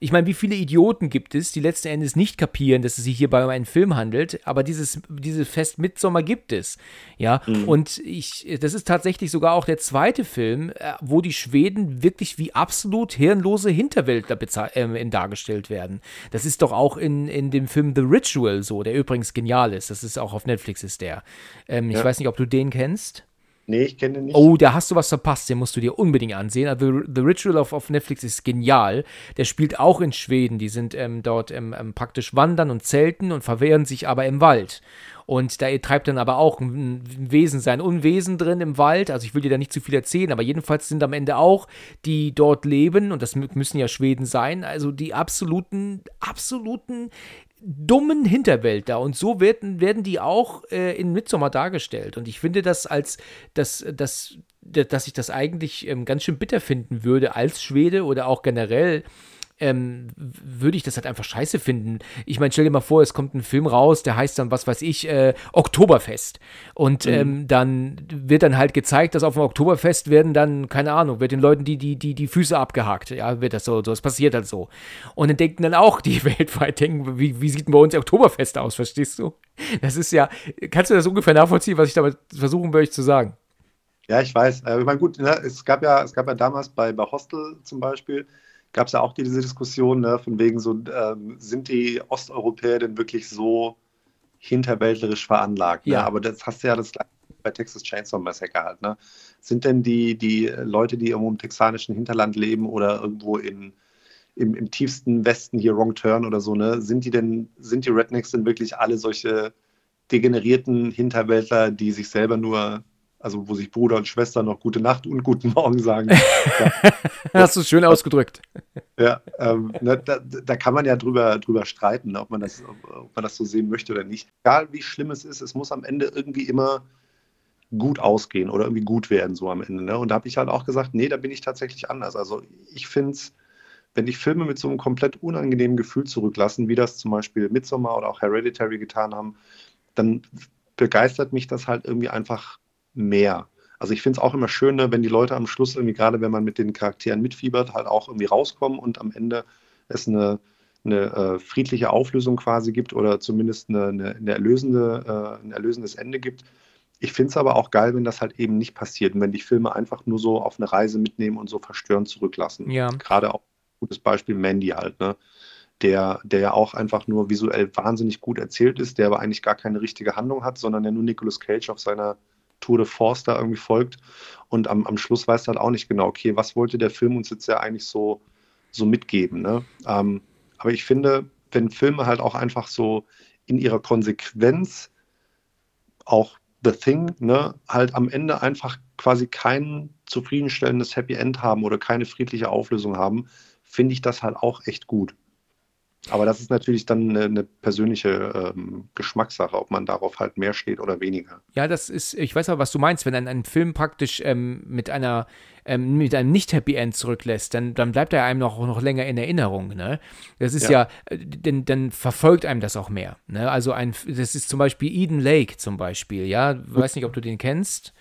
ich meine, wie viele Idioten gibt es, die letzten Endes nicht kapieren, dass es sich hierbei um einen Film handelt, aber dieses, dieses Fest Midsommer gibt es. Ja, mhm. und ich, das ist tatsächlich sogar auch der zweite Film, äh, wo die Schweden wirklich wie absolut hirnlose Hinterwäldler äh, dargestellt werden. Das ist doch auch in, in dem Film The Ritual so, der übrigens genial ist. Das ist auch auf Netflix ist der. Ähm, ja. Ich weiß nicht, ob du den kennst. Nee, ich kenne den nicht. Oh, da hast du was verpasst, den musst du dir unbedingt ansehen. Also The Ritual auf, auf Netflix ist genial. Der spielt auch in Schweden. Die sind ähm, dort ähm, ähm, praktisch wandern und zelten und verwehren sich aber im Wald. Und da treibt dann aber auch ein Wesen sein Unwesen drin im Wald. Also ich will dir da nicht zu viel erzählen, aber jedenfalls sind am Ende auch, die dort leben, und das müssen ja Schweden sein, also die absoluten, absoluten dummen Hinterwäldler und so werden, werden die auch äh, in Midsommar dargestellt. Und ich finde das als, dass, dass, dass ich das eigentlich ähm, ganz schön bitter finden würde als Schwede oder auch generell ähm, würde ich das halt einfach scheiße finden. Ich meine, stell dir mal vor, es kommt ein Film raus, der heißt dann, was weiß ich, äh, Oktoberfest. Und mhm. ähm, dann wird dann halt gezeigt, dass auf dem Oktoberfest werden dann, keine Ahnung, wird den Leuten die, die, die, die Füße abgehakt. Ja, wird das so, so, das passiert halt so. Und dann denken dann auch die weltweit, denken, wie, wie sieht denn bei uns Oktoberfest aus, verstehst du? Das ist ja, kannst du das ungefähr nachvollziehen, was ich damit versuchen würde, zu sagen? Ja, ich weiß. Äh, ich meine, gut, ne, es, gab ja, es gab ja damals bei, bei Hostel zum Beispiel, gab es ja auch diese Diskussion, ne, von wegen so, ähm, sind die Osteuropäer denn wirklich so hinterwäldlerisch veranlagt. Ne? Ja. Aber das hast du ja das bei Texas Chainsaw Massacre halt. Ne? Sind denn die, die Leute, die irgendwo im texanischen Hinterland leben oder irgendwo in, im, im tiefsten Westen hier Wrong Turn oder so, ne, sind die denn, sind die Rednecks denn wirklich alle solche degenerierten Hinterwäldler, die sich selber nur, also wo sich Bruder und Schwester noch gute Nacht und guten Morgen sagen. ja. Hast du es schön ausgedrückt. Ja, ähm, ne, da, da, kann man ja drüber, drüber streiten, ob man, das, ob man das so sehen möchte oder nicht. Egal wie schlimm es ist, es muss am Ende irgendwie immer gut ausgehen oder irgendwie gut werden, so am Ende. Ne? Und da habe ich halt auch gesagt, nee, da bin ich tatsächlich anders. Also ich finde es wenn dich Filme mit so einem komplett unangenehmen Gefühl zurücklassen, wie das zum Beispiel Midsommar oder auch Hereditary getan haben, dann begeistert mich das halt irgendwie einfach mehr. Also ich finde es auch immer schön, ne, wenn die Leute am Schluss irgendwie, gerade wenn man mit den Charakteren mitfiebert, halt auch irgendwie rauskommen und am Ende es eine, eine äh, friedliche Auflösung quasi gibt oder zumindest eine, eine, eine erlösende, äh, ein erlösendes Ende gibt. Ich finde es aber auch geil, wenn das halt eben nicht passiert und wenn die Filme einfach nur so auf eine Reise mitnehmen und so verstörend zurücklassen. Ja. Gerade auch gutes Beispiel Mandy halt, ne? Der, der ja auch einfach nur visuell wahnsinnig gut erzählt ist, der aber eigentlich gar keine richtige Handlung hat, sondern der nur Nicolas Cage auf seiner Tour de Force da irgendwie folgt. Und am, am Schluss weiß halt auch nicht genau, okay, was wollte der Film uns jetzt ja eigentlich so, so mitgeben. Ne? Ähm, aber ich finde, wenn Filme halt auch einfach so in ihrer Konsequenz auch The Thing, ne, halt am Ende einfach quasi kein zufriedenstellendes Happy End haben oder keine friedliche Auflösung haben, finde ich das halt auch echt gut. Aber das ist natürlich dann eine, eine persönliche ähm, Geschmackssache, ob man darauf halt mehr steht oder weniger. Ja, das ist, ich weiß aber, was du meinst, wenn ein, ein Film praktisch ähm, mit einer ähm, mit einem Nicht-Happy End zurücklässt, dann, dann bleibt er einem noch, noch länger in Erinnerung. Ne? Das ist ja, ja äh, dann, dann verfolgt einem das auch mehr. Ne? Also ein, das ist zum Beispiel Eden Lake zum Beispiel, ja. Weiß nicht, ob du den kennst.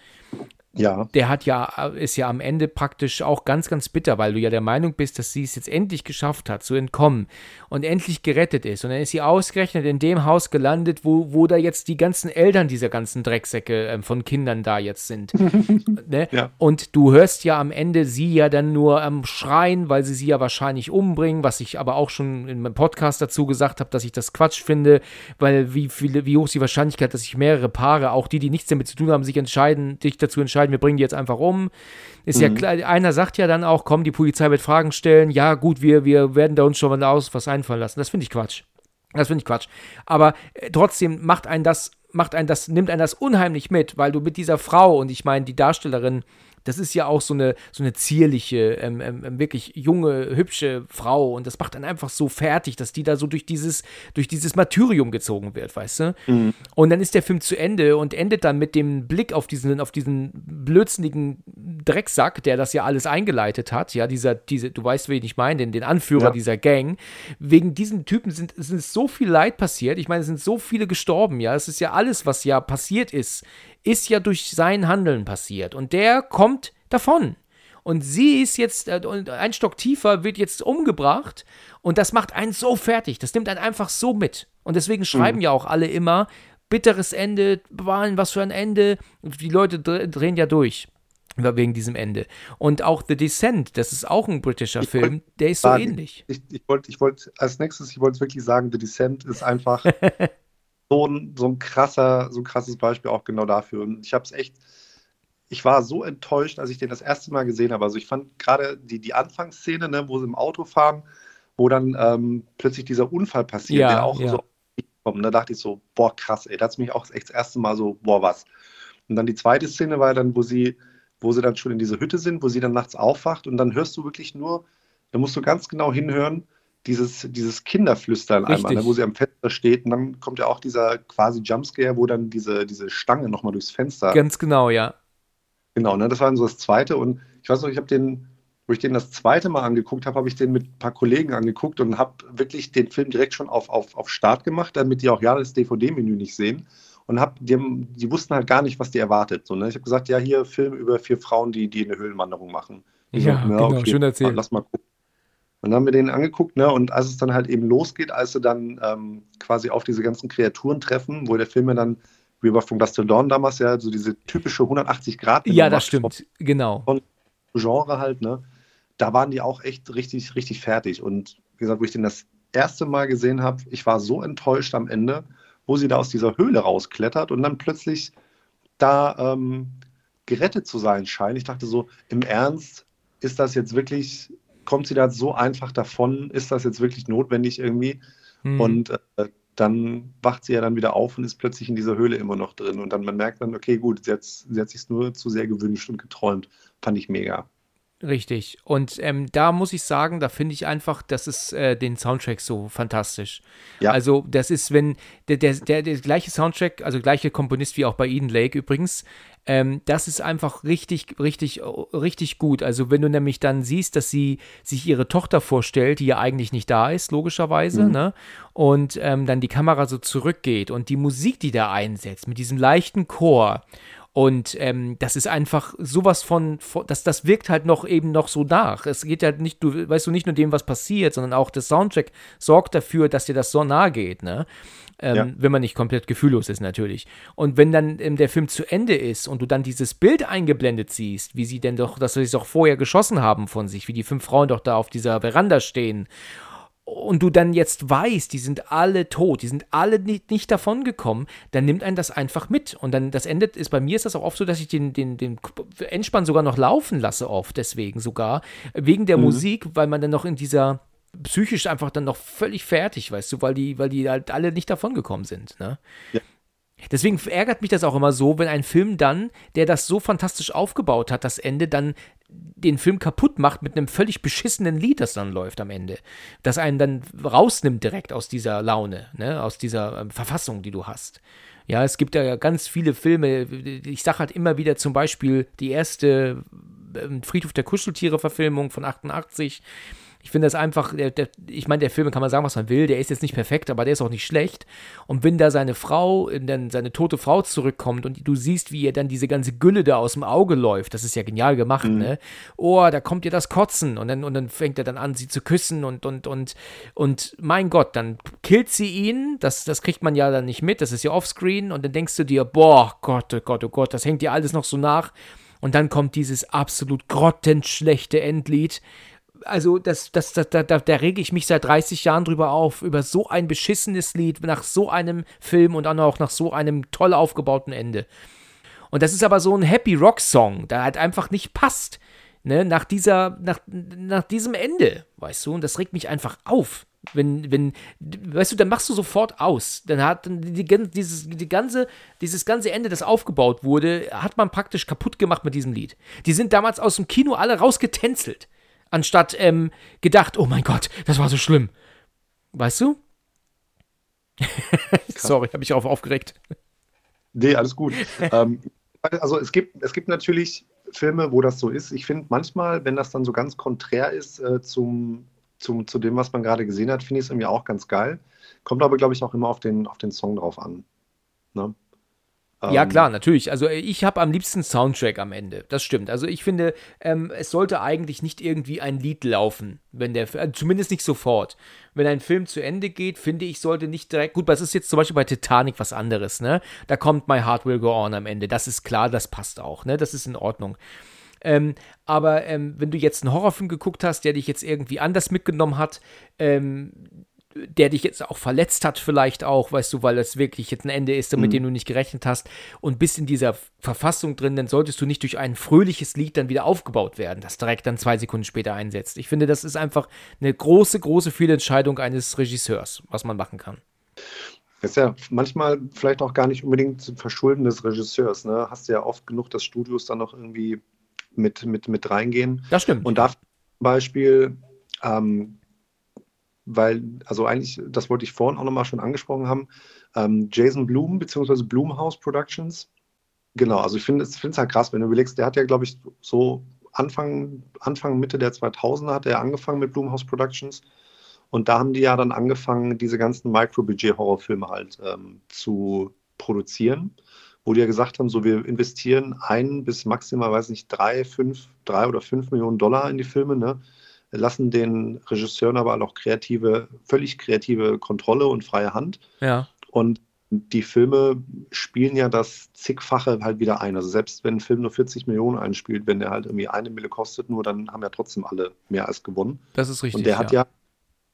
Ja. Der hat ja, ist ja am Ende praktisch auch ganz, ganz bitter, weil du ja der Meinung bist, dass sie es jetzt endlich geschafft hat, zu entkommen und endlich gerettet ist. Und dann ist sie ausgerechnet in dem Haus gelandet, wo, wo da jetzt die ganzen Eltern dieser ganzen Drecksäcke äh, von Kindern da jetzt sind. ne? ja. Und du hörst ja am Ende sie ja dann nur am ähm, Schreien, weil sie sie ja wahrscheinlich umbringen, was ich aber auch schon in meinem Podcast dazu gesagt habe, dass ich das Quatsch finde, weil wie, viele, wie hoch ist die Wahrscheinlichkeit, dass sich mehrere Paare, auch die, die nichts damit zu tun haben, sich entscheiden, dich dazu entscheiden, entscheiden, wir bringen die jetzt einfach um. Ist mhm. ja klar, einer sagt ja dann auch, komm, die Polizei wird Fragen stellen, ja gut, wir, wir werden da uns schon mal aus was einfallen lassen. Das finde ich Quatsch. Das finde ich Quatsch. Aber äh, trotzdem macht ein das, macht ein das, nimmt ein das unheimlich mit, weil du mit dieser Frau und ich meine, die Darstellerin das ist ja auch so eine, so eine zierliche, ähm, ähm, ähm, wirklich junge, hübsche Frau und das macht dann einfach so fertig, dass die da so durch dieses, durch dieses Martyrium gezogen wird, weißt du? Mhm. Und dann ist der Film zu Ende und endet dann mit dem Blick auf diesen, auf diesen blödsinnigen Drecksack, der das ja alles eingeleitet hat, ja, dieser, diese, du weißt, wen ich meine, den, den Anführer ja. dieser Gang. Wegen diesen Typen sind, sind so viel Leid passiert, ich meine, es sind so viele gestorben, ja, es ist ja alles, was ja passiert ist ist ja durch sein Handeln passiert. Und der kommt davon. Und sie ist jetzt, äh, ein Stock tiefer, wird jetzt umgebracht. Und das macht einen so fertig. Das nimmt einen einfach so mit. Und deswegen schreiben mhm. ja auch alle immer, bitteres Ende, was für ein Ende. Die Leute drehen ja durch wegen diesem Ende. Und auch The Descent, das ist auch ein britischer ich Film, der ist sagen, so ähnlich. Ich, ich wollte ich wollt, als nächstes, ich wollte wirklich sagen, The Descent ist einfach so ein, so ein krasser, so ein krasses Beispiel auch genau dafür. Und ich habe es echt, ich war so enttäuscht, als ich den das erste Mal gesehen habe. Also ich fand gerade die, die Anfangsszene, ne, wo sie im Auto fahren, wo dann ähm, plötzlich dieser Unfall passiert, ja, der auch ja. so kommt. Da dachte ich so, boah, krass, ey, da hat mich auch echt das erste Mal so, boah, was. Und dann die zweite Szene war dann, wo sie, wo sie dann schon in dieser Hütte sind, wo sie dann nachts aufwacht und dann hörst du wirklich nur, da musst du ganz genau hinhören, dieses, dieses Kinderflüstern Richtig. einmal, ne, wo sie am Fenster steht und dann kommt ja auch dieser quasi Jumpscare, wo dann diese, diese Stange nochmal durchs Fenster. Ganz genau, ja. Genau, ne, das war dann so das zweite und ich weiß noch, ich habe den, wo ich den das zweite Mal angeguckt habe, habe ich den mit ein paar Kollegen angeguckt und habe wirklich den Film direkt schon auf, auf, auf Start gemacht, damit die auch ja das DVD-Menü nicht sehen und hab, die, haben, die wussten halt gar nicht, was die erwartet. So, ne? Ich habe gesagt, ja, hier Film über vier Frauen, die, die eine Höhlenwanderung machen. ja, so, ja, genau, okay, schön erzählt. Lass mal gucken. Und dann haben wir den angeguckt, ne? Und als es dann halt eben losgeht, als sie dann ähm, quasi auf diese ganzen Kreaturen treffen, wo der Film ja dann, wie bei From Dust Dawn damals ja, so diese typische 180 Grad. Ja, das stimmt, genau. Von Genre halt, ne? Da waren die auch echt richtig, richtig fertig. Und wie gesagt, wo ich den das erste Mal gesehen habe, ich war so enttäuscht am Ende, wo sie da aus dieser Höhle rausklettert und dann plötzlich da ähm, gerettet zu sein scheint. Ich dachte so, im Ernst, ist das jetzt wirklich, kommt sie da so einfach davon? Ist das jetzt wirklich notwendig irgendwie? Mhm. Und äh, dann wacht sie ja dann wieder auf und ist plötzlich in dieser Höhle immer noch drin. Und dann man merkt dann, okay, gut, sie hat, sie hat sich nur zu sehr gewünscht und geträumt. Fand ich mega. Richtig. Und ähm, da muss ich sagen, da finde ich einfach, das ist äh, den Soundtrack so fantastisch. Ja. Also, das ist, wenn der, der, der, der gleiche Soundtrack, also gleiche Komponist wie auch bei Eden Lake übrigens, ähm, das ist einfach richtig, richtig, richtig gut. Also, wenn du nämlich dann siehst, dass sie sich ihre Tochter vorstellt, die ja eigentlich nicht da ist, logischerweise, mhm. ne? Und ähm, dann die Kamera so zurückgeht und die Musik, die da einsetzt, mit diesem leichten Chor und ähm, das ist einfach sowas von, von, das, das wirkt halt noch eben noch so nach. Es geht halt nicht, du weißt du nicht nur dem, was passiert, sondern auch der Soundtrack sorgt dafür, dass dir das so nahe geht, ne? Ähm, ja. Wenn man nicht komplett gefühllos ist, natürlich. Und wenn dann ähm, der Film zu Ende ist und du dann dieses Bild eingeblendet siehst, wie sie denn doch, dass sie es auch vorher geschossen haben von sich, wie die fünf Frauen doch da auf dieser Veranda stehen und du dann jetzt weißt, die sind alle tot, die sind alle nicht, nicht davon gekommen, dann nimmt einen das einfach mit. Und dann, das endet, ist bei mir ist das auch oft so, dass ich den, den, den Endspann sogar noch laufen lasse, oft deswegen sogar, wegen der mhm. Musik, weil man dann noch in dieser psychisch einfach dann noch völlig fertig, weißt du, weil die, weil die halt alle nicht davon gekommen sind, ne? Ja. Deswegen ärgert mich das auch immer so, wenn ein Film dann, der das so fantastisch aufgebaut hat, das Ende dann den Film kaputt macht mit einem völlig beschissenen Lied, das dann läuft am Ende. Das einen dann rausnimmt direkt aus dieser Laune, ne? aus dieser äh, Verfassung, die du hast. Ja, es gibt ja ganz viele Filme. Ich sage halt immer wieder zum Beispiel die erste ähm, Friedhof der Kuscheltiere-Verfilmung von 88 ich finde das einfach, der, der, ich meine, der Film kann man sagen, was man will, der ist jetzt nicht perfekt, aber der ist auch nicht schlecht. Und wenn da seine Frau, dann seine tote Frau zurückkommt und du siehst, wie ihr dann diese ganze Gülle da aus dem Auge läuft, das ist ja genial gemacht, mhm. ne? Oh, da kommt ihr das Kotzen und dann, und dann fängt er dann an, sie zu küssen und, und, und, und mein Gott, dann killt sie ihn, das, das kriegt man ja dann nicht mit, das ist ja offscreen und dann denkst du dir, boah, Gott, oh Gott, oh Gott, das hängt dir alles noch so nach. Und dann kommt dieses absolut grottenschlechte Endlied also das, das, das, da, da, da rege ich mich seit 30 Jahren drüber auf, über so ein beschissenes Lied, nach so einem Film und dann auch nach so einem toll aufgebauten Ende. Und das ist aber so ein Happy Rock Song, der halt einfach nicht passt, ne, nach dieser, nach, nach diesem Ende, weißt du, und das regt mich einfach auf. Wenn, wenn, weißt du, dann machst du sofort aus. Dann hat die, die, dieses, die ganze, dieses ganze Ende, das aufgebaut wurde, hat man praktisch kaputt gemacht mit diesem Lied. Die sind damals aus dem Kino alle rausgetänzelt anstatt ähm, gedacht, oh mein Gott, das war so schlimm. Weißt du? Sorry, habe ich auch aufgeregt. Nee, alles gut. ähm, also es gibt, es gibt natürlich Filme, wo das so ist. Ich finde manchmal, wenn das dann so ganz konträr ist äh, zum, zum, zu dem, was man gerade gesehen hat, finde ich es irgendwie auch ganz geil. Kommt aber, glaube ich, auch immer auf den, auf den Song drauf an. Ne? Ja, ähm, klar, natürlich. Also äh, ich habe am liebsten Soundtrack am Ende. Das stimmt. Also ich finde, ähm, es sollte eigentlich nicht irgendwie ein Lied laufen, wenn der, äh, zumindest nicht sofort. Wenn ein Film zu Ende geht, finde ich, sollte nicht direkt. Gut, das ist jetzt zum Beispiel bei Titanic was anderes, ne? Da kommt My Heart Will Go On am Ende. Das ist klar, das passt auch, ne? Das ist in Ordnung. Ähm, aber ähm, wenn du jetzt einen Horrorfilm geguckt hast, der dich jetzt irgendwie anders mitgenommen hat, ähm, der dich jetzt auch verletzt hat, vielleicht auch, weißt du, weil das wirklich jetzt ein Ende ist, mit mhm. dem du nicht gerechnet hast und bist in dieser Verfassung drin, dann solltest du nicht durch ein fröhliches Lied dann wieder aufgebaut werden, das direkt dann zwei Sekunden später einsetzt. Ich finde, das ist einfach eine große, große Fehlentscheidung eines Regisseurs, was man machen kann. Das ist ja manchmal vielleicht auch gar nicht unbedingt zu Verschulden des Regisseurs. Ne? Hast du ja oft genug, dass Studios dann noch irgendwie mit, mit, mit reingehen. Das stimmt. Und da zum Beispiel ähm, weil, also eigentlich, das wollte ich vorhin auch nochmal schon angesprochen haben, ähm, Jason Blum bzw. Blumhouse Productions. Genau, also ich finde es halt krass, wenn du überlegst, der hat ja, glaube ich, so Anfang, Anfang, Mitte der 2000er hat er angefangen mit Blumhouse Productions. Und da haben die ja dann angefangen, diese ganzen Micro-Budget-Horrorfilme halt ähm, zu produzieren, wo die ja gesagt haben, so wir investieren ein bis maximal, weiß nicht, drei, fünf, drei oder fünf Millionen Dollar in die Filme, ne? Lassen den Regisseuren aber auch kreative, völlig kreative Kontrolle und freie Hand. Ja. Und die Filme spielen ja das zigfache halt wieder ein. Also selbst wenn ein Film nur 40 Millionen einspielt, wenn der halt irgendwie eine Mille kostet, nur dann haben ja trotzdem alle mehr als gewonnen. Das ist richtig. Und der hat ja,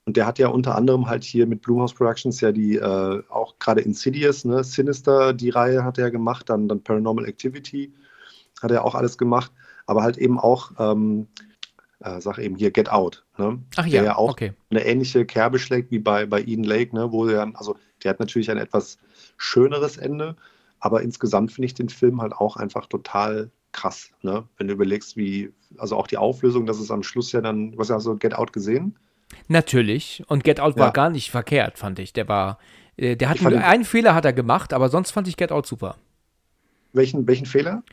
Und der hat ja unter anderem halt hier mit Blumhouse Productions ja die, äh, auch gerade Insidious, ne, Sinister, die Reihe hat er gemacht, dann, dann Paranormal Activity hat er auch alles gemacht, aber halt eben auch, ähm, äh, sag eben hier Get Out, ne? Ach ja, der ja auch okay. eine ähnliche Kerbe schlägt wie bei, bei Eden Lake, ne, wo er, also der hat natürlich ein etwas schöneres Ende, aber insgesamt finde ich den Film halt auch einfach total krass, ne? Wenn du überlegst, wie, also auch die Auflösung, dass es am Schluss ja dann, was hast du Get Out gesehen? Natürlich. Und Get Out war Ja. gar nicht verkehrt, fand ich. Der war, äh, der hat ihn- einen Fehler hat er gemacht, aber sonst fand ich Get Out super. Welchen, welchen Fehler?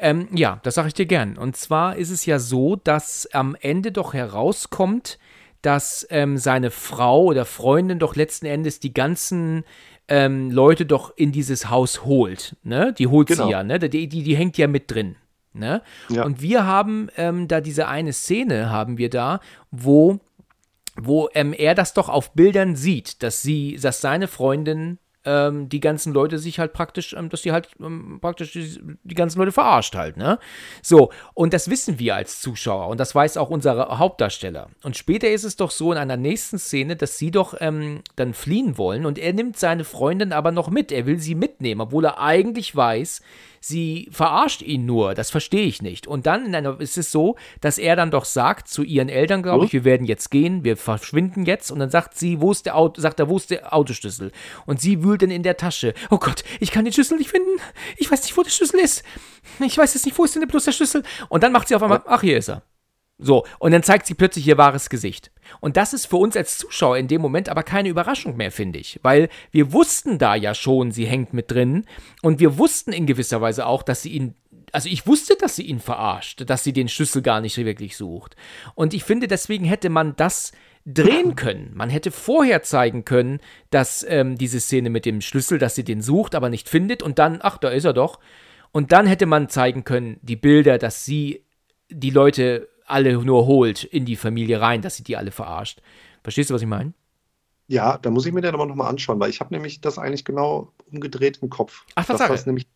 Ähm, ja, das sage ich dir gern. Und zwar ist es ja so, dass am Ende doch herauskommt, dass ähm, seine Frau oder Freundin doch letzten Endes die ganzen ähm, Leute doch in dieses Haus holt. Ne? Die holt Genau. sie ja, ne? Die, die, die hängt ja mit drin. Ne? Ja. Und wir haben ähm, da diese eine Szene, haben wir da, wo, wo ähm, er das doch auf Bildern sieht, dass sie, dass seine Freundin ähm, die ganzen Leute sich halt praktisch, ähm, dass sie halt ähm, praktisch die, die ganzen Leute verarscht halt, ne? So, und das wissen wir als Zuschauer und das weiß auch unser Hauptdarsteller. Und später ist es doch so in einer nächsten Szene, dass sie doch ähm, dann fliehen wollen und er nimmt seine Freundin aber noch mit. Er will sie mitnehmen, obwohl er eigentlich weiß, sie verarscht ihn nur. Das verstehe ich nicht. Und dann in einer, ist es so, dass er dann doch sagt zu ihren Eltern, glaube ich, wir werden jetzt gehen, wir verschwinden jetzt. Und dann sagt sie, wo ist der Auto, sagt er, wo ist der Autoschlüssel? Und sie wühlt dann in der Tasche. Oh Gott, ich kann den Schlüssel nicht finden. Ich weiß nicht, wo der Schlüssel ist. Ich weiß jetzt nicht, wo ist denn bloß der Schlüssel? Und dann macht sie auf einmal, ach, hier ist er. So, und dann zeigt sie plötzlich ihr wahres Gesicht. Und das ist für uns als Zuschauer in dem Moment aber keine Überraschung mehr, finde ich. Weil wir wussten da ja schon, sie hängt mit drin. Und wir wussten in gewisser Weise auch, dass sie ihn. Also ich wusste, dass sie ihn verarscht, dass sie den Schlüssel gar nicht wirklich sucht. Und ich finde, deswegen hätte man das drehen können. Man hätte vorher zeigen können, dass ähm, diese Szene mit dem Schlüssel, dass sie den sucht, aber nicht findet. Und dann, ach, da ist er doch. Und dann hätte man zeigen können, die Bilder, dass sie die Leute alle nur holt in die Familie rein, dass sie die alle verarscht. Verstehst du, was ich meine? Ja, da muss ich mir den aber nochmal anschauen, weil ich habe nämlich das eigentlich genau umgedreht im Kopf. Ach, dass Tatsache. das nämlich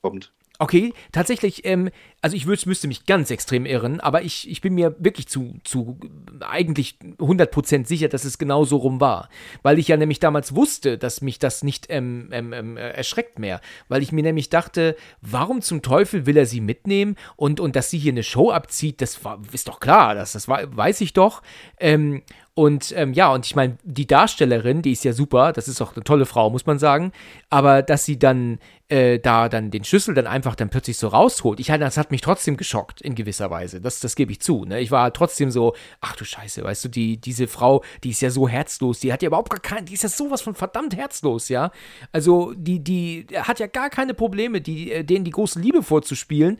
kommt. Okay, tatsächlich, ähm, also ich würd, müsste mich ganz extrem irren, aber ich, ich bin mir wirklich zu, zu eigentlich 100% sicher, dass es genau so rum war. Weil ich ja nämlich damals wusste, dass mich das nicht ähm, ähm, ähm, äh, erschreckt mehr. Weil ich mir nämlich dachte, warum zum Teufel will er sie mitnehmen und, und dass sie hier eine Show abzieht, das war, ist doch klar, das, das war, weiß ich doch. Und ähm, ja, und ich meine, die Darstellerin, die ist ja super, das ist auch eine tolle Frau, muss man sagen. Aber dass sie dann äh, da dann den Schlüssel dann einfach dann plötzlich so rausholt, ich das hat mich trotzdem geschockt in gewisser Weise. Das, das gebe ich zu. Ne? Ich war trotzdem so, ach du Scheiße, weißt du, die, diese Frau, die ist ja so herzlos, die hat ja überhaupt gar kein, die ist ja sowas von verdammt herzlos, ja. Also die, die hat ja gar keine Probleme, die, äh, denen die große Liebe vorzuspielen.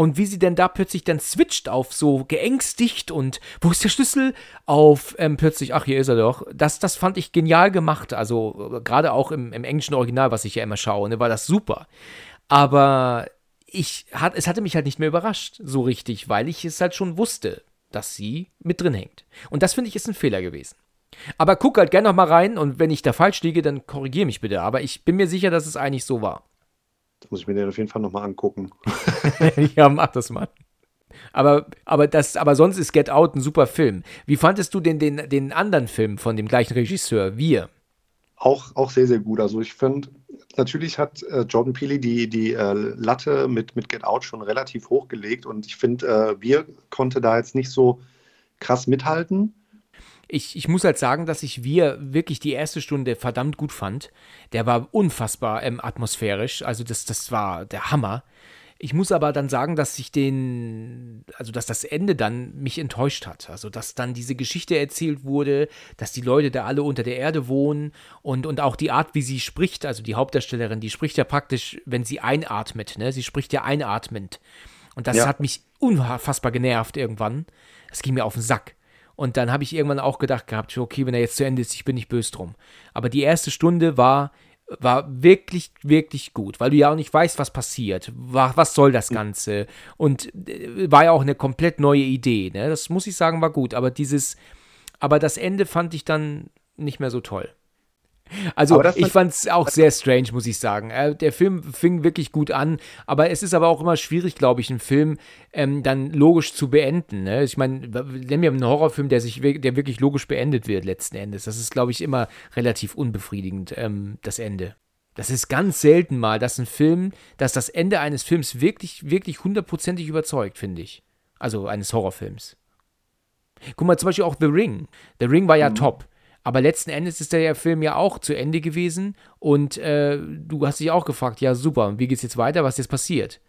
Und wie sie denn da plötzlich dann switcht auf so geängstigt und wo ist der Schlüssel? Auf ähm, plötzlich, ach, hier ist er doch. Das, das fand ich genial gemacht. Also äh, gerade auch im, im englischen Original, was ich ja immer schaue, ne, war das super. Aber ich, hat, es hatte mich halt nicht mehr überrascht, so richtig, weil ich es halt schon wusste, dass sie mit drin hängt. Und das finde ich ist ein Fehler gewesen. Aber guck halt gerne noch mal rein und wenn ich da falsch liege, dann korrigiere mich bitte. Aber ich bin mir sicher, dass es eigentlich so war. Das muss ich mir den auf jeden Fall nochmal angucken. ja, mach das mal. Aber, aber, das, aber sonst ist Get Out ein super Film. Wie fandest du den, den, den anderen Film von dem gleichen Regisseur, Wir? Auch, auch sehr, sehr gut. Also ich finde, natürlich hat äh, Jordan Peele die, die äh, Latte mit, mit Get Out schon relativ hochgelegt und ich finde, äh, wir konnte da jetzt nicht so krass mithalten. Ich, ich muss halt sagen, dass ich Wir wirklich die erste Stunde verdammt gut fand. Der war unfassbar ähm, atmosphärisch. Also das, das war der Hammer. Ich muss aber dann sagen, dass ich den, also dass das Ende dann mich enttäuscht hat. Also dass dann diese Geschichte erzählt wurde, dass die Leute da alle unter der Erde wohnen und, und auch die Art, wie sie spricht, also die Hauptdarstellerin, die spricht ja praktisch, wenn sie einatmet, ne? Sie spricht ja einatmend. Und das Ja. hat mich unfassbar genervt irgendwann. Es ging mir auf den Sack. Und dann habe ich irgendwann auch gedacht gehabt, okay, wenn er jetzt zu Ende ist, ich bin nicht böse drum. Aber die erste Stunde war, war wirklich, wirklich gut, weil du ja auch nicht weißt, was passiert. Wa- Was soll das Ganze? Und äh, war ja auch eine komplett neue Idee. Ne? Das muss ich sagen, war gut. Aber dieses, aber das Ende fand ich dann nicht mehr so toll. Also ich fand es auch sehr strange, muss ich sagen. Äh, der Film fing wirklich gut an, aber es ist aber auch immer schwierig, glaube ich, einen Film ähm, dann logisch zu beenden. Ne? Ich meine, nennen wir einen Horrorfilm, der sich der wirklich logisch beendet wird letzten Endes. Das ist, glaube ich, immer relativ unbefriedigend, ähm, das Ende. Das ist ganz selten mal, dass ein Film, dass das Ende eines Films wirklich, wirklich hundertprozentig überzeugt, finde ich. Also eines Horrorfilms. Guck mal, zum Beispiel auch The Ring. The Ring war ja mhm. top. Aber letzten Endes ist der Film ja auch zu Ende gewesen und äh, du hast dich auch gefragt, ja super, wie geht's jetzt weiter, was jetzt passiert?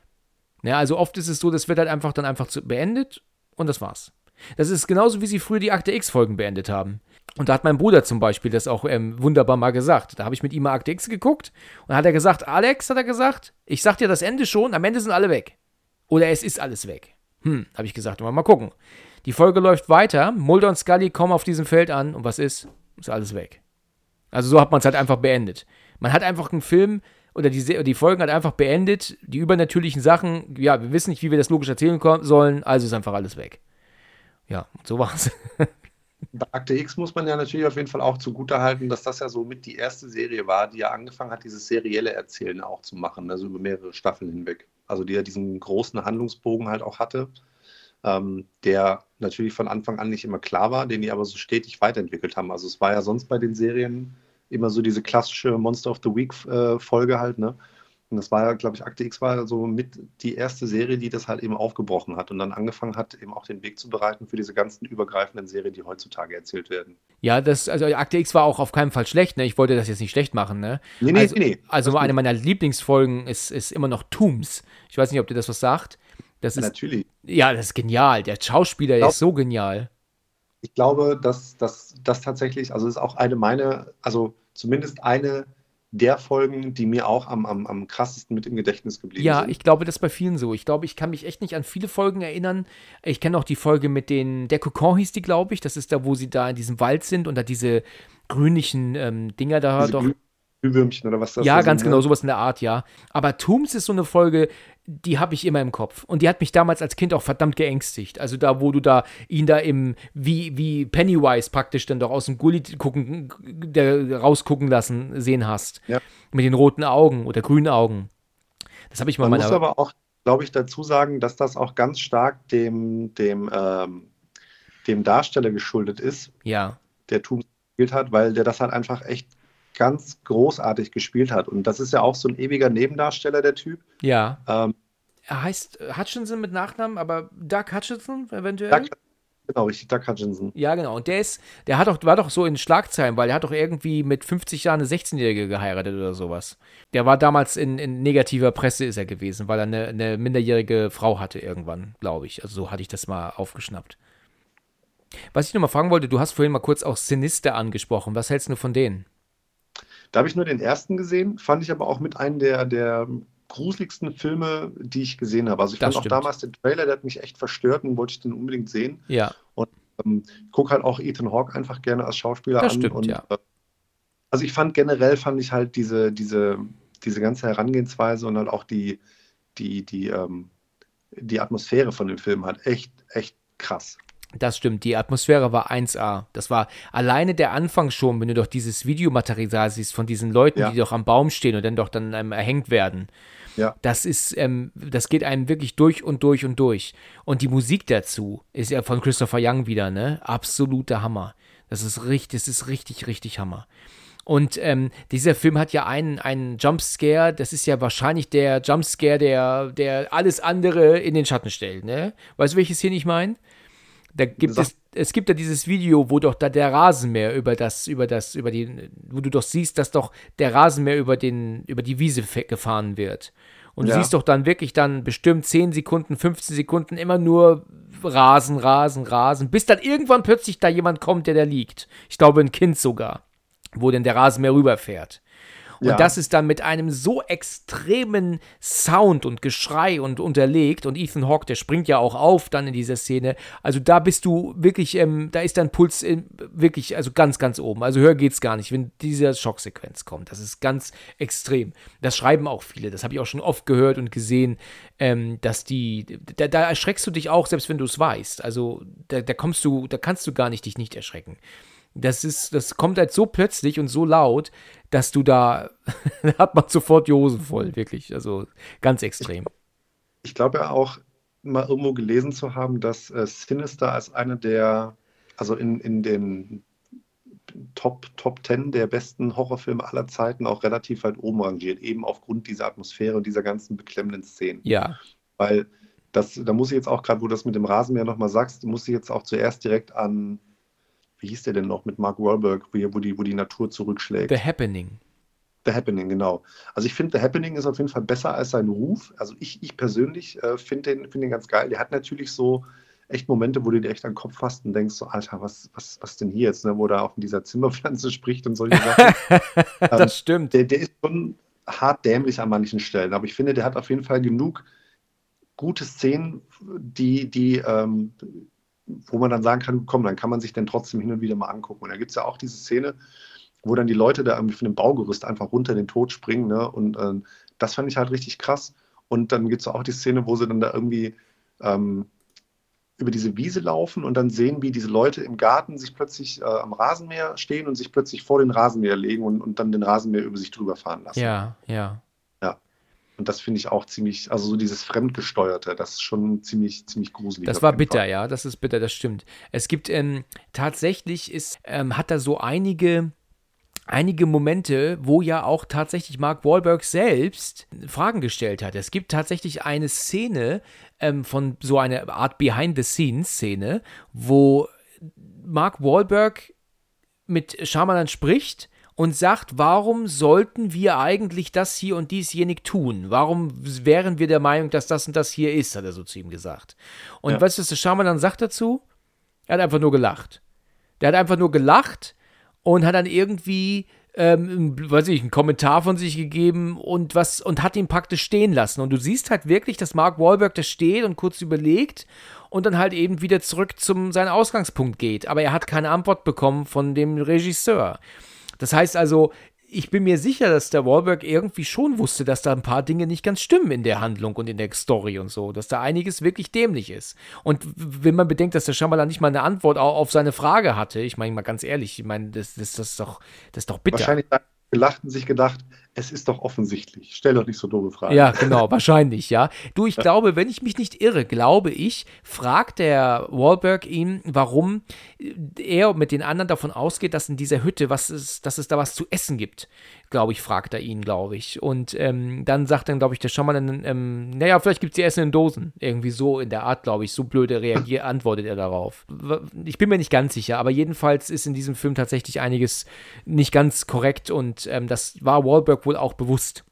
Ja, also oft ist es so, das wird halt einfach dann einfach zu, beendet und das war's. Das ist genauso, wie sie früher die Akte X-Folgen beendet haben. Und da hat mein Bruder zum Beispiel das auch ähm, wunderbar mal gesagt. Da habe ich mit ihm mal Akte X geguckt und hat er gesagt, Alex, hat er gesagt, ich sag dir das Ende schon, am Ende sind alle weg. Oder es ist alles weg. Hm, habe ich gesagt, mal gucken. Die Folge läuft weiter, Mulder und Scully kommen auf diesem Feld an und was ist? Ist alles weg. Also so hat man es halt einfach beendet. Man hat einfach einen Film oder die, die Folgen hat einfach beendet. Die übernatürlichen Sachen, ja, wir wissen nicht, wie wir das logisch erzählen sollen, also ist einfach alles weg. Ja, so war's. Bei Akte X muss man ja natürlich auf jeden Fall auch zugutehalten, dass das ja so mit die erste Serie war, die ja angefangen hat, dieses serielle Erzählen auch zu machen, also über mehrere Staffeln hinweg. Also die ja diesen großen Handlungsbogen halt auch hatte ähm, der natürlich von Anfang an nicht immer klar war, den die aber so stetig weiterentwickelt haben. Also es war ja sonst bei den Serien immer so diese klassische Monster of the Week äh, Folge halt, ne? Und das war ja, glaube ich, Akte X war so mit die erste Serie, die das halt eben aufgebrochen hat und dann angefangen hat, eben auch den Weg zu bereiten für diese ganzen übergreifenden Serien, die heutzutage erzählt werden. Ja, das, also Akte X war auch auf keinen Fall schlecht, ne? Ich wollte das jetzt nicht schlecht machen, ne? Nee, nee, also, nee. Also eine meiner Lieblingsfolgen ist, ist immer noch Tombs. Ich weiß nicht, ob dir das was sagt. Das ist, Natürlich. Ja, das ist genial. Der Schauspieler glaub, ist so genial. Ich glaube, dass das tatsächlich, also ist auch eine meine, also zumindest eine der Folgen, die mir auch am, am, am krassesten mit im Gedächtnis geblieben ja, sind. Ja, ich glaube, das ist bei vielen so. Ich glaube, ich kann mich echt nicht an viele Folgen erinnern. Ich kenne auch die Folge mit den, der Kokon hieß die, glaube ich. Das ist da, wo sie da in diesem Wald sind und da diese grünlichen ähm, Dinger da diese doch. Glühwürmchen oder was das Ja, ganz sind, genau, ne? sowas in der Art, ja. Aber Tombs ist so eine Folge, die habe ich immer im Kopf. Und die hat mich damals als Kind auch verdammt geängstigt. Also da, wo du da ihn da im, wie, wie Pennywise praktisch dann doch aus dem Gully gucken, der, rausgucken lassen sehen hast. Ja. Mit den roten Augen oder grünen Augen. Das habe ich mal Man meiner. muss aber auch, glaube ich, dazu sagen, dass das auch ganz stark dem, dem, ähm, dem Darsteller geschuldet ist. Ja. Der Tombs gespielt hat, weil der das halt einfach echt ganz großartig gespielt hat. Und das ist ja auch so ein ewiger Nebendarsteller, der Typ. Ja. Ähm, er heißt Hutchinson mit Nachnamen, aber Doug Hutchinson eventuell? Doug, genau, richtig, Doug Hutchinson. Ja, genau. Und der ist, der hat doch, war doch so in Schlagzeilen, weil er hat doch irgendwie mit 50 Jahren eine 16-Jährige geheiratet oder sowas. Der war damals in, in, negativer Presse ist er gewesen, weil er eine, eine minderjährige Frau hatte irgendwann, glaube ich. Also so hatte ich das mal aufgeschnappt. Was ich noch mal fragen wollte, du hast vorhin mal kurz auch Sinister angesprochen. Was hältst du von denen? Da habe ich nur den ersten gesehen, fand ich aber auch mit einem der, der gruseligsten Filme, die ich gesehen habe. Also ich das fand stimmt. auch damals den Trailer, der hat mich echt verstört und wollte ich den unbedingt sehen. Ja. Und ähm, gucke halt auch Ethan Hawke einfach gerne als Schauspieler das an. Stimmt, und, ja. Äh, also ich fand generell fand ich halt diese, diese, diese ganze Herangehensweise und halt auch die, die, die, ähm, die Atmosphäre von dem Film halt echt, echt krass. Das stimmt, die Atmosphäre war 1A. Das war alleine der Anfang schon, wenn du doch dieses Videomaterial siehst von diesen Leuten, ja. die doch am Baum stehen und dann doch dann ähm, erhängt werden. Ja. Das ist, ähm, das geht einem wirklich durch und durch und durch. Und die Musik dazu ist ja von Christopher Young wieder, ne? Absoluter Hammer. Das ist richtig, das ist richtig, richtig Hammer. Und ähm, dieser Film hat ja einen, einen Jumpscare, das ist ja wahrscheinlich der Jumpscare, der, der alles andere in den Schatten stellt, ne? Weißt du, welches hier nicht meine? Da gibt es, es gibt ja dieses Video, wo doch da der Rasenmäher über das, über das, über die, wo du doch siehst, dass doch der Rasenmäher über den, über die Wiese gefahren wird. Und ja. du siehst doch dann wirklich dann bestimmt 10 Sekunden, 15 Sekunden immer nur Rasen, Rasen, Rasen, bis dann irgendwann plötzlich da jemand kommt, der da liegt. Ich glaube, ein Kind sogar, wo denn der Rasenmäher rüberfährt. Und ja. das ist dann mit einem so extremen Sound und Geschrei und unterlegt. Und Ethan Hawke, der springt ja auch auf dann in dieser Szene. Also da bist du wirklich, ähm, da ist dein Puls in, wirklich, also ganz, ganz oben. Also höher geht's gar nicht, wenn diese Schocksequenz kommt. Das ist ganz extrem. Das schreiben auch viele. Das habe ich auch schon oft gehört und gesehen, ähm, dass die, da, da, erschreckst du dich auch, selbst wenn du es weißt. Also da, da kommst du, da kannst du gar nicht dich nicht erschrecken. Das ist, das kommt halt so plötzlich und so laut, dass du da, da hat man sofort die Hosen voll, wirklich. Also ganz extrem. Ich glaube ja auch, mal irgendwo gelesen zu haben, dass äh, Sinister als eine der, also in, in den Top, Top 10 der besten Horrorfilme aller Zeiten auch relativ weit oben rangiert, eben aufgrund dieser Atmosphäre und dieser ganzen beklemmenden Szenen. Ja. Weil das, da muss ich jetzt auch gerade, wo du das mit dem Rasenmäher nochmal sagst, muss ich jetzt auch zuerst direkt an, wie hieß der denn noch, mit Mark Wahlberg, wo die, wo die Natur zurückschlägt. The Happening. The Happening, genau. Also ich finde, The Happening ist auf jeden Fall besser als sein Ruf. Also ich, ich persönlich äh, finde den, find den ganz geil. Der hat natürlich so echt Momente, wo du dir echt an den Kopf fasst und denkst so, Alter, was, was, was denn hier jetzt, ne? wo er auch in dieser Zimmerpflanze spricht und solche Sachen. das ähm, stimmt. Der, der ist schon hart dämlich an manchen Stellen, aber ich finde, der hat auf jeden Fall genug gute Szenen, die, die ähm, wo man dann sagen kann, komm, dann kann man sich denn trotzdem hin und wieder mal angucken. Und da gibt es ja auch diese Szene, wo dann die Leute da irgendwie von dem Baugerüst einfach runter den Tod springen. Ne? Und äh, das fand ich halt richtig krass. Und dann gibt es auch die Szene, wo sie dann da irgendwie ähm, über diese Wiese laufen und dann sehen, wie diese Leute im Garten sich plötzlich äh, am Rasenmäher stehen und sich plötzlich vor den Rasenmäher legen und, und dann den Rasenmäher über sich drüber fahren lassen. Ja, ja. Und das finde ich auch ziemlich, also so dieses Fremdgesteuerte, das ist schon ziemlich, ziemlich gruselig. Das war bitter, Fall. ja, das ist bitter, das stimmt. Es gibt ähm, tatsächlich ist, ähm, hat da so einige einige Momente, wo ja auch tatsächlich Mark Wahlberg selbst Fragen gestellt hat. Es gibt tatsächlich eine Szene ähm, von so einer Art Behind-the-Scenes-Szene, wo Mark Wahlberg mit Shyamalan spricht und sagt, warum sollten wir eigentlich das hier und diesjenig tun? Warum wären wir der Meinung, dass das und das hier ist, hat er so zu ihm gesagt. Und ja. weißt du, was der Shyamalan sagt dazu? Er hat einfach nur gelacht. Der hat einfach nur gelacht und hat dann irgendwie, ähm, weiß ich, einen Kommentar von sich gegeben und was und hat ihn praktisch stehen lassen. Und du siehst halt wirklich, dass Mark Wahlberg da steht und kurz überlegt und dann halt eben wieder zurück zum seinen Ausgangspunkt geht. Aber er hat keine Antwort bekommen von dem Regisseur. Das heißt also, ich bin mir sicher, dass der Wahlberg irgendwie schon wusste, dass da ein paar Dinge nicht ganz stimmen in der Handlung und in der Story und so, dass da einiges wirklich dämlich ist. Und wenn man bedenkt, dass der Shyamalan nicht mal eine Antwort auf seine Frage hatte, ich meine mal ganz ehrlich, ich meine, das, das, das, ist doch, das ist doch bitter. Wahrscheinlich gelacht und sich gedacht, es ist doch offensichtlich. Stell doch nicht so doofe Fragen. Ja, genau, wahrscheinlich, ja. Du, ich glaube, wenn ich mich nicht irre, glaube ich, fragt der Wahlberg ihn, warum er mit den anderen davon ausgeht, dass in dieser Hütte was ist, dass es da was zu essen gibt. Glaube ich, fragt er ihn, glaube ich. Und ähm, dann sagt dann, glaube ich, der Schaumann, ähm, naja, vielleicht gibt es die Essen in Dosen. Irgendwie so in der Art, glaube ich. So blöde reagiert, antwortet er darauf. Ich bin mir nicht ganz sicher, aber jedenfalls ist in diesem Film tatsächlich einiges nicht ganz korrekt und ähm, das war Wahlberg Spielberg wohl auch bewusst.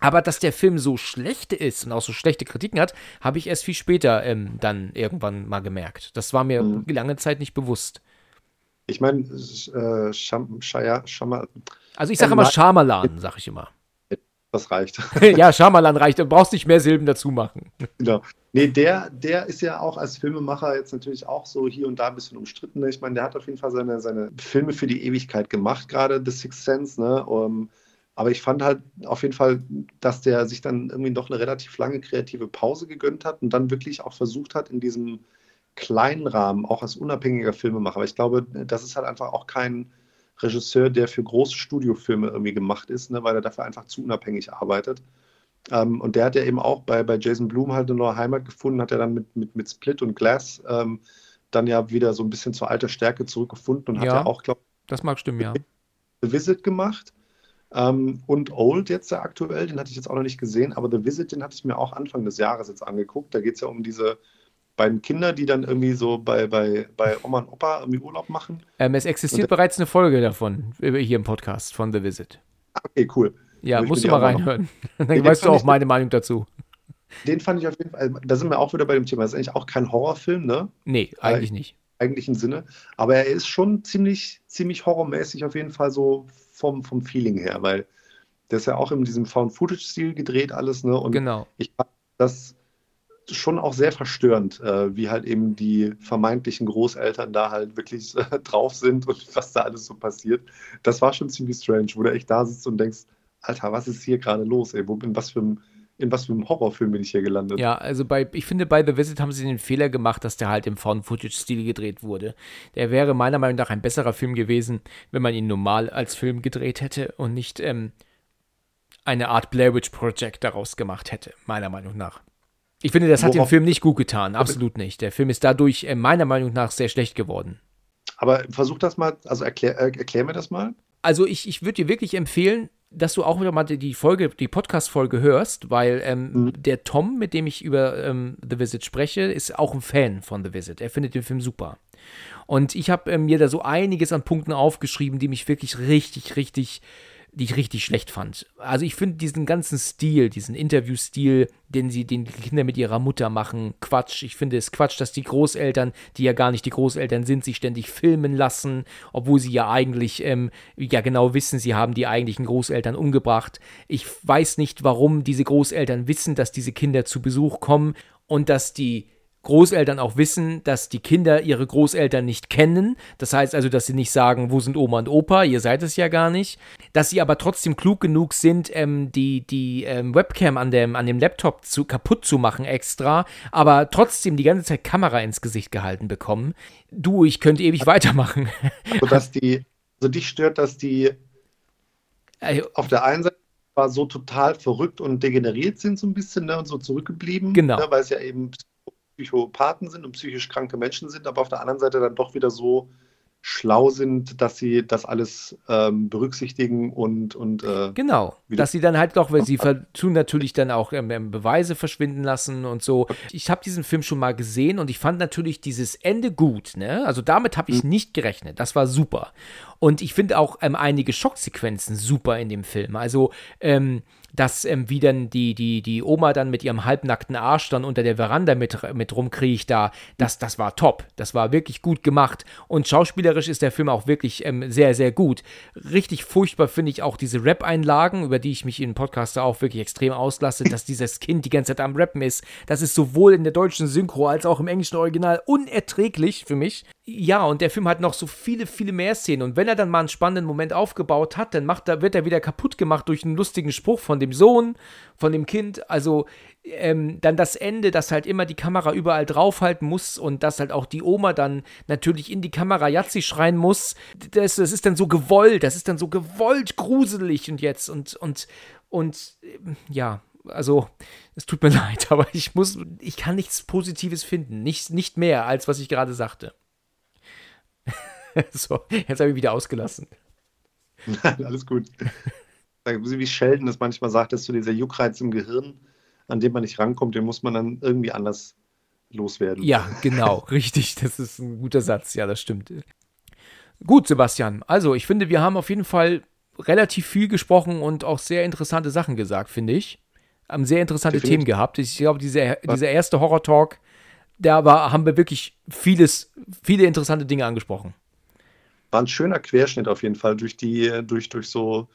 Aber dass der Film so schlecht ist und auch so schlechte Kritiken hat, habe ich erst viel später ähm, dann irgendwann mal gemerkt. Das war mir mhm. lange Zeit nicht bewusst. Ich meine, äh, Shaya, Schama, Also ich sage immer Schamalan, sage ich immer. Das reicht. ja, Schamalan reicht. Du brauchst nicht mehr Silben dazu machen. Genau. Nee, der, der ist ja auch als Filmemacher jetzt natürlich auch so hier und da ein bisschen umstritten. Ne? Ich meine, der hat auf jeden Fall seine, seine Filme für die Ewigkeit gemacht, gerade The Sixth Sense. Ne? Um, aber ich fand halt auf jeden Fall, dass der sich dann irgendwie doch eine relativ lange kreative Pause gegönnt hat und dann wirklich auch versucht hat, in diesem kleinen Rahmen, auch als unabhängiger Filmemacher. Aber ich glaube, das ist halt einfach auch kein Regisseur, der für große Studiofilme irgendwie gemacht ist, ne, weil er dafür einfach zu unabhängig arbeitet. Ähm, und der hat ja eben auch bei, bei Jason Blum halt eine neue Heimat gefunden, hat er dann mit, mit, mit Split und Glass ähm, dann ja wieder so ein bisschen zur alter Stärke zurückgefunden und ja, hat ja auch, glaube ich, das mag stimmen, ja. The Visit gemacht. Ähm, und Old jetzt der aktuell, den hatte ich jetzt auch noch nicht gesehen, aber The Visit, den hatte ich mir auch Anfang des Jahres jetzt angeguckt. Da geht es ja um diese beiden Kinder, die dann irgendwie so bei, bei, bei Oma und Opa irgendwie Urlaub machen. Ähm, es existiert und, bereits eine Folge davon hier im Podcast von The Visit. Okay, cool. Ja, musst du mal reinhören. Dann den weißt du auch meine Meinung dazu. Den fand ich auf jeden Fall, da sind wir auch wieder bei dem Thema. Das ist eigentlich auch kein Horrorfilm, ne? Nee, eigentlich nicht. Eigentlichen Sinne. Aber er ist schon ziemlich, ziemlich horrormäßig auf jeden Fall so vom, vom Feeling her, weil der ist ja auch in diesem Found-Footage-Stil gedreht, alles, ne? Und genau. ich fand das schon auch sehr verstörend, äh, wie halt eben die vermeintlichen Großeltern da halt wirklich äh, drauf sind und was da alles so passiert. Das war schon ziemlich strange, wo du echt da sitzt und denkst, Alter, was ist hier gerade los, ey? Wo, in was für einem in was für einem Horrorfilm bin ich hier gelandet? Ja, also bei, ich finde, bei The Visit haben sie den Fehler gemacht, dass der halt im Found-Footage-Stil gedreht wurde. Der wäre meiner Meinung nach ein besserer Film gewesen, wenn man ihn normal als Film gedreht hätte und nicht ähm, eine Art Blair Witch Project daraus gemacht hätte, meiner Meinung nach. Ich finde, das hat Worauf? dem Film nicht gut getan, absolut nicht. Der Film ist dadurch äh, meiner Meinung nach sehr schlecht geworden. Aber versuch das mal, also erklär, äh, erklär mir das mal. Also ich, ich würde dir wirklich empfehlen, dass du auch wieder mal die Folge, die Podcast-Folge hörst, weil ähm, mhm. der Tom, mit dem ich über ähm, The Visit spreche, ist auch ein Fan von The Visit. Er findet den Film super. Und ich habe ähm, mir da so einiges an Punkten aufgeschrieben, die mich wirklich richtig, richtig die ich richtig schlecht fand. Also ich finde diesen ganzen Stil, diesen Interviewstil, den sie den Kinder mit ihrer Mutter machen, Quatsch. Ich finde es Quatsch, dass die Großeltern, die ja gar nicht die Großeltern sind, sich ständig filmen lassen, obwohl sie ja eigentlich ähm, ja genau wissen, sie haben die eigentlichen Großeltern umgebracht. Ich weiß nicht, warum diese Großeltern wissen, dass diese Kinder zu Besuch kommen und dass die Großeltern auch wissen, dass die Kinder ihre Großeltern nicht kennen. Das heißt also, dass sie nicht sagen, wo sind Oma und Opa, ihr seid es ja gar nicht. Dass sie aber trotzdem klug genug sind, ähm, die, die ähm, Webcam an dem, an dem Laptop zu, kaputt zu machen extra, aber trotzdem die ganze Zeit Kamera ins Gesicht gehalten bekommen. Du, ich könnte ewig weitermachen. Also, dass die, also dich stört, dass die äh, auf der einen Seite war so total verrückt und degeneriert sind, so ein bisschen, ne, und so zurückgeblieben. Genau. Ne, weil es ja eben Psychopathen sind und psychisch kranke Menschen sind, aber auf der anderen Seite dann doch wieder so schlau sind, dass sie das alles ähm, berücksichtigen und, und äh, genau, dass sie dann halt doch, weil sie tun natürlich dann auch ähm, ähm, Beweise verschwinden lassen und so. Ich habe diesen Film schon mal gesehen und ich fand natürlich dieses Ende gut, ne? Also damit habe ich mhm. nicht gerechnet. Das war super. Und ich finde auch ähm, einige Schocksequenzen super in dem Film. Also ähm, dass ähm, wie dann die, die, die Oma dann mit ihrem halbnackten Arsch dann unter der Veranda mit, mit rumkriecht da, das, das war top. Das war wirklich gut gemacht. Und schauspielerisch ist der Film auch wirklich ähm, sehr, sehr gut. Richtig furchtbar finde ich auch diese Rap-Einlagen, über die ich mich in Podcaster auch wirklich extrem auslasse, dass dieses Kind die ganze Zeit am Rappen ist. Das ist sowohl in der deutschen Synchro als auch im englischen Original unerträglich für mich. Ja, und der Film hat noch so viele, viele mehr Szenen. Und wenn er dann mal einen spannenden Moment aufgebaut hat, dann macht er, wird er wieder kaputt gemacht durch einen lustigen Spruch von dem Sohn, von dem Kind. Also ähm, dann das Ende, dass halt immer die Kamera überall draufhalten muss und dass halt auch die Oma dann natürlich in die Kamera Jatzi schreien muss. Das, das ist dann so gewollt, das ist dann so gewollt gruselig und jetzt und, und, und ähm, ja, also es tut mir leid, aber ich muss, ich kann nichts Positives finden. Nicht, nicht mehr, als was ich gerade sagte. so, jetzt habe ich wieder ausgelassen. Nein, alles gut. Wie Sheldon das manchmal sagt, dass so dieser Juckreiz im Gehirn, an dem man nicht rankommt, den muss man dann irgendwie anders loswerden. Ja, genau, richtig. Das ist ein guter Satz. Ja, das stimmt. Gut, Sebastian. Also, ich finde, wir haben auf jeden Fall relativ viel gesprochen und auch sehr interessante Sachen gesagt, finde ich. Haben sehr interessante Definitiv. Themen gehabt. Ich glaube, dieser, dieser erste Horror-Talk, da war, haben wir wirklich vieles, viele interessante Dinge angesprochen war ein schöner Querschnitt auf jeden Fall durch die, durch, durch so,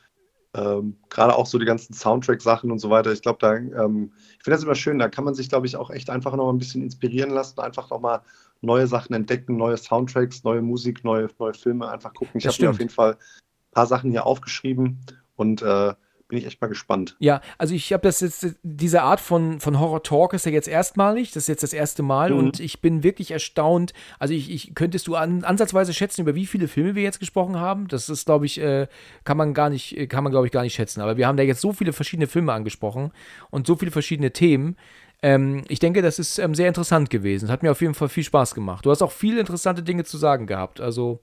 ähm, gerade auch so die ganzen Soundtrack-Sachen und so weiter. Ich glaube, da, ähm, ich finde das immer schön, da kann man sich, glaube ich, auch echt einfach noch ein bisschen inspirieren lassen, einfach noch mal neue Sachen entdecken, neue Soundtracks, neue Musik, neue, neue Filme, einfach gucken. Ich habe mir auf jeden Fall ein paar Sachen hier aufgeschrieben und äh, bin ich echt mal gespannt. Ja, also ich habe das jetzt, diese Art von, von Horror-Talk ist ja jetzt erstmalig, das ist jetzt das erste Mal mhm. und ich bin wirklich erstaunt. Also ich, ich könntest du an, ansatzweise schätzen, über wie viele Filme wir jetzt gesprochen haben? Das ist, glaube ich, äh, kann man gar nicht, äh, kann man, glaube ich, gar nicht schätzen. Aber wir haben da jetzt so viele verschiedene Filme angesprochen und so viele verschiedene Themen. Ähm, ich denke, das ist ähm, sehr interessant gewesen. Es hat mir auf jeden Fall viel Spaß gemacht. Du hast auch viele interessante Dinge zu sagen gehabt. Also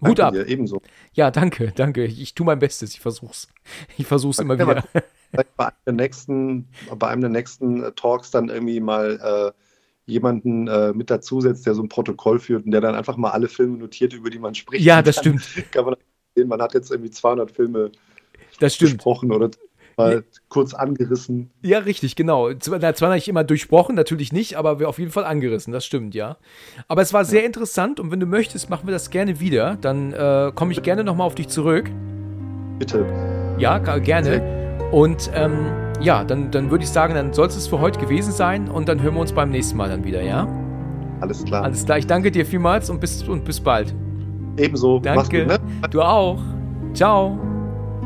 Hut ab. Dir, ebenso. Ja, danke, danke. Ich, ich tue mein Bestes. Ich versuch's. Ich versuch's immer wieder. Bei einem der nächsten, bei einem der nächsten äh, Talks dann irgendwie mal äh, jemanden äh, mit dazusetzt, der so ein Protokoll führt und der dann einfach mal alle Filme notiert, über die man spricht. Ja, das stimmt. Kann man sehen, man hat jetzt irgendwie 200 Filme das stimmt. besprochen oder mal kurz angerissen. Ja, richtig, genau. Zwar nicht immer durchbrochen, natürlich nicht, aber wir auf jeden Fall angerissen, das stimmt, ja. Aber es war sehr ja. interessant und wenn du möchtest, machen wir das gerne wieder. Dann äh, komme ich gerne nochmal auf dich zurück. Bitte. Ja, gerne. Und ähm, ja, dann, dann würde ich sagen, dann soll es für heute gewesen sein und dann hören wir uns beim nächsten Mal dann wieder, ja? Alles klar. Alles klar, ich danke dir vielmals und bis, und bis bald. Ebenso. Danke. Gut, ne? Du auch. Ciao.